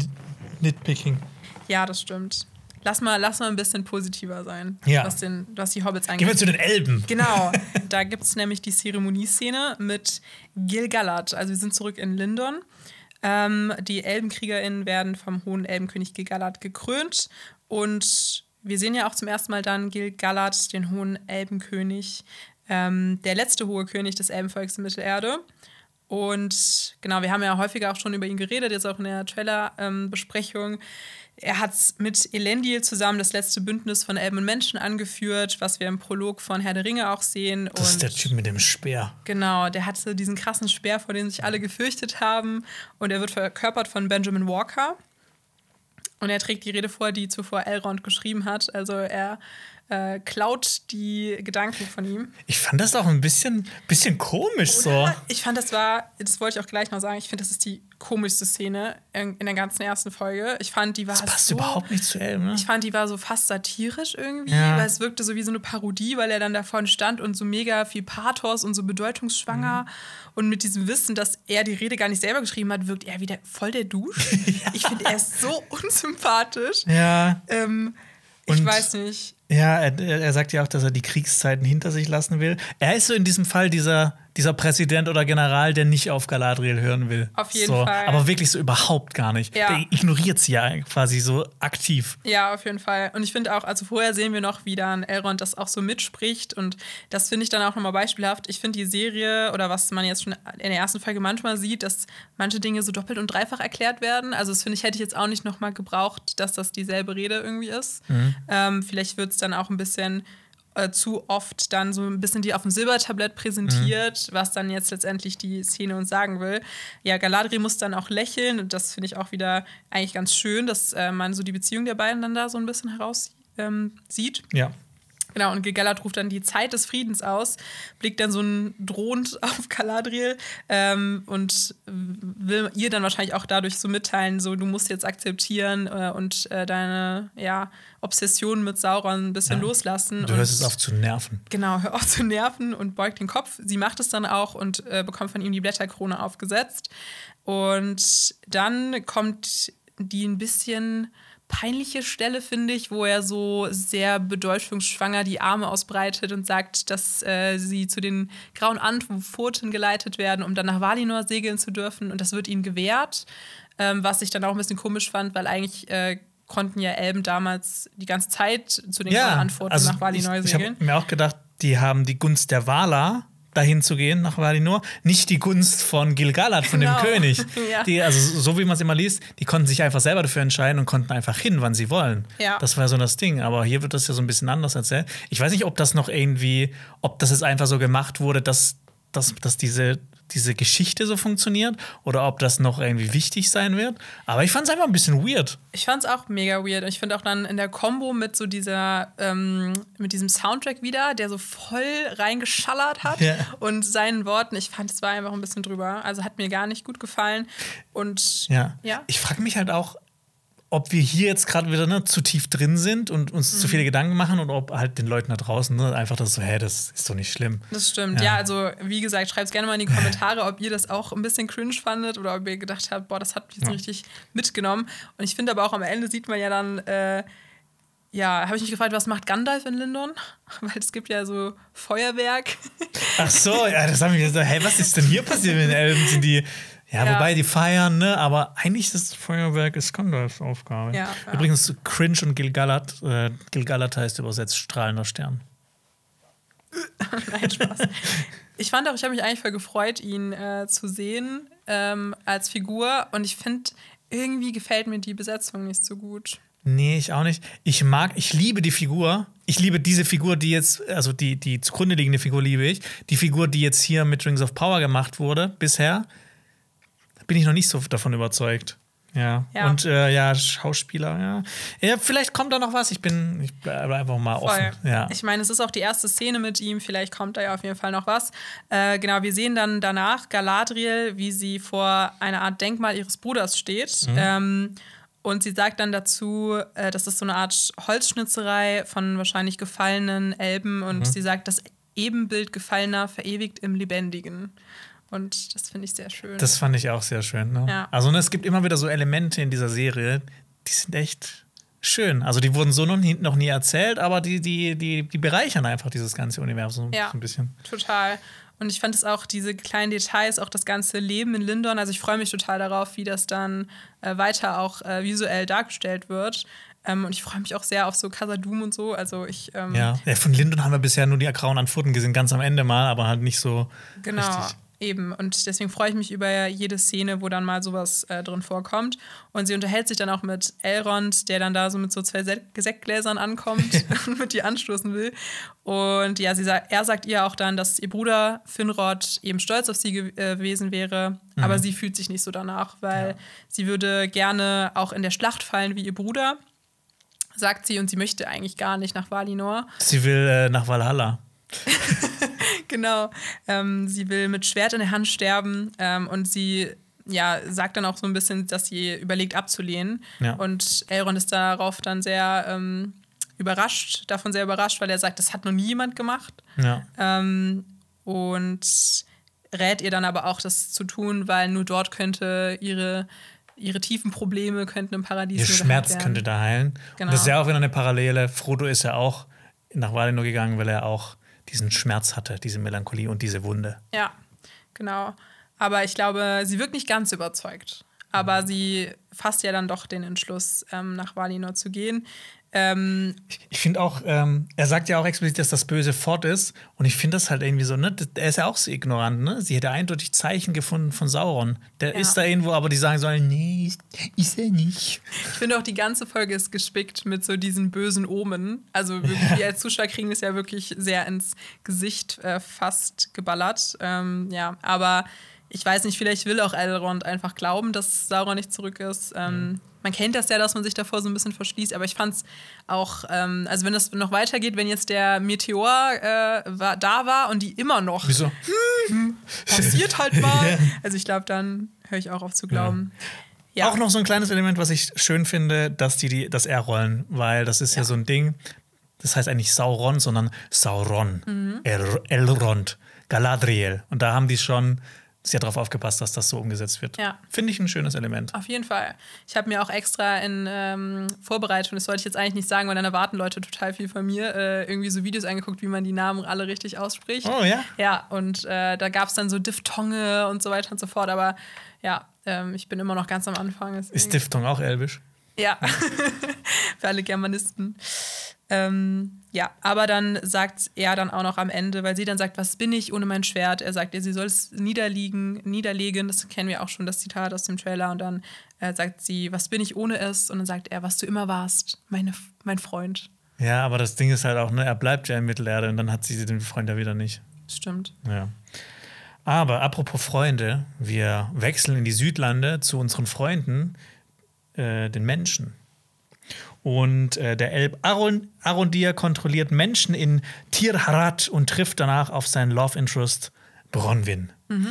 Nitpicking. Ja, das stimmt. Lass mal, lass mal ein bisschen positiver sein, ja. was, den, was die Hobbits angeht. Gehen wir zu den Elben. Genau. da gibt es nämlich die Zeremonieszene mit Gil-galad. Also wir sind zurück in Lindon. Ähm, die ElbenkriegerInnen werden vom hohen Elbenkönig Gil-galad gekrönt. Und wir sehen ja auch zum ersten Mal dann Gil-galad, den hohen Elbenkönig, ähm, der letzte hohe König des Elbenvolks in Mittelerde. Und genau, wir haben ja häufiger auch schon über ihn geredet, jetzt auch in der Trailer-Besprechung. er hat mit Elendil zusammen das letzte Bündnis von Elben und Menschen angeführt, was wir im Prolog von Herr der Ringe auch sehen. Das und ist der Typ mit dem Speer. Genau, der hatte diesen krassen Speer, vor dem sich alle gefürchtet haben. Und er wird verkörpert von Benjamin Walker. Und er trägt die Rede vor, die zuvor Elrond geschrieben hat. Also er äh, klaut die Gedanken von ihm. Ich fand das auch ein bisschen, bisschen komisch Oder? so. Ich fand, das war, das wollte ich auch gleich noch sagen, ich finde, das ist die komischste Szene in, in, der ganzen ersten Folge. Ich fand, die war. Das passt so, überhaupt nicht zu Elm, ne? Ich fand, die war so fast satirisch irgendwie, ja. weil es wirkte so wie so eine Parodie, weil er dann davon stand und so mega viel Pathos und so bedeutungsschwanger. Mhm. Und mit diesem Wissen, dass er die Rede gar nicht selber geschrieben hat, wirkt er wieder voll der Dusch. ja. Ich finde, er ist so unsympathisch. Ja. Ähm, ich weiß nicht. Ja, er, er, sagt ja auch, dass er die Kriegszeiten hinter sich lassen will. Er ist so in diesem Fall dieser, dieser Präsident oder General, der nicht auf Galadriel hören will. Auf jeden so, Fall. Aber wirklich so überhaupt gar nicht. Ja. Der ignoriert sie ja quasi so aktiv. Ja, auf jeden Fall. Und ich finde auch, also vorher sehen wir noch, wie dann Elrond das auch so mitspricht. Und das finde ich dann auch nochmal beispielhaft. Ich finde die Serie oder was man jetzt schon in der ersten Folge manchmal sieht, dass manche Dinge so doppelt und dreifach erklärt werden. Also das finde ich, hätte ich jetzt auch nicht nochmal gebraucht, dass das dieselbe Rede irgendwie ist. Mhm. Ähm, vielleicht wird es dann auch ein bisschen äh, zu oft dann so ein bisschen die auf dem Silbertablett präsentiert, mhm. was dann jetzt letztendlich die Szene uns sagen will. Ja, Galadriel muss dann auch lächeln und das finde ich auch wieder eigentlich ganz schön, dass äh, man so die Beziehung der beiden dann da so ein bisschen heraus ähm, sieht. Ja. Genau, und Gellert ruft dann die Zeit des Friedens aus, blickt dann so ein drohend auf Galadriel ähm, und will ihr dann wahrscheinlich auch dadurch so mitteilen, so du musst jetzt akzeptieren äh, und äh, deine ja, Obsession mit Sauron ein bisschen ja. loslassen. Du hörst es auf zu nerven. Genau, hör auf zu nerven und beugt den Kopf. Sie macht es dann auch und äh, bekommt von ihm die Blätterkrone aufgesetzt. Und dann kommt die ein bisschen peinliche Stelle, finde ich, wo er so sehr bedeutungsschwanger die Arme ausbreitet und sagt, dass äh, sie zu den grauen Antworten geleitet werden, um dann nach Valinor segeln zu dürfen. Und das wird ihnen gewährt, ähm, was ich dann auch ein bisschen komisch fand, weil eigentlich äh, konnten ja Elben damals die ganze Zeit zu den ja, grauen Antworten also nach Valinor segeln. Ich habe mir auch gedacht, die haben die Gunst der Wala dahin zu gehen nach Valinor, nicht die Gunst von Gilgalad, von genau. dem König. ja. die, also so wie man es immer liest, die konnten sich einfach selber dafür entscheiden und konnten einfach hin, wann sie wollen. Ja. Das war so das Ding. Aber hier wird das ja so ein bisschen anders erzählt. Ich weiß nicht, ob das noch irgendwie, ob das jetzt einfach so gemacht wurde, dass, dass, dass diese diese Geschichte so funktioniert oder ob das noch irgendwie wichtig sein wird. Aber ich fand es einfach ein bisschen weird. Ich fand es auch mega weird. Ich finde auch dann in der Kombo mit so dieser, ähm, mit diesem Soundtrack wieder, der so voll reingeschallert hat ja. und seinen Worten, ich fand es war einfach ein bisschen drüber. Also hat mir gar nicht gut gefallen. Und ja, ja. ich frage mich halt auch, ob wir hier jetzt gerade wieder ne, zu tief drin sind und uns mhm. zu viele Gedanken machen oder ob halt den Leuten da draußen ne, einfach das so, hä, das ist doch nicht schlimm. Das stimmt, ja, ja also wie gesagt, schreibt es gerne mal in die Kommentare, ob ihr das auch ein bisschen cringe fandet oder ob ihr gedacht habt, boah, das hat mich jetzt ja. richtig mitgenommen. Und ich finde aber auch am Ende sieht man ja dann, äh, ja, habe ich mich gefragt, was macht Gandalf in Lindon? Weil es gibt ja so Feuerwerk. Ach so, ja, das haben wir gesagt, hey, was ist denn hier passiert mit den Elben? Sind die Ja, ja, wobei die feiern, ne? Aber eigentlich ist das Feuerwerk Iskanders Aufgabe. Ja, ja. Übrigens, Cringe und Gilgalat. Äh, Gilgalat heißt übersetzt strahlender Stern. Nein, Spaß. ich fand auch, ich habe mich eigentlich voll gefreut, ihn äh, zu sehen ähm, als Figur. Und ich finde, irgendwie gefällt mir die Besetzung nicht so gut. Nee, ich auch nicht. Ich mag, ich liebe die Figur. Ich liebe diese Figur, die jetzt, also die, die zugrunde liegende Figur liebe ich. Die Figur, die jetzt hier mit Rings of Power gemacht wurde, bisher, bin ich noch nicht so davon überzeugt. Ja. ja. Und äh, ja, Schauspieler, ja. Ja, vielleicht kommt da noch was. Ich bin, ich bleibe einfach mal Voll. offen. Ja. Ich meine, es ist auch die erste Szene mit ihm, vielleicht kommt da ja auf jeden Fall noch was. Äh, genau, wir sehen dann danach Galadriel, wie sie vor einer Art Denkmal ihres Bruders steht. Mhm. Ähm, und sie sagt dann dazu, äh, das ist so eine Art Holzschnitzerei von wahrscheinlich gefallenen Elben. Und mhm. sie sagt, das Ebenbild Gefallener verewigt im Lebendigen. Und das finde ich sehr schön. Das fand ich auch sehr schön. Ne? Ja. Also ne, es gibt immer wieder so Elemente in dieser Serie, die sind echt schön. Also die wurden so noch nie, noch nie erzählt, aber die, die, die, die bereichern einfach dieses ganze Universum ja, so ein bisschen. Total. Und ich fand es auch, diese kleinen Details, auch das ganze Leben in Lindon. Also ich freue mich total darauf, wie das dann äh, weiter auch äh, visuell dargestellt wird. Ähm, und ich freue mich auch sehr auf so Casadum und so. Also ich. Ähm, ja. ja, von Lindon haben wir bisher nur die Grauen an gesehen, ganz am Ende mal, aber halt nicht so. Genau. Richtig. Eben, und deswegen freue ich mich über jede Szene, wo dann mal sowas äh, drin vorkommt. Und sie unterhält sich dann auch mit Elrond, der dann da so mit so zwei Sektgläsern ankommt und mit ihr anstoßen will. Und ja, sie sagt, er sagt ihr auch dann, dass ihr Bruder Finrod eben stolz auf sie äh, gewesen wäre, mhm. aber sie fühlt sich nicht so danach, weil ja. sie würde gerne auch in der Schlacht fallen wie ihr Bruder, sagt sie, und sie möchte eigentlich gar nicht nach Valinor. Sie will äh, nach Valhalla. genau. Ähm, sie will mit Schwert in der Hand sterben ähm, und sie ja, sagt dann auch so ein bisschen, dass sie überlegt abzulehnen. Ja. Und Elrond ist darauf dann sehr ähm, überrascht, davon sehr überrascht, weil er sagt, das hat noch nie jemand gemacht. Ja. Ähm, und rät ihr dann aber auch, das zu tun, weil nur dort könnte ihre ihre tiefen Probleme könnten im Paradies Ihr Schmerz könnte da heilen. Genau. Und das ist ja auch wieder eine Parallele. Frodo ist ja auch nach Valinor gegangen, weil er auch diesen Schmerz hatte, diese Melancholie und diese Wunde. Ja, genau. Aber ich glaube, sie wirkt nicht ganz überzeugt. Aber mhm. sie fasst ja dann doch den Entschluss, ähm, nach Valinor zu gehen. Ähm, ich, ich finde auch, ähm, er sagt ja auch explizit, dass das Böse fort ist. Und ich finde das halt irgendwie so, ne? Er ist ja auch so ignorant, ne? Sie hätte eindeutig Zeichen gefunden von Sauron. Der ja. ist da irgendwo, aber die sagen sollen, nee, ist er nicht. Ich finde auch, die ganze Folge ist gespickt mit so diesen bösen Omen. Also wirklich, ja. wir als Zuschauer kriegen es ja wirklich sehr ins Gesicht äh, fast geballert. Ähm, ja, aber ich weiß nicht, vielleicht will auch Elrond einfach glauben, dass Sauron nicht zurück ist. Ähm, mhm. Man kennt das ja, dass man sich davor so ein bisschen verschließt, aber ich fand es auch, ähm, also wenn das noch weitergeht, wenn jetzt der Meteor äh, war, da war und die immer noch Wieso? Hm, passiert halt mal. Also ich glaube, dann höre ich auch auf zu glauben. Ja. Ja. Auch noch so ein kleines Element, was ich schön finde, dass die, die das R-rollen, weil das ist ja. ja. so ein Ding. Das heißt eigentlich Sauron, sondern Sauron, mhm. El Elrond, Galadriel. Und da haben die schon sehr darauf aufgepasst, dass das so umgesetzt wird. Ja. Finde ich ein schönes Element. Auf jeden Fall. Ich habe mir auch extra in ähm, Vorbereitung, das sollte ich jetzt eigentlich nicht sagen, weil dann erwarten Leute total viel von mir, äh, irgendwie so Videos angeguckt, wie man die Namen alle richtig ausspricht. Oh ja? Ja, und äh, da gab es dann so Diphthonge und so weiter und so fort. Aber ja, ähm, ich bin immer noch ganz am Anfang. Ist Diphthong auch elbisch? Ja, für alle Germanisten. Ähm, ja, aber dann sagt er dann auch noch am Ende, weil sie dann sagt, was bin ich ohne mein Schwert? Er sagt ihr, sie soll es niederliegen, niederlegen. Das kennen wir auch schon, das Zitat aus dem Trailer. Und dann äh, sagt sie, was bin ich ohne es? Und dann sagt er, was du immer warst, meine, mein Freund. Ja, aber das Ding ist halt auch, ne, er bleibt ja in Mittelerde und dann hat sie den Freund ja wieder nicht. Stimmt. Ja. Aber apropos Freunde, wir wechseln in die Südlande zu unseren Freunden, äh, den Menschen. Und äh, der Elb Aron, Arondir kontrolliert Menschen in Tirharat und trifft danach auf seinen Love Interest Bronwyn. Mhm.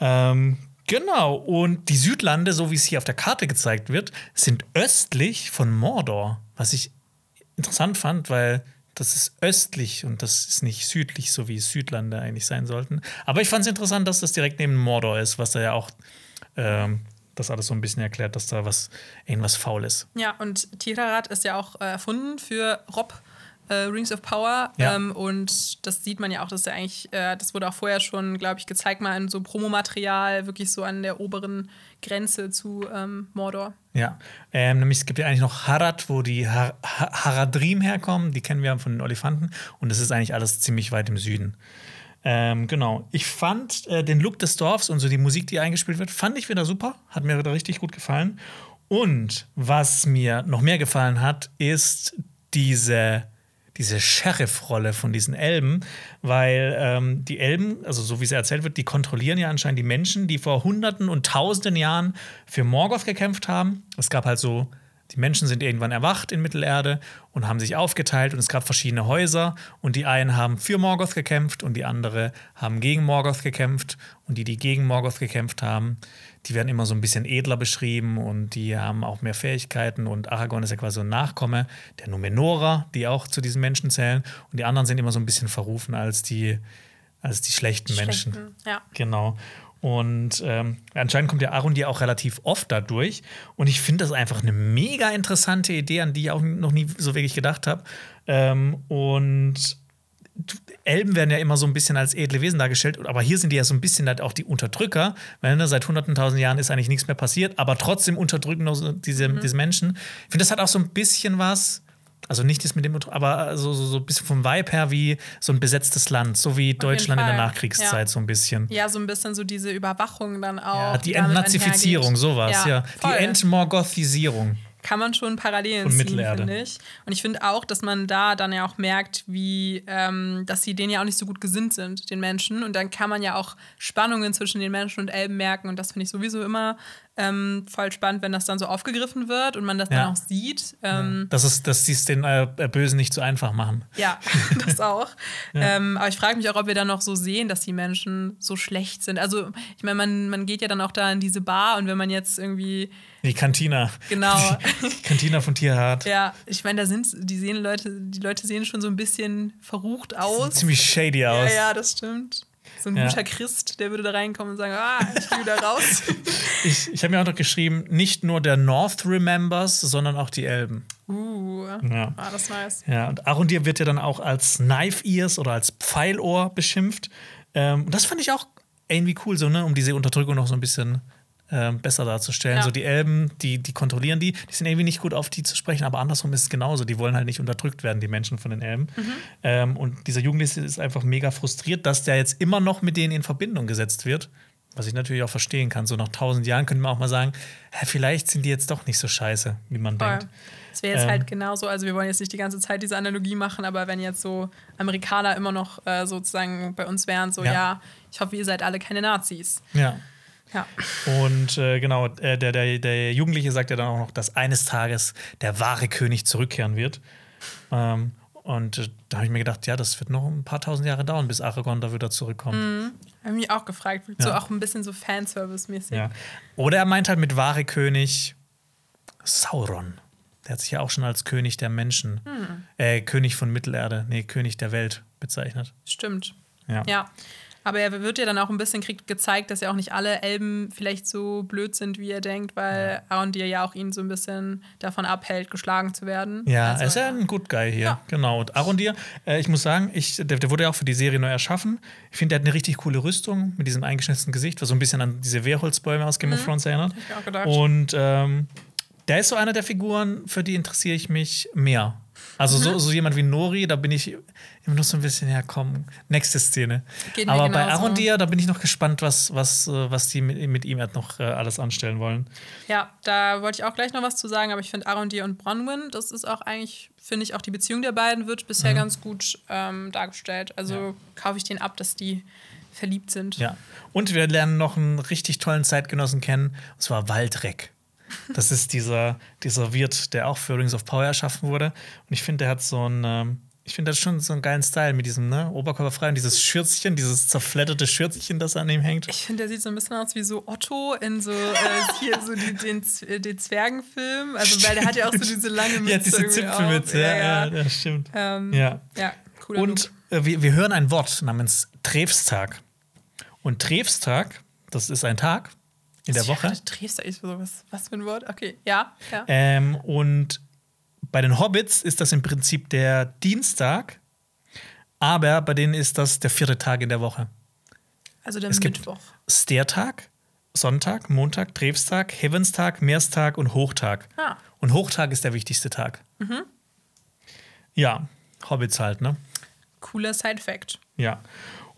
Ähm, genau, und die Südlande, so wie es hier auf der Karte gezeigt wird, sind östlich von Mordor. Was ich interessant fand, weil das ist östlich und das ist nicht südlich, so wie Südlande eigentlich sein sollten. Aber ich fand es interessant, dass das direkt neben Mordor ist, was da ja auch ähm, das alles so ein bisschen erklärt, dass da was irgendwas faul ist. Ja, und Tirarat ist ja auch äh, erfunden für Rob äh, Rings of Power. Ja. Ähm, und das sieht man ja auch, dass er eigentlich, äh, das wurde auch vorher schon, glaube ich, gezeigt, mal in so Promomaterial, wirklich so an der oberen Grenze zu ähm, Mordor. Ja, ähm, nämlich es gibt ja eigentlich noch Harad, wo die Har Haradrim herkommen, die kennen wir von den Olifanten. Und das ist eigentlich alles ziemlich weit im Süden. Ähm, genau. Ich fand äh, den Look des Dorfs und so die Musik, die eingespielt wird, fand ich wieder super. Hat mir wieder richtig gut gefallen. Und was mir noch mehr gefallen hat, ist diese, diese Sheriff-Rolle von diesen Elben, weil ähm, die Elben, also so wie es erzählt wird, die kontrollieren ja anscheinend die Menschen, die vor Hunderten und Tausenden Jahren für Morgoth gekämpft haben. Es gab halt so die Menschen sind irgendwann erwacht in Mittelerde und haben sich aufgeteilt und es gab verschiedene Häuser und die einen haben für Morgoth gekämpft und die andere haben gegen Morgoth gekämpft und die, die gegen Morgoth gekämpft haben, die werden immer so ein bisschen edler beschrieben und die haben auch mehr Fähigkeiten und Aragorn ist ja quasi so ein Nachkomme der Numenorer, die auch zu diesen Menschen zählen und die anderen sind immer so ein bisschen verrufen als die, als die schlechten, schlechten Menschen. Ja. Genau. Und ähm, anscheinend kommt der Arundir auch relativ oft dadurch. Und ich finde das einfach eine mega interessante Idee, an die ich auch noch nie so wirklich gedacht habe. Ähm, und Elben werden ja immer so ein bisschen als edle Wesen dargestellt, aber hier sind die ja so ein bisschen halt auch die Unterdrücker, weil ne, seit hunderten tausend Jahren ist eigentlich nichts mehr passiert, aber trotzdem unterdrücken diese, mhm. diese Menschen. Ich finde, das hat auch so ein bisschen was also nicht das mit dem, aber so, so, so ein bisschen vom Vibe her wie so ein besetztes Land, so wie Deutschland in der Nachkriegszeit ja. so ein bisschen. Ja, so ein bisschen so diese Überwachung dann auch. Ja, die Entnazifizierung, sowas, ja. ja. Die Entmorgothisierung kann man schon Parallelen ziehen, finde ich. Und ich finde auch, dass man da dann ja auch merkt, wie, ähm, dass sie denen ja auch nicht so gut gesinnt sind, den Menschen. Und dann kann man ja auch Spannungen zwischen den Menschen und Elben merken. Und das finde ich sowieso immer ähm, voll spannend, wenn das dann so aufgegriffen wird und man das ja. dann auch sieht. Ähm, ja. Das ist, dass sie es den äh, Bösen nicht so einfach machen. Ja, das auch. ja. ähm, aber ich frage mich auch, ob wir dann noch so sehen, dass die Menschen so schlecht sind. Also, ich meine, man, man geht ja dann auch da in diese Bar und wenn man jetzt irgendwie. Die Kantina. Genau. Die Kantina von Tierhart. Ja, ich meine, da sind die sehen Leute, die Leute sehen schon so ein bisschen verrucht aus. ziemlich shady aus. Ja, ja, das stimmt. So ein ja. guter Christ, der würde da reinkommen und sagen, ah, ich gehe wieder raus. ich ich habe mir auch noch geschrieben, nicht nur der North remembers, sondern auch die Elben. Uh, ja. ah, das ist nice. Ja, und Arundir wird ja dann auch als Knife Ears oder als Pfeilohr beschimpft. Ähm, das fand ich auch irgendwie cool, so, ne, um diese Unterdrückung noch so ein bisschen ähm, besser darzustellen. Ja. So die Elben, die, die kontrollieren die, die sind irgendwie nicht gut auf die zu sprechen, aber andersrum ist es genauso. Die wollen halt nicht unterdrückt werden, die Menschen von den Elben. Mhm. Ähm, und dieser Jugendliche ist einfach mega frustriert, dass der jetzt immer noch mit denen in Verbindung gesetzt wird. Was ich natürlich auch verstehen kann. So nach tausend Jahren könnte man auch mal sagen, hä, vielleicht sind die jetzt doch nicht so scheiße, wie man Voll. denkt. Es wäre jetzt halt ähm, halt genauso, also wir wollen jetzt nicht die ganze Zeit diese Analogie machen, aber wenn jetzt so Amerikaner immer noch äh, sozusagen bei uns wären, so ja. ja, ich hoffe, ihr seid alle keine Nazis. Ja. Ja. Und äh, genau, äh, der, der, der Jugendliche sagt ja dann auch noch, dass eines Tages der wahre König zurückkehren wird. Ähm, und äh, da habe ich mir gedacht, ja, das wird noch ein paar tausend Jahre dauern, bis Aragorn da wieder zurückkommt. Mhm. Habe mich auch gefragt, ja. so auch ein bisschen so Fanservice-mäßig. Ja. Oder er meint halt mit wahre König Sauron. Der hat sich ja auch schon als König der Menschen, mhm. äh, König von Mittelerde, nee, König der Welt bezeichnet. Stimmt. Ja. ja. Aber er wird ja dann auch ein bisschen kriegt gezeigt, dass ja auch nicht alle Elben vielleicht so blöd sind, wie er denkt, weil ja. Arondir ja auch ihn so ein bisschen davon abhält, geschlagen zu werden. Ja, also, er ist ja ein Good Guy hier. Ja. Genau. Und Arondir, äh, ich muss sagen, ich, der, der, wurde ja auch für die Serie neu erschaffen. Ich finde, der hat eine richtig coole Rüstung mit diesem eingeschnitzten Gesicht, was so ein bisschen an diese Wehrholzbäume aus Game mhm. of Thrones erinnert. Ich auch gedacht. Und ähm, der ist so einer der Figuren, für die interessiere ich mich mehr. Also so, mhm. so jemand wie Nori, da bin ich immer noch so ein bisschen, ja komm, nächste Szene. Aber bei Arondir, da bin ich noch gespannt, was, was, äh, was die mit, mit ihm noch äh, alles anstellen wollen. Ja, da wollte ich auch gleich noch was zu sagen, aber ich finde Arondir und Bronwyn, das ist auch eigentlich, finde ich, auch die Beziehung der beiden wird bisher mhm. ganz gut ähm, dargestellt. Also ja. kaufe ich den ab, dass die verliebt sind. Ja. Und wir lernen noch einen richtig tollen Zeitgenossen kennen, und zwar Waldreck. Das ist dieser, dieser Wirt, der auch für Rings of Power erschaffen wurde. Und ich finde, der hat so ein. Ähm, ich finde das schon so einen geilen Style mit diesem ne, Oberkörperfrei und dieses Schürzchen, dieses zerfledderte Schürzchen, das an ihm hängt. Ich finde, der sieht so ein bisschen aus wie so Otto in so, äh, hier so die, den, den Zwergenfilm. Also, weil der hat ja auch so diese lange Mütze. ja, diese Zipfelmütze, ja, ja, ja, das stimmt. Ähm, ja. ja, cooler Und äh, wir, wir hören ein Wort namens Trefstag. Und Trefstag, das ist ein Tag, in der Woche. Trefstag ist sowas. Was für ein Wort? Okay, ja. ja. Ähm, und bei den Hobbits ist das im Prinzip der Dienstag, aber bei denen ist das der vierte Tag in der Woche. Also der es Mittwoch. Gibt Stertag, Sonntag, Montag, Trefstag, Heavenstag, Meerstag und Hochtag. Ah. Und Hochtag ist der wichtigste Tag. Mhm. Ja, Hobbits halt, ne? Cooler Side-Fact. Ja.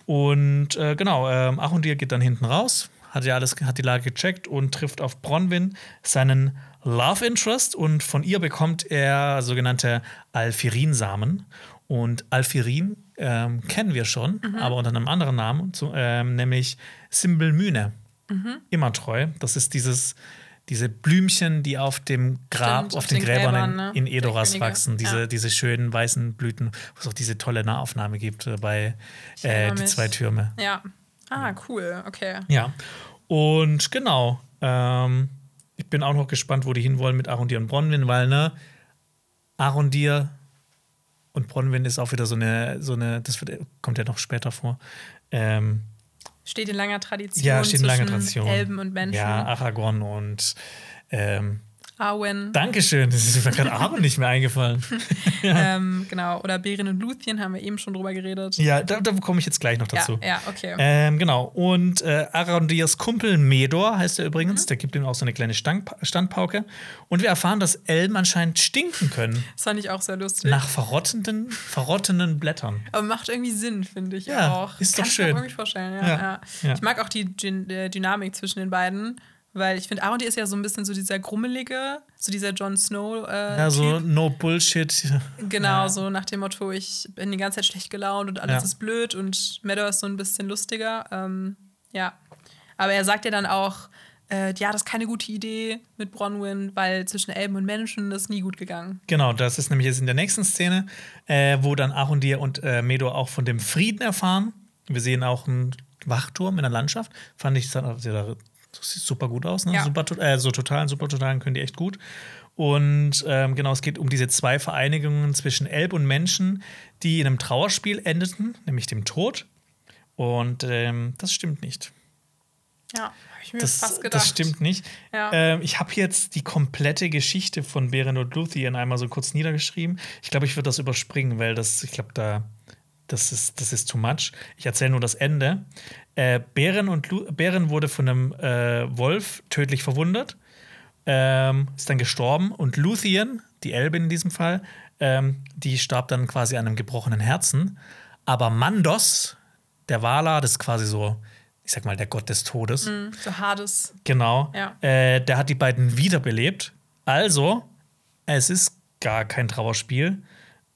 Und äh, genau, ähm, Achundir geht dann hinten raus, hat ja alles, hat die Lage gecheckt und trifft auf Bronwyn seinen Love Interest und von ihr bekommt er sogenannte Alfirin-Samen. Und Alfirin ähm, kennen wir schon, mhm. aber unter einem anderen Namen, zu, ähm, nämlich Simbelmyne. Mhm. Immer treu. Das ist dieses, diese Blümchen, die auf dem Grab, Stimmt, auf, den, den Gräbern, Gräbern ne? in, in Edoras wachsen. Diese, ja. diese schönen weißen Blüten, wo es auch diese tolle Nahaufnahme gibt äh, bei äh, Die zwei Türme. Ja. Ah, cool. Okay. Ja. Und genau. Ähm, ich bin auch noch gespannt, wo die hinwollen mit Arondir und Bronwyn, weil, ne, Arondir und Bronwyn ist auch wieder so eine, so eine, das wird, kommt ja noch später vor. Ähm, steht in langer Tradition. Ja, steht in langer Tradition. Elben und Menschen. Ja, Aragorn und ähm, Arwen. Dankeschön, das ist mir gerade Arwen nicht mehr eingefallen. ja. ähm, genau, oder Beren und Luthien haben wir eben schon drüber geredet. Ja, da, da komme ich jetzt gleich noch dazu. Ja, ja okay. Ähm, genau, und äh, Arondias Kumpel Medor heißt er übrigens, mhm. der gibt ihm auch so eine kleine Stand Standpauke. Und wir erfahren, dass Elben anscheinend stinken können. Das fand ich auch sehr lustig. Nach verrottenden, verrottenden Blättern. Aber macht irgendwie Sinn, finde ich ja, auch. Ist doch Kann schön. Ich mir irgendwie vorstellen, ja, ja. Ich mag auch die Dyn Dynamik zwischen den beiden. Weil ich finde, Arondi ist ja so ein bisschen so dieser grummelige, so dieser Jon Snow. Äh, ja, so typ. no Bullshit. Genau, ja. so nach dem Motto, ich bin die ganze Zeit schlecht gelaunt und alles ja. ist blöd und Meadow ist so ein bisschen lustiger. Ähm, ja. Aber er sagt ja dann auch, äh, ja, das ist keine gute Idee mit Bronwyn, weil zwischen Elben und Menschen das ist nie gut gegangen. Genau, das ist nämlich jetzt in der nächsten Szene, äh, wo dann Arondir und äh, Medo auch von dem Frieden erfahren. Wir sehen auch einen Wachturm in der Landschaft. Fand ich, das sieht super gut aus, ne? Ja. Super, äh, so totalen, super totalen können die echt gut. Und ähm, genau, es geht um diese zwei Vereinigungen zwischen Elb und Menschen, die in einem Trauerspiel endeten, nämlich dem Tod. Und ähm, das stimmt nicht. Ja, habe ich mir das, fast gedacht. Das stimmt nicht. Ja. Ähm, ich habe jetzt die komplette Geschichte von Beren und Luthien einmal so kurz niedergeschrieben. Ich glaube, ich würde das überspringen, weil das, ich glaube, da das ist, das ist too much. Ich erzähle nur das Ende. Äh, Bären, und Lu Bären wurde von einem äh, Wolf tödlich verwundet, ähm, ist dann gestorben. Und Luthien, die Elbin in diesem Fall, ähm, die starb dann quasi an einem gebrochenen Herzen. Aber Mandos, der Wala, das ist quasi so, ich sag mal, der Gott des Todes. Mm, so Hades. Genau. Ja. Äh, der hat die beiden wiederbelebt. Also, es ist gar kein Trauerspiel.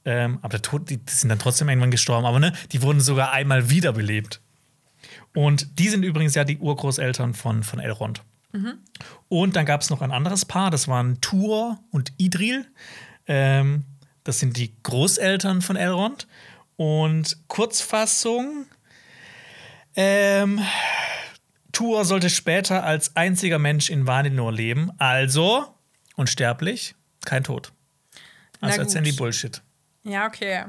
Ähm, aber der Tod, die, die, sind dann trotzdem irgendwann gestorben. Aber ne, die wurden sogar einmal wiederbelebt. Und die sind übrigens ja die Urgroßeltern von, von Elrond. Mhm. Und dann gab es noch ein anderes Paar, das waren Tuor und Idril. Ähm, das sind die Großeltern von Elrond. Und Kurzfassung: ähm, Tuor sollte später als einziger Mensch in Valinor leben, also unsterblich, kein Tod. Also erzählen die Bullshit. Ja, okay.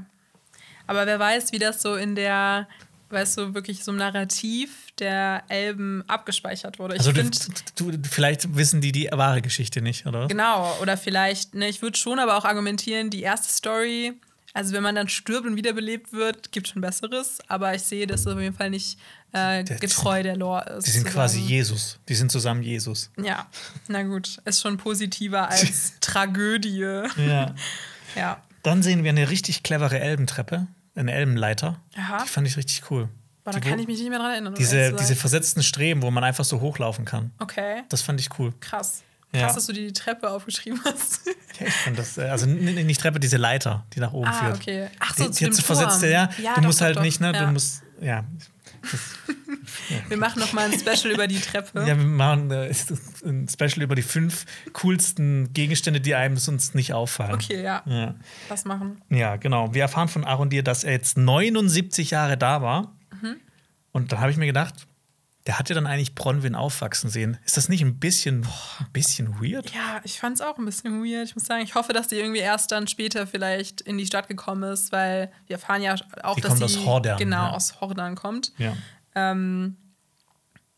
Aber wer weiß, wie das so in der, weißt du, wirklich so im Narrativ der Elben abgespeichert wurde. Ich also find, du, du, vielleicht wissen die die wahre Geschichte nicht, oder? Genau, oder vielleicht, ne, ich würde schon aber auch argumentieren, die erste Story, also wenn man dann stirbt und wiederbelebt wird, gibt schon Besseres, aber ich sehe, dass das auf jeden Fall nicht äh, getreu der Lore ist. Die sind quasi Jesus. Die sind zusammen Jesus. Ja, na gut. Ist schon positiver als Tragödie. Ja. ja. Dann sehen wir eine richtig clevere Elbentreppe, eine Elbenleiter. Aha. Die fand ich richtig cool. Boah, da kann ich mich nicht mehr dran erinnern. Diese, diese versetzten Streben, wo man einfach so hochlaufen kann. Okay. Das fand ich cool. Krass. Krass, ja. dass du die Treppe aufgeschrieben hast. Ja, ich fand das, äh, also nicht Treppe, diese Leiter, die nach oben ah, führt. okay. Ach so, die, zu die dem so versetzte, ja. ja. Du doch, musst doch, halt doch. nicht, ne? Du musst, ja. Wir machen noch mal ein Special über die Treppe. Ja, wir machen äh, ein Special über die fünf coolsten Gegenstände, die einem sonst nicht auffallen. Okay, ja. ja. Das machen. Ja, genau. Wir erfahren von Arondir, dass er jetzt 79 Jahre da war. Mhm. Und da habe ich mir gedacht, der hat ja dann eigentlich Bronwyn aufwachsen sehen. Ist das nicht ein bisschen, ein bisschen weird? Ja, ich fand es auch ein bisschen weird. Ich muss sagen, ich hoffe, dass die irgendwie erst dann später vielleicht in die Stadt gekommen ist, weil wir erfahren ja auch, die dass kommt sie aus Hordern, genau ja. aus Hordern kommt. Ja. Ähm,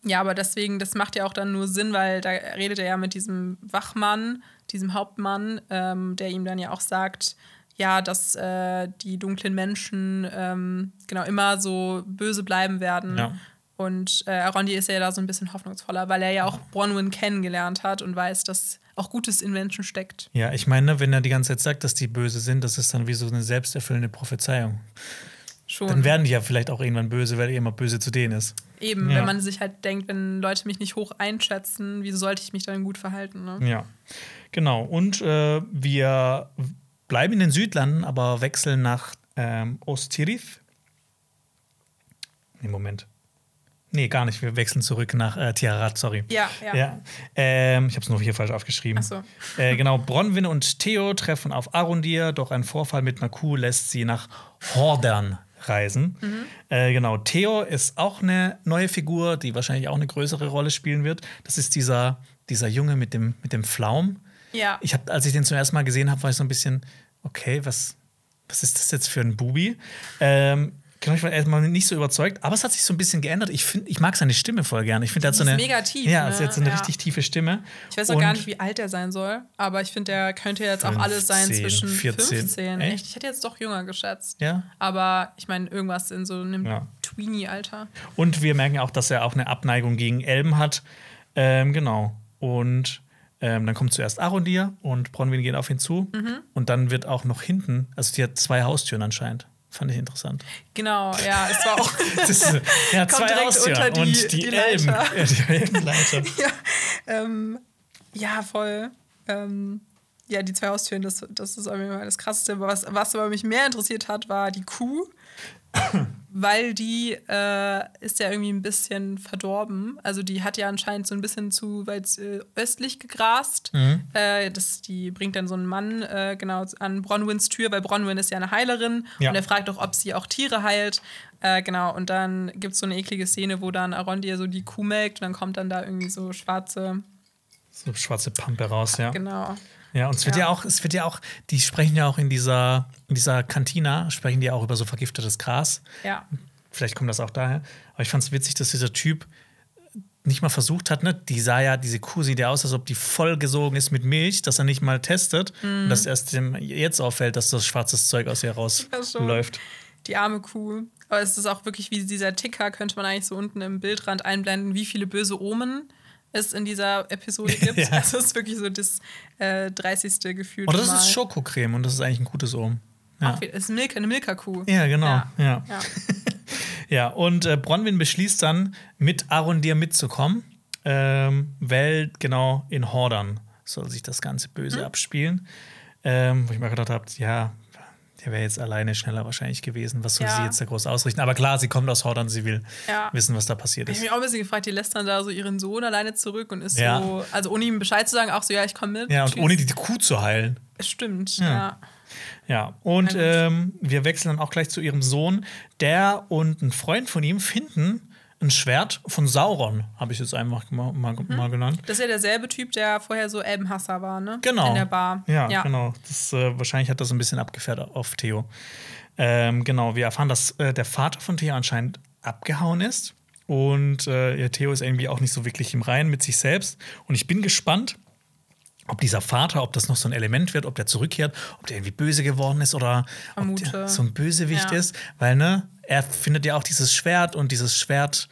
Ja, aber deswegen, das macht ja auch dann nur Sinn, weil da redet er ja mit diesem Wachmann, diesem Hauptmann, ähm, der ihm dann ja auch sagt, ja, dass äh, die dunklen Menschen ähm, genau immer so böse bleiben werden. Ja. Und äh, Arondi ist ja da so ein bisschen hoffnungsvoller, weil er ja auch Bronwyn kennengelernt hat und weiß, dass auch Gutes in Menschen steckt. Ja, ich meine, wenn er die ganze Zeit sagt, dass die böse sind, das ist dann wie so eine selbsterfüllende Prophezeiung. Schon. Dann werden die ja vielleicht auch irgendwann böse, weil er immer böse zu denen ist. Eben, ja. wenn man sich halt denkt, wenn Leute mich nicht hoch einschätzen, wieso sollte ich mich dann gut verhalten? Ne? Ja, genau. Und äh, wir bleiben in den Südlanden, aber wechseln nach ähm, Ostirith. Nee, Moment. Nee, gar nicht. Wir wechseln zurück nach äh, Tiarat, sorry. Ja, ja. ja. Ähm, ich habe es nur hier falsch aufgeschrieben. Ach so. Äh, genau, Bronwyn und Theo treffen auf Arundir, doch ein Vorfall mit Kuh lässt sie nach Hordern reisen. Mhm. Äh, genau, Theo ist auch eine neue Figur, die wahrscheinlich auch eine größere Rolle spielen wird. Das ist dieser, dieser Junge mit dem, mit dem Pflaum. Ja. Ich habe, als ich den zum ersten Mal gesehen habe, war ich so ein bisschen, okay, was, was ist das jetzt für ein Bubi? Ähm, Genau, ich war erstmal nicht so überzeugt, aber es hat sich so ein bisschen geändert. Ich, find, ich mag seine Stimme voll gern. Ich finde, er hat so eine. mega tief. Ja, ne? er hat so eine ja. richtig tiefe Stimme. Ich weiß auch gar nicht, wie alt er sein soll, aber ich finde, der könnte jetzt 15, auch alles sein zwischen 14. 15. Echt? Ich hätte jetzt doch jünger geschätzt. Ja. Aber ich meine, irgendwas in so einem ja. Tweenie-Alter. Und wir merken auch, dass er auch eine Abneigung gegen Elben hat. Ähm, genau. Und. Ähm, dann kommt zuerst Arondir und Bronwyn geht auf ihn zu. Mhm. Und dann wird auch noch hinten, also die hat zwei Haustüren anscheinend. Fand ich interessant. Genau, ja, es war auch. ist, ja, zwei Haustüren die, und die, die Elben. Ja, die Elbenleiter. ja, ähm, ja, voll. Ähm, ja, die zwei Haustüren, das, das ist auf jeden Fall das Krasseste. Was, was aber mich mehr interessiert hat, war die Kuh weil die äh, ist ja irgendwie ein bisschen verdorben. Also die hat ja anscheinend so ein bisschen zu weit äh, östlich gegrast. Mhm. Äh, das, die bringt dann so einen Mann äh, genau an Bronwyns Tür, weil Bronwyn ist ja eine Heilerin ja. und er fragt auch, ob sie auch Tiere heilt. Äh, genau, und dann gibt es so eine eklige Szene, wo dann Arondir so die Kuh melkt und dann kommt dann da irgendwie so schwarze so schwarze Pampe raus, ja. Genau. Ja, und es wird ja. ja. auch, es wird ja auch, die sprechen ja auch in dieser, in dieser Kantina, sprechen die auch über so vergiftetes Gras. Ja. Vielleicht kommt das auch daher. Aber ich fand es witzig, dass dieser Typ nicht mal versucht hat, ne? Die sah ja, diese Kuh sieht ja aus, als ob die vollgesogen ist mit Milch, dass er nicht mal testet. Mhm. Und dass erst dem jetzt auffällt, dass das schwarzes Zeug aus ihr rausläuft. Ja, die arme Kuh. Aber es ist auch wirklich wie dieser Ticker, könnte man eigentlich so unten im Bildrand einblenden, wie viele böse Omen es in dieser Episode gibt. ja. Also es ist wirklich so das äh, 30. Gefühl. Und das Mal. ist Schokocreme und das ist eigentlich ein gutes Ohm. Ja. Auch, es ist Milka, eine Milka-Kuh. Ja, genau. Ja, ja. ja. ja und äh, Bronwyn beschließt dann, mit Arundir mitzukommen, ähm, weil genau in Hordern soll sich das ganze Böse mhm. abspielen. Ähm, wo ich mir gedacht habe, ja, der wäre jetzt alleine schneller wahrscheinlich gewesen. Was soll ja. sie jetzt da groß ausrichten? Aber klar, sie kommt aus Hordern, sie will ja. wissen, was da passiert ist. Ich habe mich auch ein bisschen gefragt, die lässt dann da so ihren Sohn alleine zurück und ist ja. so, also ohne ihm Bescheid zu sagen, auch so, ja, ich komme mit. Ja, und Tschüss. ohne die Kuh zu heilen. Stimmt, ja. Ja, und ähm, wir wechseln dann auch gleich zu ihrem Sohn. Der und ein Freund von ihm finden ein Schwert von Sauron, habe ich jetzt einfach mal, mal, mhm. mal, genannt. Das ist ja derselbe Typ, der vorher so Elbenhasser war, ne? Genau. In der Bar. Ja, ja. genau. Das, äh, wahrscheinlich hat das ein bisschen abgefährt auf Theo. Ähm, genau, wir erfahren, dass äh, der Vater von Theo anscheinend abgehauen ist. Und äh, ja, Theo ist irgendwie auch nicht so wirklich im Reinen mit sich selbst. Und ich bin gespannt, ob dieser Vater, ob das noch so ein Element wird, ob der zurückkehrt, ob der irgendwie böse geworden ist oder Vermute. ob der so ein Bösewicht ja. ist. Weil, ne, er findet ja auch dieses Schwert und dieses Schwert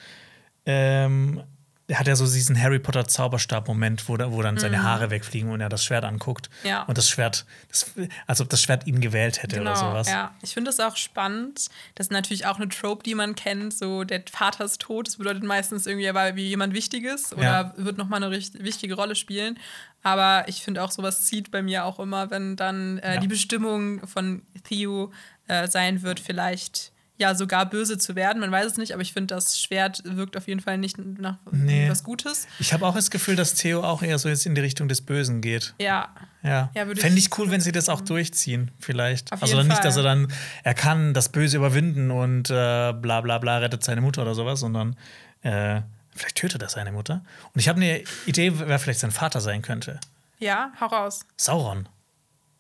ähm, er hat ja so diesen Harry Potter Zauberstab-Moment, wo, wo dann seine mhm. Haare wegfliegen und er das Schwert anguckt. Ja. Und das Schwert, das, als ob das Schwert ihn gewählt hätte genau, oder sowas. Ja, ich finde das auch spannend. Das ist natürlich auch eine Trope, die man kennt. So, der Vater ist tot. Das bedeutet meistens irgendwie, er war wie jemand Wichtiges oder ja. wird nochmal eine wichtige Rolle spielen. Aber ich finde auch, sowas zieht bei mir auch immer, wenn dann äh, ja. die Bestimmung von Theo äh, sein wird, vielleicht ja sogar böse zu werden. Man weiß es nicht, aber ich finde, das Schwert wirkt auf jeden Fall nicht nach nee. was Gutes. Ich habe auch das Gefühl, dass Theo auch eher so jetzt in die Richtung des Bösen geht. Ja. Ja. ja Fände ich cool, wenn sie das auch durchziehen, vielleicht. Auf also nicht, Fall. dass er dann, er kann das Böse überwinden und äh, bla bla bla rettet seine Mutter oder sowas, sondern äh, vielleicht tötet er seine Mutter. Und ich habe eine Idee, wer vielleicht sein Vater sein könnte. Ja, hau raus. Sauron.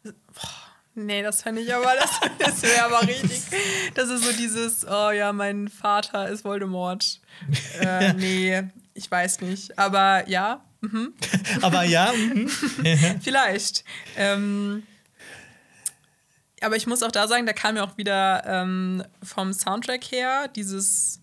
Boah. Nee, das fände ich aber, das, das wäre aber richtig. Das ist so dieses, oh ja, mein Vater ist Voldemort. äh, nee. Ich weiß nicht, aber ja. Mhm. aber ja. Mhm. Vielleicht. Ähm, aber ich muss auch da sagen, da kam mir auch wieder ähm, vom Soundtrack her dieses.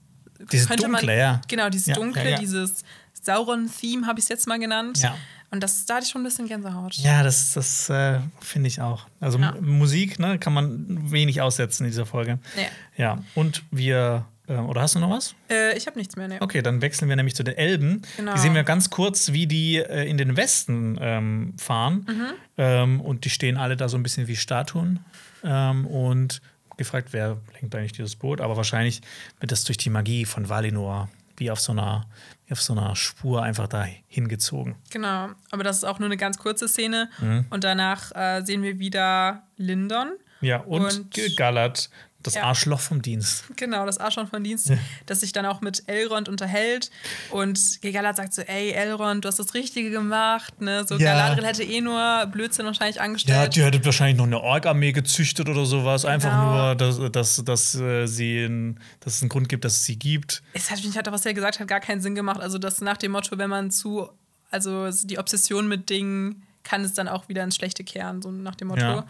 Dieses Dunkle, man, ja. Genau, dieses ja, Dunkle, ja, dieses Sauron-Theme habe ich es jetzt mal genannt. Ja. Und das, da hatte ich schon ein bisschen Gänsehaut. Ja, das, das äh, finde ich auch. Also Musik ne, kann man wenig aussetzen in dieser Folge. Ja. Ja, und wir äh, oder hast du noch was? Äh, ich habe nichts mehr, ne. Okay, dann wechseln wir nämlich zu den Elben. Genau. Die sehen wir ganz kurz, wie die äh, in den Westen ähm, fahren. Mhm. Ähm, und die stehen alle da so ein bisschen wie Statuen. Ähm, und gefragt, wer lenkt eigentlich dieses Boot? Aber wahrscheinlich wird das durch die Magie von Valinor wie auf so einer, auf so einer Spur einfach da hingezogen. Genau, aber das ist auch nur eine ganz kurze Szene. Mhm. Und danach äh, sehen wir wieder Lindon. Ja, und, Und- Gallert, das Ja. Arschloch vom Dienst. Genau, das Arschloch von Dienst, das sich dann auch mit Elrond unterhält. Und Galadriel sagt so: Ey, Elrond, du hast das Richtige gemacht. Ne? So, Ja. Galadriel hätte eh nur Blödsinn wahrscheinlich Ja, angestellt. die hätte wahrscheinlich noch eine Ork-Armee gezüchtet oder sowas. Einfach Genau. nur, dass, dass, dass, äh, sie ein, dass es einen Grund gibt, dass es sie gibt. es hat, mich hat, was er gesagt hat, gar keinen Sinn gemacht. Also, das nach dem Motto, wenn man zu, also die Obsession mit Dingen kann es dann auch wieder ins Schlechte kehren, so nach dem Motto. Ja.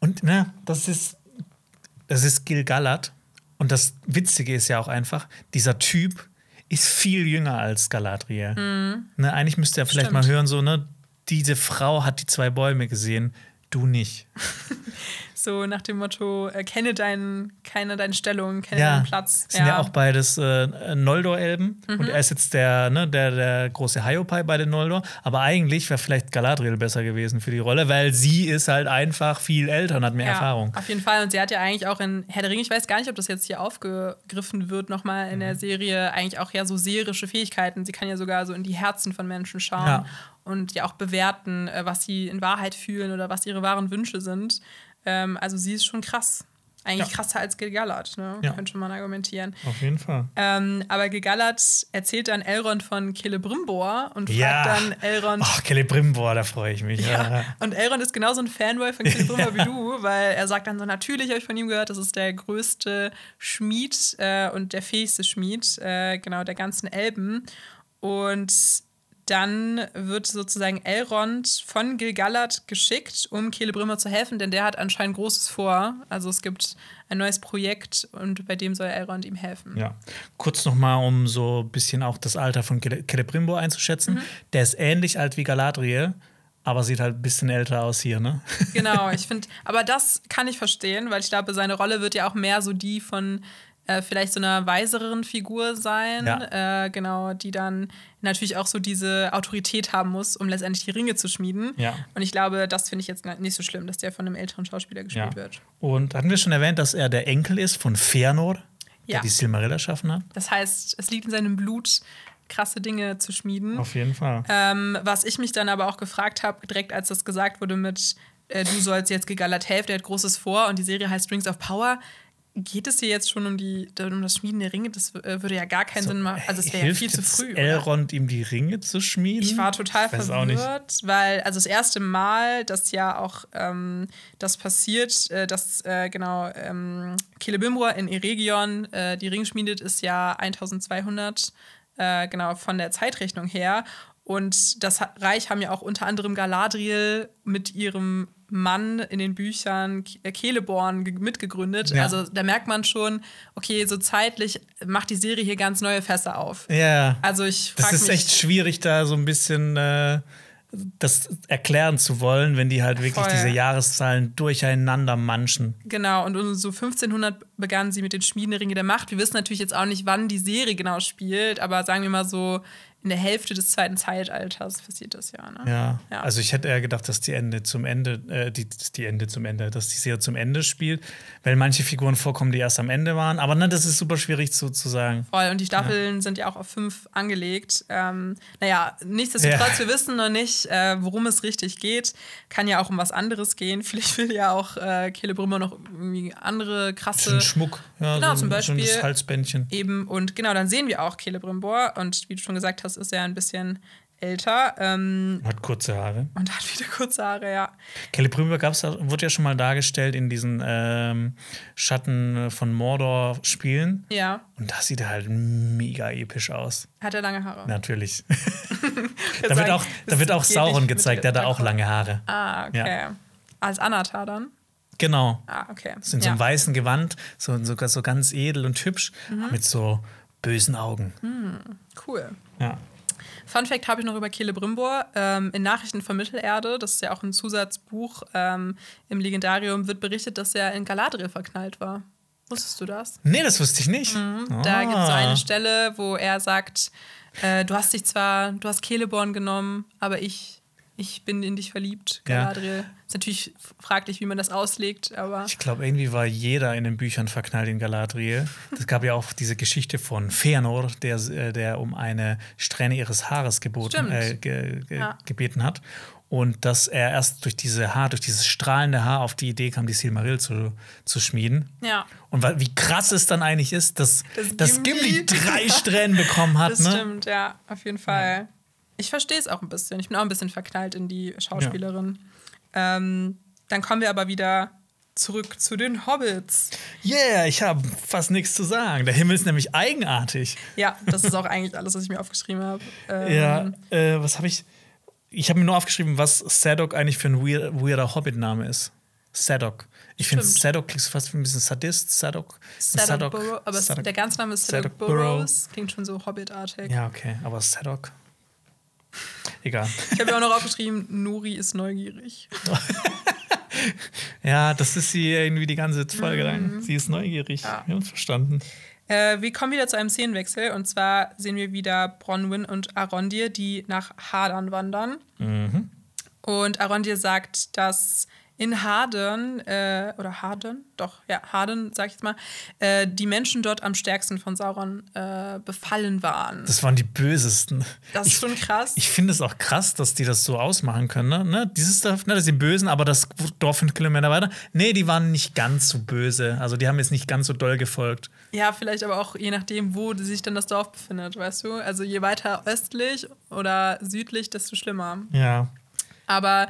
Und ne, das ist, das ist Gil Galad. Und das Witzige ist ja auch einfach, dieser Typ ist viel jünger als Galadriel. Ne, eigentlich müsste er vielleicht Mhm. Stimmt. mal hören, so, ne, diese Frau hat die zwei Bäume gesehen, du nicht. So nach dem Motto, äh, kenne deinen, keine deine Stellung, kenne Ja, deinen Platz. Sind ja, auch beides äh, Noldor-Elben. Mhm. Und er ist jetzt der, ne, der, der große Hiopai bei den Noldor. Aber eigentlich wäre vielleicht Galadriel besser gewesen für die Rolle, weil sie ist halt einfach viel älter und hat mehr ja, Erfahrung. Auf jeden Fall. Und sie hat ja eigentlich auch in Herr der Ringe, ich weiß gar nicht, ob das jetzt hier aufgegriffen wird, nochmal in Mhm. der Serie, eigentlich auch ja so seherische Fähigkeiten. Sie kann ja sogar so in die Herzen von Menschen schauen Ja. Und ja auch bewerten, äh, was sie in Wahrheit fühlen oder was ihre wahren Wünsche sind. Ähm, also sie ist schon krass. Eigentlich Ja. krasser als Gil-galad, ne? Ja. könnte man argumentieren. Auf jeden Fall. Ähm, aber Gil-galad erzählt dann Elrond von Celebrimbor und Ja. fragt dann Elrond, Ach, Celebrimbor, da freue ich mich. ja. Und Elrond ist genauso ein Fanboy von Celebrimbor wie du, weil er sagt dann so, natürlich habe ich von ihm gehört, das ist der größte Schmied äh, und der fähigste Schmied, äh, genau, der ganzen Elben. Und dann wird sozusagen Elrond von Gil-galad geschickt, um Celebrimbor zu helfen, denn der hat anscheinend Großes vor. Also es gibt ein neues Projekt und bei dem soll Elrond ihm helfen. Ja. Kurz nochmal, um so ein bisschen auch das Alter von Cele- Celebrimbor einzuschätzen. Mhm. Der ist ähnlich alt wie Galadriel, aber sieht halt ein bisschen älter aus hier, ne? Genau, ich finde, aber das kann ich verstehen, weil ich glaube, seine Rolle wird ja auch mehr so die von äh, vielleicht so einer weisereren Figur sein, Ja. äh, genau, die dann natürlich auch so diese Autorität haben muss, um letztendlich die Ringe zu schmieden. Ja. Und ich glaube, das finde ich jetzt nicht so schlimm, dass der von einem älteren Schauspieler gespielt Ja. wird. Und hatten wir schon erwähnt, dass er der Enkel ist von Fëanor, der Ja. die Silmarilla erschaffen hat? Das heißt, es liegt in seinem Blut, krasse Dinge zu schmieden. Auf jeden Fall. Ähm, was ich mich dann aber auch gefragt habe, direkt als das gesagt wurde mit, äh, du sollst jetzt Galat helfen, der hat Großes vor und die Serie heißt Rings of Power. Geht es hier jetzt schon um, die, um das Schmieden der Ringe? Das äh, würde ja gar keinen Sinn machen. Also, es wäre ja viel zu früh. Elrond ihm die Ringe zu schmieden? Ich war total Ich verwirrt, weil also das erste Mal, dass ja auch ähm, das passiert, äh, dass äh, genau ähm, Celebrimbor in Eregion äh, die Ringe schmiedet, ist ja 1200 äh, genau von der Zeitrechnung her. Und das Reich haben ja auch unter anderem Galadriel mit ihrem Mann in den Büchern äh, Celeborn ge- mitgegründet. Ja. Also da merkt man schon, okay, so zeitlich macht die Serie hier ganz neue Fässer auf. Ja. Also ich das frage ist mich, echt schwierig, da so ein bisschen äh, das erklären zu wollen, wenn die halt wirklich Voll. diese Jahreszahlen durcheinander manchen. Genau, und um so 1500 begannen sie mit den Schmieden der Ringe der Macht. Wir wissen natürlich jetzt auch nicht, wann die Serie genau spielt, aber sagen wir mal so in der Hälfte des zweiten Zeitalters passiert das ja. Ne? Ja. Ja. Also ich hätte eher gedacht, dass die Ende zum Ende, äh, die, die Ende zum Ende, dass die Serie zum Ende spielt, weil manche Figuren vorkommen, die erst am Ende waren. Aber ne, das ist super schwierig zu, zu sagen. Voll, und die Staffeln sind ja auch auf fünf angelegt. Ähm, naja, nichtsdestotrotz, Ja. wir wissen noch nicht, äh, worum es richtig geht. Kann ja auch um was anderes gehen. Vielleicht will ja auch äh, Celebrimbor noch irgendwie andere krasse Bisschen Schmuck. Ja, Genau, so, zum Beispiel- das Halsbändchen. Eben, und genau, dann sehen wir auch Celebrimbor. Und wie du schon gesagt hast, ist er ein bisschen älter. Ähm, hat kurze Haare. Und hat wieder kurze Haare, ja. Kelly Brüber gab's, wurde ja schon mal dargestellt in diesen ähm, Schatten von Mordor-Spielen. Ja. Und da sieht er halt mega episch aus. Hat er lange Haare? Natürlich. da wird auch, da wird auch Sauron gezeigt, der hat da auch lange Haare. Ah, okay. Ja. Als Anatar dann? Genau. Ah, okay. So in so einem ja. weißen Gewand, so, so, so ganz edel und hübsch, mhm. mit so bösen Augen. Mhm. Cool. Ja. Fun Fact habe ich noch über Celebrimbor. Ähm, in Nachrichten von Mittelerde, das ist ja auch ein Zusatzbuch ähm, im Legendarium, wird berichtet, dass er in Galadriel verknallt war. Wusstest du das? Nee, das wusste ich nicht. Mhm. Ah. Da gibt es so eine Stelle, wo er sagt, äh, du hast dich zwar, du hast Celeborn genommen, aber ich ich bin in dich verliebt, Galadriel. Ja. Ist natürlich fraglich, wie man das auslegt, aber. Ich glaube, irgendwie war jeder in den Büchern verknallt in Galadriel. Es gab ja auch diese Geschichte von Fëanor, der, äh, der um eine Strähne ihres Haares geboten, äh, ge, ge, ja. gebeten hat. Und dass er erst durch diese Haar, durch dieses strahlende Haar auf die Idee kam, die Silmaril zu, zu schmieden. Ja. Und wie krass es dann eigentlich ist, dass, das dass Gimli drei Strähnen bekommen hat. Das ne? stimmt, ja, auf jeden Fall. Ja. Ich verstehe es auch ein bisschen. Ich bin auch ein bisschen verknallt in die Schauspielerin. Ja. Ähm, dann kommen wir aber wieder zurück zu den Hobbits. Yeah, ich habe fast nichts zu sagen. Der Himmel ist nämlich eigenartig. Ja, das ist auch eigentlich alles, was ich mir aufgeschrieben habe. Ähm, ja, äh, was habe ich? Ich habe mir nur aufgeschrieben, was Sadok eigentlich für ein weird, weirder Hobbit-Name ist. Sadok. Ich finde, Sadok klingt fast wie ein bisschen Sadist. Sadok. Sadok, Sadok Burrow, aber Sadok, der ganze Name ist Sadok, Sadok Burrows. Klingt schon so Hobbit-artig. Ja, okay. Aber Sadok. Egal. Ich habe ja auch noch aufgeschrieben, Nuri ist neugierig. ja, das ist sie irgendwie die ganze Folge lang. Mhm. Sie ist neugierig. Ja. Wir haben es verstanden. Äh, wir kommen wieder zu einem Szenenwechsel und zwar sehen wir wieder Bronwyn und Arondir, die nach Hadern wandern. Mhm. Und Arondir sagt, dass in Harden, äh, oder Harden, doch, ja, Harden, sag ich jetzt mal, äh, die Menschen dort am stärksten von Sauron äh, befallen waren. Das waren die bösesten. Das ist ich, schon krass. Ich finde es auch krass, dass die das so ausmachen können. Ne? ne? Dieses Dorf, ne, das sind die Bösen, aber das Dorf fünf Kilometer weiter, nee, die waren nicht ganz so böse. Also die haben jetzt nicht ganz so doll gefolgt. Ja, vielleicht aber auch je nachdem, wo sich dann das Dorf befindet, weißt du? Also je weiter östlich oder südlich, desto schlimmer. Ja. Aber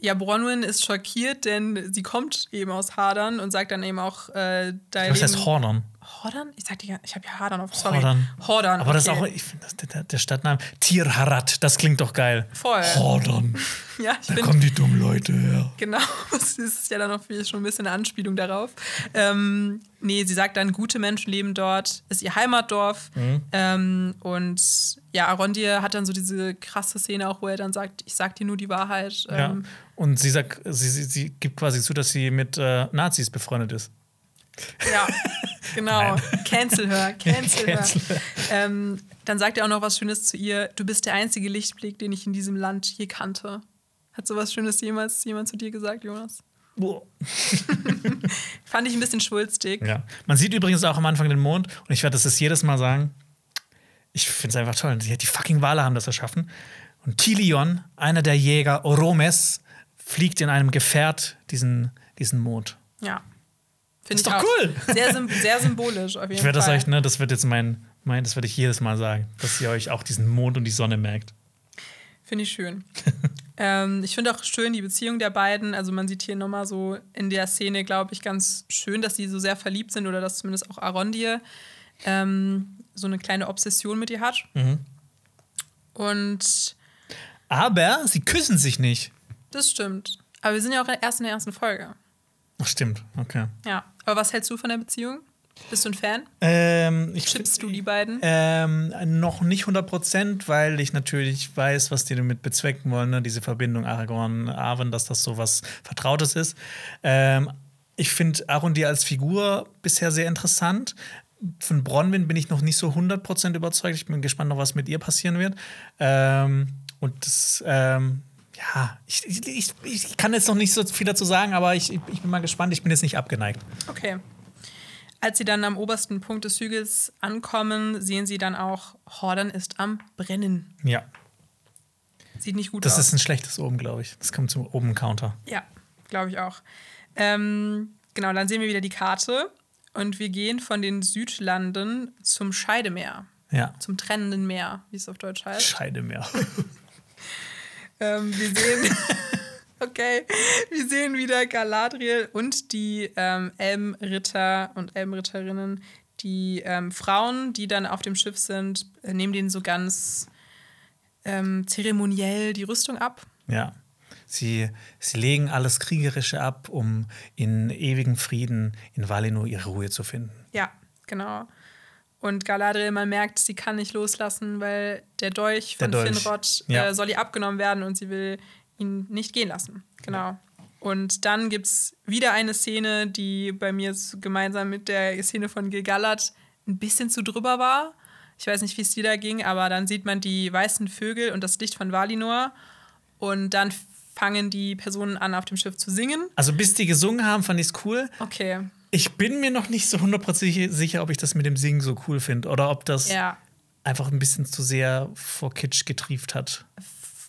ja, Bronwyn ist schockiert, denn sie kommt eben aus Hadern und sagt dann eben auch, äh, dein Was heißt Hordern? Hordern? Ich sag dir, ich habe ja Hadern auf. Sorry. Hordern. Hordern. Aber okay. das ist auch, ich finde, der, der Stadtname Tirharat, das klingt doch geil. Voll. Hordern. ja, ich Da kommen die dummen Leute her. Genau, das ist ja dann noch schon ein bisschen eine Anspielung darauf. Ähm, nee, sie sagt dann, gute Menschen leben dort, ist ihr Heimatdorf. Mhm. Ähm, und ja, Arondir hat dann so diese krasse Szene auch, wo er dann sagt, ich sag dir nur die Wahrheit. Ähm, ja. Und sie sagt, sie, sie, sie gibt quasi zu, dass sie mit äh, Nazis befreundet ist. Ja, genau. Cancel her, cancel, cancel her. Ähm, dann sagt er auch noch was Schönes zu ihr. Du bist der einzige Lichtblick, den ich in diesem Land je kannte. Hat sowas Schönes jemals jemand zu dir gesagt, Jonas? Boah. Fand ich ein bisschen schwulstig. Ja. Man sieht übrigens auch am Anfang den Mond und ich werde das jedes Mal sagen. Ich finde es einfach toll. Die, die fucking Wale haben das erschaffen. Und Tilion, einer der Jäger, Oromes, fliegt in einem Gefährt diesen, diesen Mond. Ja. Finde ich doch cool. Sehr, sehr symbolisch auf jeden ich werde das euch, ne, das wird jetzt mein, mein das werde ich jedes Mal sagen, dass ihr euch auch diesen Mond und die Sonne merkt. Finde ich schön. ähm, ich finde auch schön die Beziehung der beiden. Also man sieht hier nochmal so in der Szene, glaube ich, ganz schön, dass sie so sehr verliebt sind oder dass zumindest auch Arondir ähm, so eine kleine Obsession mit ihr hat. Mhm. Und aber sie küssen sich nicht. Das stimmt. Aber wir sind ja auch erst in der ersten Folge. Ach, stimmt, okay. Ja. Aber was hältst du von der Beziehung? Bist du ein Fan? Ähm, ich, Chippst du die beiden? Ähm, noch nicht 100 Prozent, weil ich natürlich weiß, was die damit bezwecken wollen, ne? diese Verbindung Aragorn-Arwen, dass das so was Vertrautes ist. Ähm, ich finde Arondir als Figur bisher sehr interessant. Von Bronwyn bin ich noch nicht so 100 Prozent überzeugt. Ich bin gespannt, noch was mit ihr passieren wird. Ähm, und das, ähm, ja, ich, ich, ich, kann jetzt noch nicht so viel dazu sagen, aber ich, ich bin mal gespannt. Ich bin jetzt nicht abgeneigt. Okay. Als sie dann am obersten Punkt des Hügels ankommen, sehen sie dann auch, Hordern ist am Brennen. Ja. Sieht nicht gut das aus. Das ist ein schlechtes Oben, glaube ich. Das kommt zum Oben-Counter. Ja, glaube ich auch. Ähm, genau, dann sehen wir wieder die Karte und wir gehen von den Südlanden zum Scheidemeer. Ja. Zum trennenden Meer, wie es auf Deutsch heißt. Scheidemeer. ähm, wir sehen. okay, wir sehen wieder Galadriel und die ähm, Elbenritter und Elbenritterinnen. Die ähm, Frauen, die dann auf dem Schiff sind, äh, nehmen denen so ganz ähm, zeremoniell die Rüstung ab. Ja. Sie, sie legen alles Kriegerische ab, um in ewigem Frieden in Valinor ihre Ruhe zu finden. Ja, genau. Und Galadriel, man merkt, sie kann nicht loslassen, weil der Dolch von der Dolch. Finrod ja. äh, soll ihr abgenommen werden und sie will ihn nicht gehen lassen. Genau. Ja. Und dann gibt es wieder eine Szene, die bei mir gemeinsam mit der Szene von Gilgalad ein bisschen zu drüber war. Ich weiß nicht, wie es dir da ging, aber dann sieht man die weißen Vögel und das Licht von Valinor. Und dann fangen die Personen an, auf dem Schiff zu singen. Also bis die gesungen haben, fand ich es cool. Okay. Ich bin mir noch nicht so hundertprozentig sicher, ob ich das mit dem Singen so cool finde oder ob das ja. einfach ein bisschen zu sehr vor Kitsch getrieft hat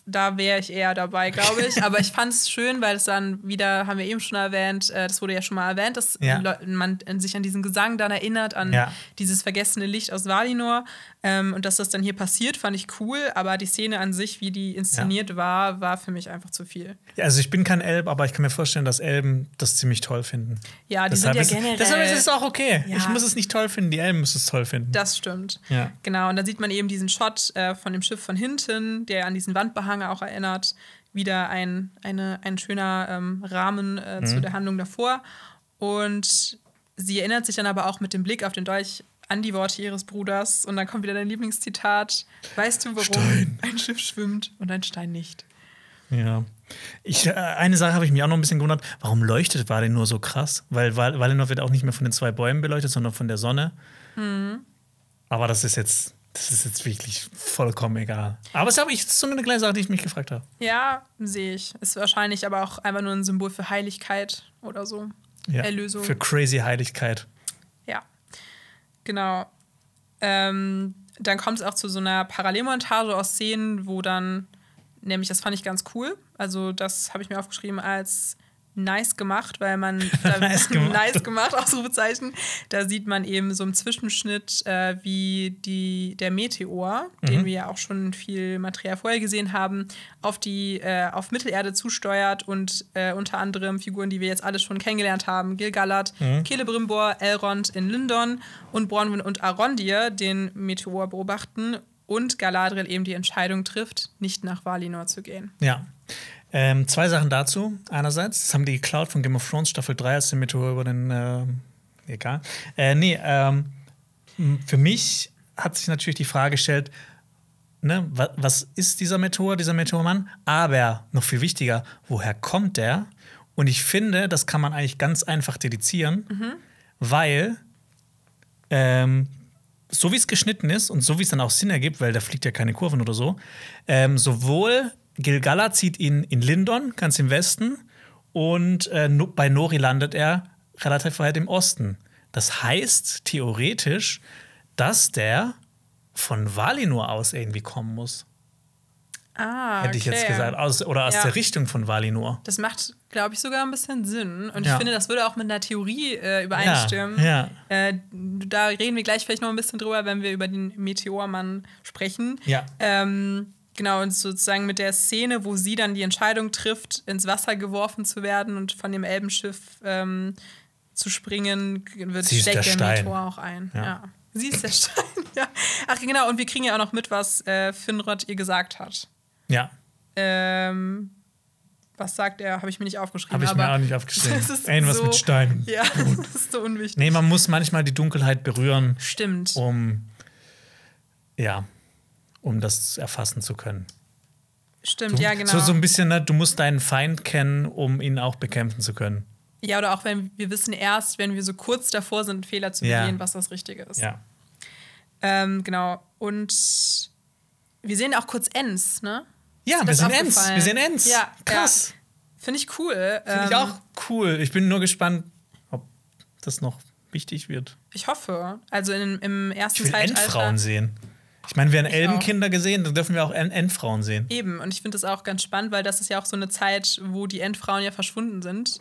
da wäre ich eher dabei, glaube ich. Aber ich fand es schön, weil es dann wieder, haben wir eben schon erwähnt, äh, das wurde ja schon mal erwähnt, dass ja. man sich an diesen Gesang dann erinnert, an ja. dieses vergessene Licht aus Valinor. Ähm, und dass das dann hier passiert, fand ich cool. Aber die Szene an sich, wie die inszeniert ja. war, war für mich einfach zu viel. Ja, also ich bin kein Elb, aber ich kann mir vorstellen, dass Elben das ziemlich toll finden. Ja, die deshalb sind ja generell. deshalb ist es auch okay. Ich muss es nicht toll finden, die Elben müssen es toll finden. Das stimmt. Ja. Genau, und da sieht man eben diesen Shot äh, von dem Schiff von hinten, der an diesen Wandbehang Anhang auch erinnert. Wieder ein, eine, ein schöner ähm, Rahmen äh, mhm. zu der Handlung davor. Und sie erinnert sich dann aber auch mit dem Blick auf den Dolch an die Worte ihres Bruders. Und dann kommt wieder dein Lieblingszitat. Weißt du, warum Stein. ein Schiff schwimmt und ein Stein nicht? Ja. Ich, äh, eine Sache habe ich mir auch noch ein bisschen gewundert. Warum leuchtet Valen nur so krass? Weil Valinor wird auch nicht mehr von den zwei Bäumen beleuchtet, sondern von der Sonne. Mhm. Aber das ist jetzt das ist jetzt wirklich vollkommen egal. Aber es ist so eine kleine Sache, die ich mich gefragt habe. Ja, sehe ich. Ist wahrscheinlich aber auch einfach nur ein Symbol für Heiligkeit oder so. Ja, Erlösung. Für crazy Heiligkeit. Ja, genau. Ähm, dann kommt es auch zu so einer Parallelmontage aus Szenen, wo dann, nämlich das fand ich ganz cool. Also, das habe ich mir aufgeschrieben als nice gemacht, weil man nice, gemacht. nice gemacht, Ausrufezeichen. Da sieht man eben so im Zwischenschnitt, äh, wie die, der Meteor, mhm. den wir ja auch schon viel Material vorher gesehen haben, auf die äh, auf Mittelerde zusteuert und äh, unter anderem Figuren, die wir jetzt alle schon kennengelernt haben, Gilgalad, mhm. Celebrimbor, Elrond in Lindon und Bronwyn und Arondir den Meteor beobachten und Galadriel eben die Entscheidung trifft, nicht nach Valinor zu gehen. Ja. Ähm, zwei Sachen dazu. Einerseits, das haben die geklaut von Game of Thrones Staffel 3 als den Meteor über den. Äh, egal. Äh, nee, ähm, für mich hat sich natürlich die Frage gestellt, ne, was, was ist dieser Meteor, dieser Meteormann? Aber noch viel wichtiger, woher kommt der? Und ich finde, das kann man eigentlich ganz einfach dedizieren, mhm. weil ähm, so wie es geschnitten ist und so wie es dann auch Sinn ergibt, weil da fliegt ja keine Kurven oder so, ähm, sowohl Gilgala zieht ihn in Lindon, ganz im Westen, und äh, bei Nori landet er relativ weit im Osten. Das heißt theoretisch, dass der von Valinor aus irgendwie kommen muss. Ah, Hätte ich jetzt gesagt. Aus, oder aus ja. der Richtung von Valinor. Das macht, glaube ich, sogar ein bisschen Sinn. Und ja. ich finde, das würde auch mit einer Theorie äh, übereinstimmen. Ja. Äh, da reden wir gleich vielleicht noch ein bisschen drüber, wenn wir über den Meteormann sprechen. Ja. Ähm, Genau, und sozusagen mit der Szene, wo sie dann die Entscheidung trifft, ins Wasser geworfen zu werden und von dem Elbenschiff ähm, zu springen, wird sie steckt der, der Meteor auch ein. Ja. ja. Sie ist der Stein, ja. Ach genau, und wir kriegen ja auch noch mit, was äh, Finrod ihr gesagt hat. Ja. Ähm, was sagt er? Habe ich mir nicht aufgeschrieben. Habe ich mir auch nicht aufgeschrieben. Irgendwas so, mit Stein. Ja, das ist so unwichtig. Nee, man muss manchmal die Dunkelheit berühren. Stimmt. Um, ja, um das erfassen zu können. Stimmt, du, ja, genau. So, so ein bisschen, ne, du musst deinen Feind kennen, um ihn auch bekämpfen zu können. Ja, oder auch wenn wir wissen erst, wenn wir so kurz davor sind, Fehler zu begehen, ja. was das Richtige ist. Ja. Ähm, genau. Und wir sehen auch kurz Ends, ne? Ja, wir sehen Ends. Wir sehen Ends. Ja, krass. Ja. Finde ich cool. Finde ich ähm, auch cool. Ich bin nur gespannt, ob das noch wichtig wird. Ich hoffe. Also in, im ersten ich will Zeitalter. Endfrauen sehen. Ich meine, wir haben Elbenkinder gesehen, dann dürfen wir auch Endfrauen sehen. Eben, und ich finde das auch ganz spannend, weil das ist ja auch so eine Zeit, wo die Endfrauen ja verschwunden sind.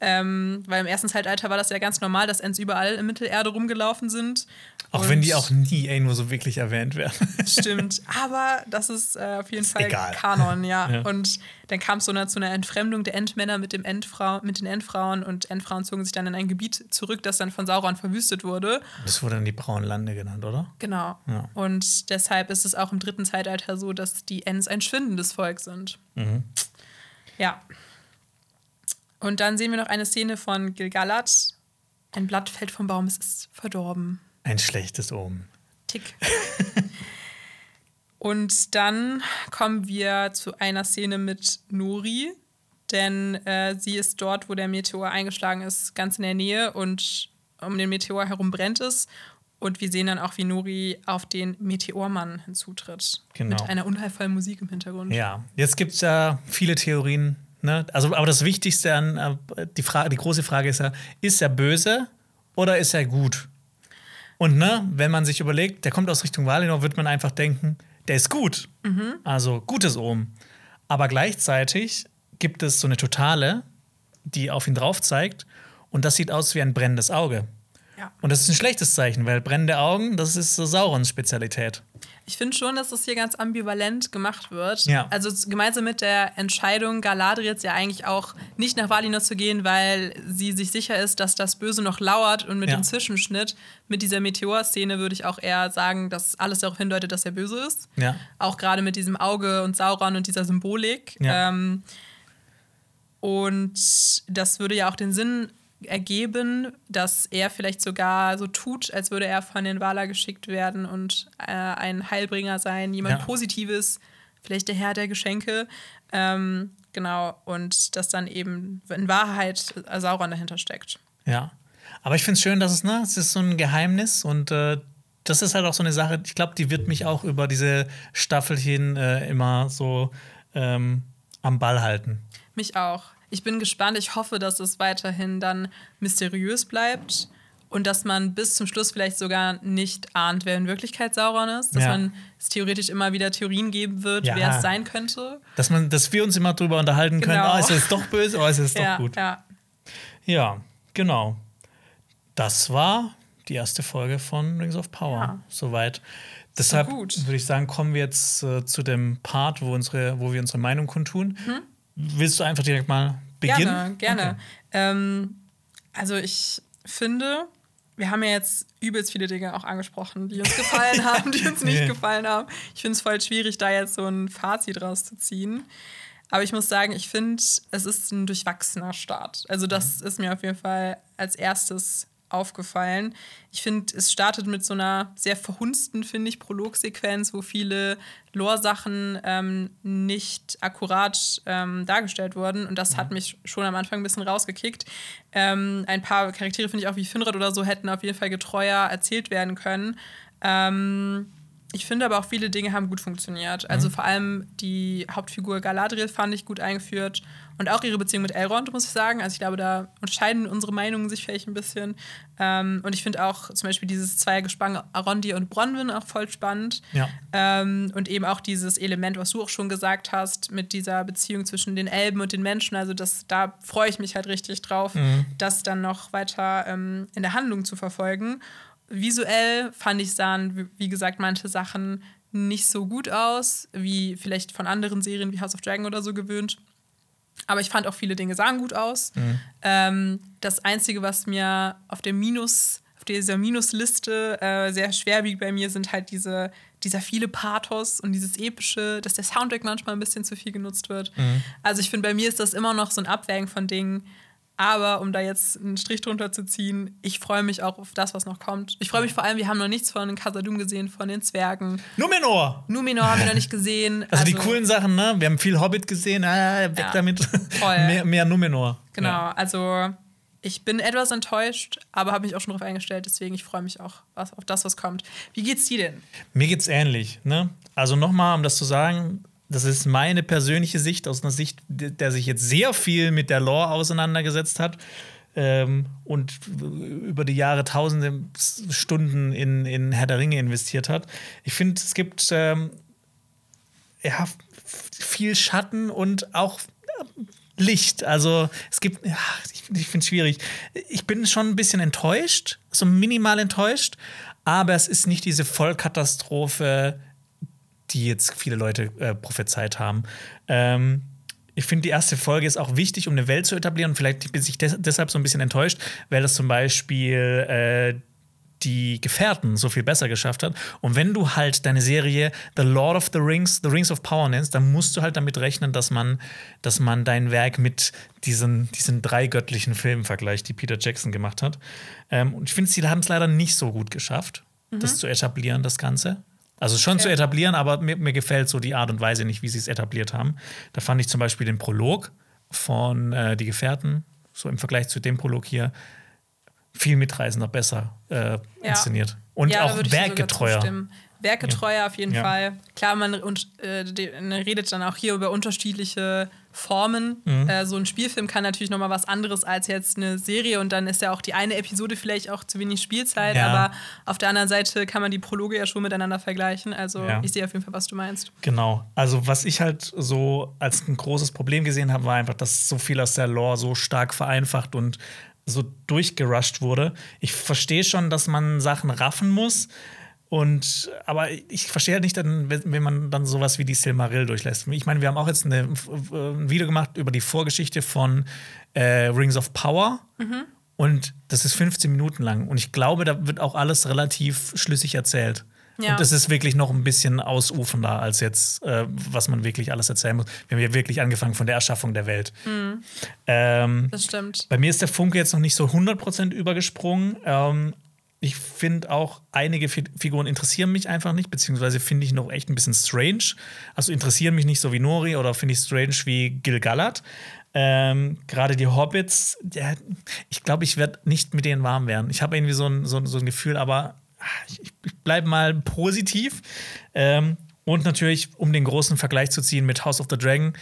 Ähm, weil im ersten Zeitalter war das ja ganz normal, dass Ents überall in Mittelerde rumgelaufen sind. Auch und wenn die auch nie irgendwo so wirklich erwähnt werden. Stimmt, aber das ist äh, auf jeden ist Fall egal. Kanon, ja. ja. Und dann kam es so eine, zu einer Entfremdung der Endmänner mit, dem Endfrau, mit den Endfrauen und Endfrauen zogen sich dann in ein Gebiet zurück, das dann von Sauron verwüstet wurde. Das wurde dann die Braunen Lande genannt, oder? Genau. Ja. Und deshalb ist es auch im dritten Zeitalter so, dass die Ents ein schwindendes Volk sind. Mhm. Ja. Und dann sehen wir noch eine Szene von Gilgalad. Ein Blatt fällt vom Baum, es ist verdorben. Ein schlechtes Omen. Tick. Und dann kommen wir zu einer Szene mit Nori, denn äh, sie ist dort, wo der Meteor eingeschlagen ist, ganz in der Nähe und um den Meteor herum brennt es. Und wir sehen dann auch, wie Nori auf den Meteormann hinzutritt. Genau. Mit einer unheilvollen Musik im Hintergrund. Ja, jetzt gibt es ja viele Theorien, Ne? Also, aber das Wichtigste an äh, die, Frage, die große Frage ist ja, ist er böse oder ist er gut? Und ne, wenn man sich überlegt, der kommt aus Richtung Valinor, wird man einfach denken, der ist gut. Mhm. Also gutes Ohm. Aber gleichzeitig gibt es so eine Totale, die auf ihn drauf zeigt. Und das sieht aus wie ein brennendes Auge. Ja. Und das ist ein schlechtes Zeichen, weil brennende Augen, das ist so Saurons Spezialität. Ich finde schon, dass das hier ganz ambivalent gemacht wird. Ja. Also gemeinsam mit der Entscheidung, Galadriel ja eigentlich auch nicht nach Valinor zu gehen, weil sie sich sicher ist, dass das Böse noch lauert und mit ja. dem Zwischenschnitt, mit dieser Meteor-Szene würde ich auch eher sagen, dass alles darauf hindeutet, dass er böse ist. Ja. Auch gerade mit diesem Auge und Sauron und dieser Symbolik. Ja. Ähm, und das würde ja auch den Sinn ergeben, dass er vielleicht sogar so tut, als würde er von den Wala geschickt werden und äh, ein Heilbringer sein, jemand ja. Positives, vielleicht der Herr der Geschenke. Ähm, genau, und dass dann eben in Wahrheit Sauron dahinter steckt. Ja. Aber ich finde es schön, dass es, ne, es ist so ein Geheimnis und äh, das ist halt auch so eine Sache, ich glaube, die wird mich auch über diese Staffelchen äh, immer so ähm, am Ball halten. Mich auch ich bin gespannt. Ich hoffe, dass es weiterhin dann mysteriös bleibt und dass man bis zum Schluss vielleicht sogar nicht ahnt, wer in Wirklichkeit Sauron ist. Dass ja. man es theoretisch immer wieder Theorien geben wird, ja. wer es sein könnte. Dass, man, dass wir uns immer darüber unterhalten können, genau. oh, ist es doch böse oder ist es ja, doch gut. Ja. ja, genau. Das war die erste Folge von Rings of Power. Soweit. Deshalb würde ich sagen, kommen wir jetzt äh, zu dem Part, wo, unsere, wo wir unsere Meinung kundtun. Mhm. Willst du einfach direkt mal beginnen? Gerne, gerne. Okay. Ähm, also ich finde, wir haben ja jetzt übelst viele Dinge auch angesprochen, die uns gefallen haben, die uns nicht gefallen haben. Ich finde es voll schwierig, da jetzt so ein Fazit rauszuziehen. Aber ich muss sagen, ich finde, es ist ein durchwachsener Start. Also das mhm. ist mir auf jeden Fall als erstes aufgefallen. Ich finde, es startet mit so einer sehr verhunzten, finde ich, Prologsequenz, wo viele Lore-Sachen ähm, nicht akkurat ähm, dargestellt wurden. Und das mhm. hat mich schon am Anfang ein bisschen rausgekickt. Ähm, ein paar Charaktere, finde ich auch wie Finrod oder so, hätten auf jeden Fall getreuer erzählt werden können. Ähm, ich finde aber auch viele Dinge haben gut funktioniert. Also mhm. vor allem die Hauptfigur Galadriel fand ich gut eingeführt und auch ihre Beziehung mit Elrond, muss ich sagen. Also ich glaube, da unterscheiden unsere Meinungen sich vielleicht ein bisschen. Ähm, und ich finde auch zum Beispiel dieses Zweiergespann Arondi und Bronwyn auch voll spannend. Ja. Ähm, und eben auch dieses Element, was du auch schon gesagt hast, mit dieser Beziehung zwischen den Elben und den Menschen. Also das, da freue ich mich halt richtig drauf, mhm. das dann noch weiter ähm, in der Handlung zu verfolgen. Visuell fand ich sahen, wie gesagt, manche Sachen nicht so gut aus, wie vielleicht von anderen Serien wie House of Dragon oder so gewöhnt. Aber ich fand auch viele Dinge sahen gut aus. Mhm. Ähm, das Einzige, was mir auf der Minus, auf dieser Minusliste äh, sehr schwer wiegt bei mir, sind halt diese, dieser viele Pathos und dieses Epische, dass der Soundtrack manchmal ein bisschen zu viel genutzt wird. Mhm. Also ich finde, bei mir ist das immer noch so ein Abwägen von Dingen, aber um da jetzt einen Strich drunter zu ziehen, ich freue mich auch auf das, was noch kommt. Ich freue mich vor allem, wir haben noch nichts von Casadum gesehen, von den Zwergen. Numenor! Numenor haben wir noch nicht gesehen. Also, also die coolen Sachen, ne? Wir haben viel Hobbit gesehen, ah, weg ja, damit. Voll. mehr, mehr Numenor. Genau, ja. also ich bin etwas enttäuscht, aber habe mich auch schon darauf eingestellt, deswegen ich freue mich auch auf das, was kommt. Wie geht's dir denn? Mir geht's ähnlich, ne? Also nochmal, um das zu sagen, das ist meine persönliche Sicht, aus einer Sicht, der sich jetzt sehr viel mit der Lore auseinandergesetzt hat ähm, und über die Jahre tausende Stunden in, in Herr der Ringe investiert hat. Ich finde, es gibt ähm, ja, viel Schatten und auch Licht. Also es gibt, ja, ich, ich finde es schwierig. Ich bin schon ein bisschen enttäuscht, so minimal enttäuscht, aber es ist nicht diese Vollkatastrophe, die jetzt viele Leute äh, prophezeit haben. Ähm, ich finde, die erste Folge ist auch wichtig, um eine Welt zu etablieren. Und vielleicht bin ich des deshalb so ein bisschen enttäuscht, weil das zum Beispiel äh, die Gefährten so viel besser geschafft hat. Und wenn du halt deine Serie The Lord of the Rings, The Rings of Power nennst, dann musst du halt damit rechnen, dass man, dass man dein Werk mit diesen, diesen drei göttlichen Filmen vergleicht, die Peter Jackson gemacht hat. Ähm, und ich finde, sie haben es leider nicht so gut geschafft, mhm. das zu etablieren, das Ganze. Also schon okay. zu etablieren, aber mir, mir, gefällt so die Art und Weise nicht, wie sie es etabliert haben. Da fand ich zum Beispiel den Prolog von äh, Die Gefährten, so im Vergleich zu dem Prolog hier, viel mitreißender, besser äh, inszeniert. Und ja, auch werkgetreuer. Werkgetreuer ja. auf jeden ja. Fall. Klar, man und, äh, redet dann auch hier über unterschiedliche Formen. Mhm. Äh, so ein Spielfilm kann natürlich noch mal was anderes als jetzt eine Serie und dann ist ja auch die eine Episode vielleicht auch zu wenig Spielzeit, ja. aber auf der anderen Seite kann man die Prologe ja schon miteinander vergleichen. Also ja. ich sehe auf jeden Fall, was du meinst. Genau. Also was ich halt so als ein großes Problem gesehen habe, war einfach, dass so viel aus der Lore so stark vereinfacht und so durchgerusht wurde. Ich verstehe schon, dass man Sachen raffen muss. Und aber ich verstehe halt nicht, dann, wenn man dann sowas wie die Silmaril durchlässt. Ich meine, wir haben auch jetzt eine, ein Video gemacht über die Vorgeschichte von äh, Rings of Power. Mhm. Und das ist 15 Minuten lang. Und ich glaube, da wird auch alles relativ schlüssig erzählt. Ja. Und es ist wirklich noch ein bisschen ausufernder als jetzt, äh, was man wirklich alles erzählen muss. Wir haben ja wirklich angefangen von der Erschaffung der Welt. Mhm. Ähm, das stimmt. Bei mir ist der Funke jetzt noch nicht so 100% übergesprungen. Ähm, ich finde auch, einige Figuren interessieren mich einfach nicht, beziehungsweise finde ich noch echt ein bisschen strange. Also interessieren mich nicht so wie Nori oder finde ich strange wie Gil Galad. Ähm, Gerade die Hobbits, der, ich glaube, ich werde nicht mit denen warm werden. Ich habe irgendwie so ein, so, so ein Gefühl, aber ich, ich bleibe mal positiv. Ähm, und natürlich, um den großen Vergleich zu ziehen mit House of the Dragon.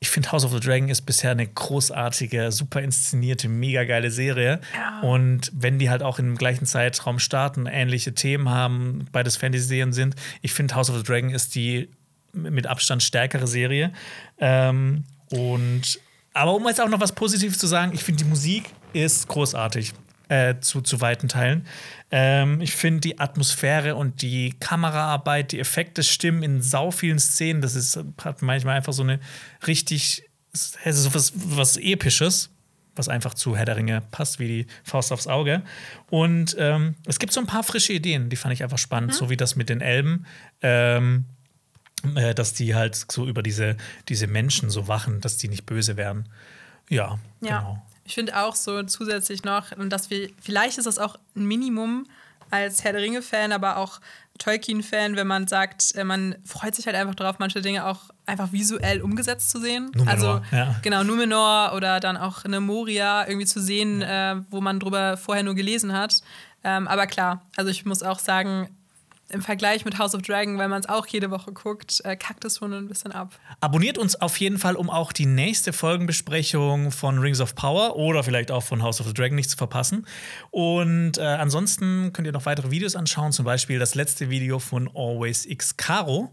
Ich finde, House of the Dragon ist bisher eine großartige, super inszenierte, mega geile Serie. Ja. Und wenn die halt auch im gleichen Zeitraum starten, ähnliche Themen haben, beides Fantasy-Serien sind, ich finde, House of the Dragon ist die mit Abstand stärkere Serie. Ähm, und aber um jetzt auch noch was Positives zu sagen, ich finde, die Musik ist großartig äh, zu, zu weiten Teilen. Ähm, ich finde die Atmosphäre und die Kameraarbeit, die Effekte stimmen in sau vielen Szenen. Das ist, hat manchmal einfach so eine richtig, so was, was Episches, was einfach zu Herr der Ringe passt, wie die Faust aufs Auge. Und ähm, es gibt so ein paar frische Ideen, die fand ich einfach spannend, mhm. so wie das mit den Elben. Ähm, äh, dass die halt so über diese, diese Menschen so wachen, dass die nicht böse werden. Ja, ja. genau. Ich finde auch so zusätzlich noch, dass wir, vielleicht ist das auch ein Minimum als Herr der Ringe-Fan, aber auch Tolkien-Fan, wenn man sagt, äh, man freut sich halt einfach darauf, manche Dinge auch einfach visuell umgesetzt zu sehen. Numenor, also ja. genau, Numenor oder dann auch eine Moria irgendwie zu sehen, ja. äh, wo man drüber vorher nur gelesen hat. Ähm, aber klar, also ich muss auch sagen, im Vergleich mit House of Dragon, weil man es auch jede Woche guckt, äh, kackt es schon ein bisschen ab. Abonniert uns auf jeden Fall, um auch die nächste Folgenbesprechung von Rings of Power oder vielleicht auch von House of the Dragon nicht zu verpassen. Und äh, ansonsten könnt ihr noch weitere Videos anschauen, zum Beispiel das letzte Video von Always X Caro.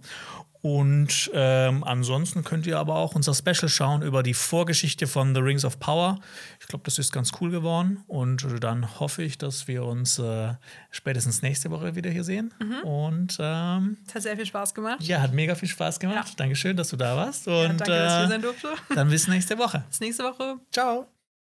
Und ähm, ansonsten könnt ihr aber auch unser Special schauen über die Vorgeschichte von The Rings of Power. Ich glaube, das ist ganz cool geworden. Und dann hoffe ich, dass wir uns äh, spätestens nächste Woche wieder hier sehen. Mhm. Und ähm, es hat sehr viel Spaß gemacht. Ja, hat mega viel Spaß gemacht. Ja. Dankeschön, dass du da warst. Und ja, danke, dass ich hier äh, sein durfte. Dann bis nächste Woche. Bis nächste Woche. Ciao.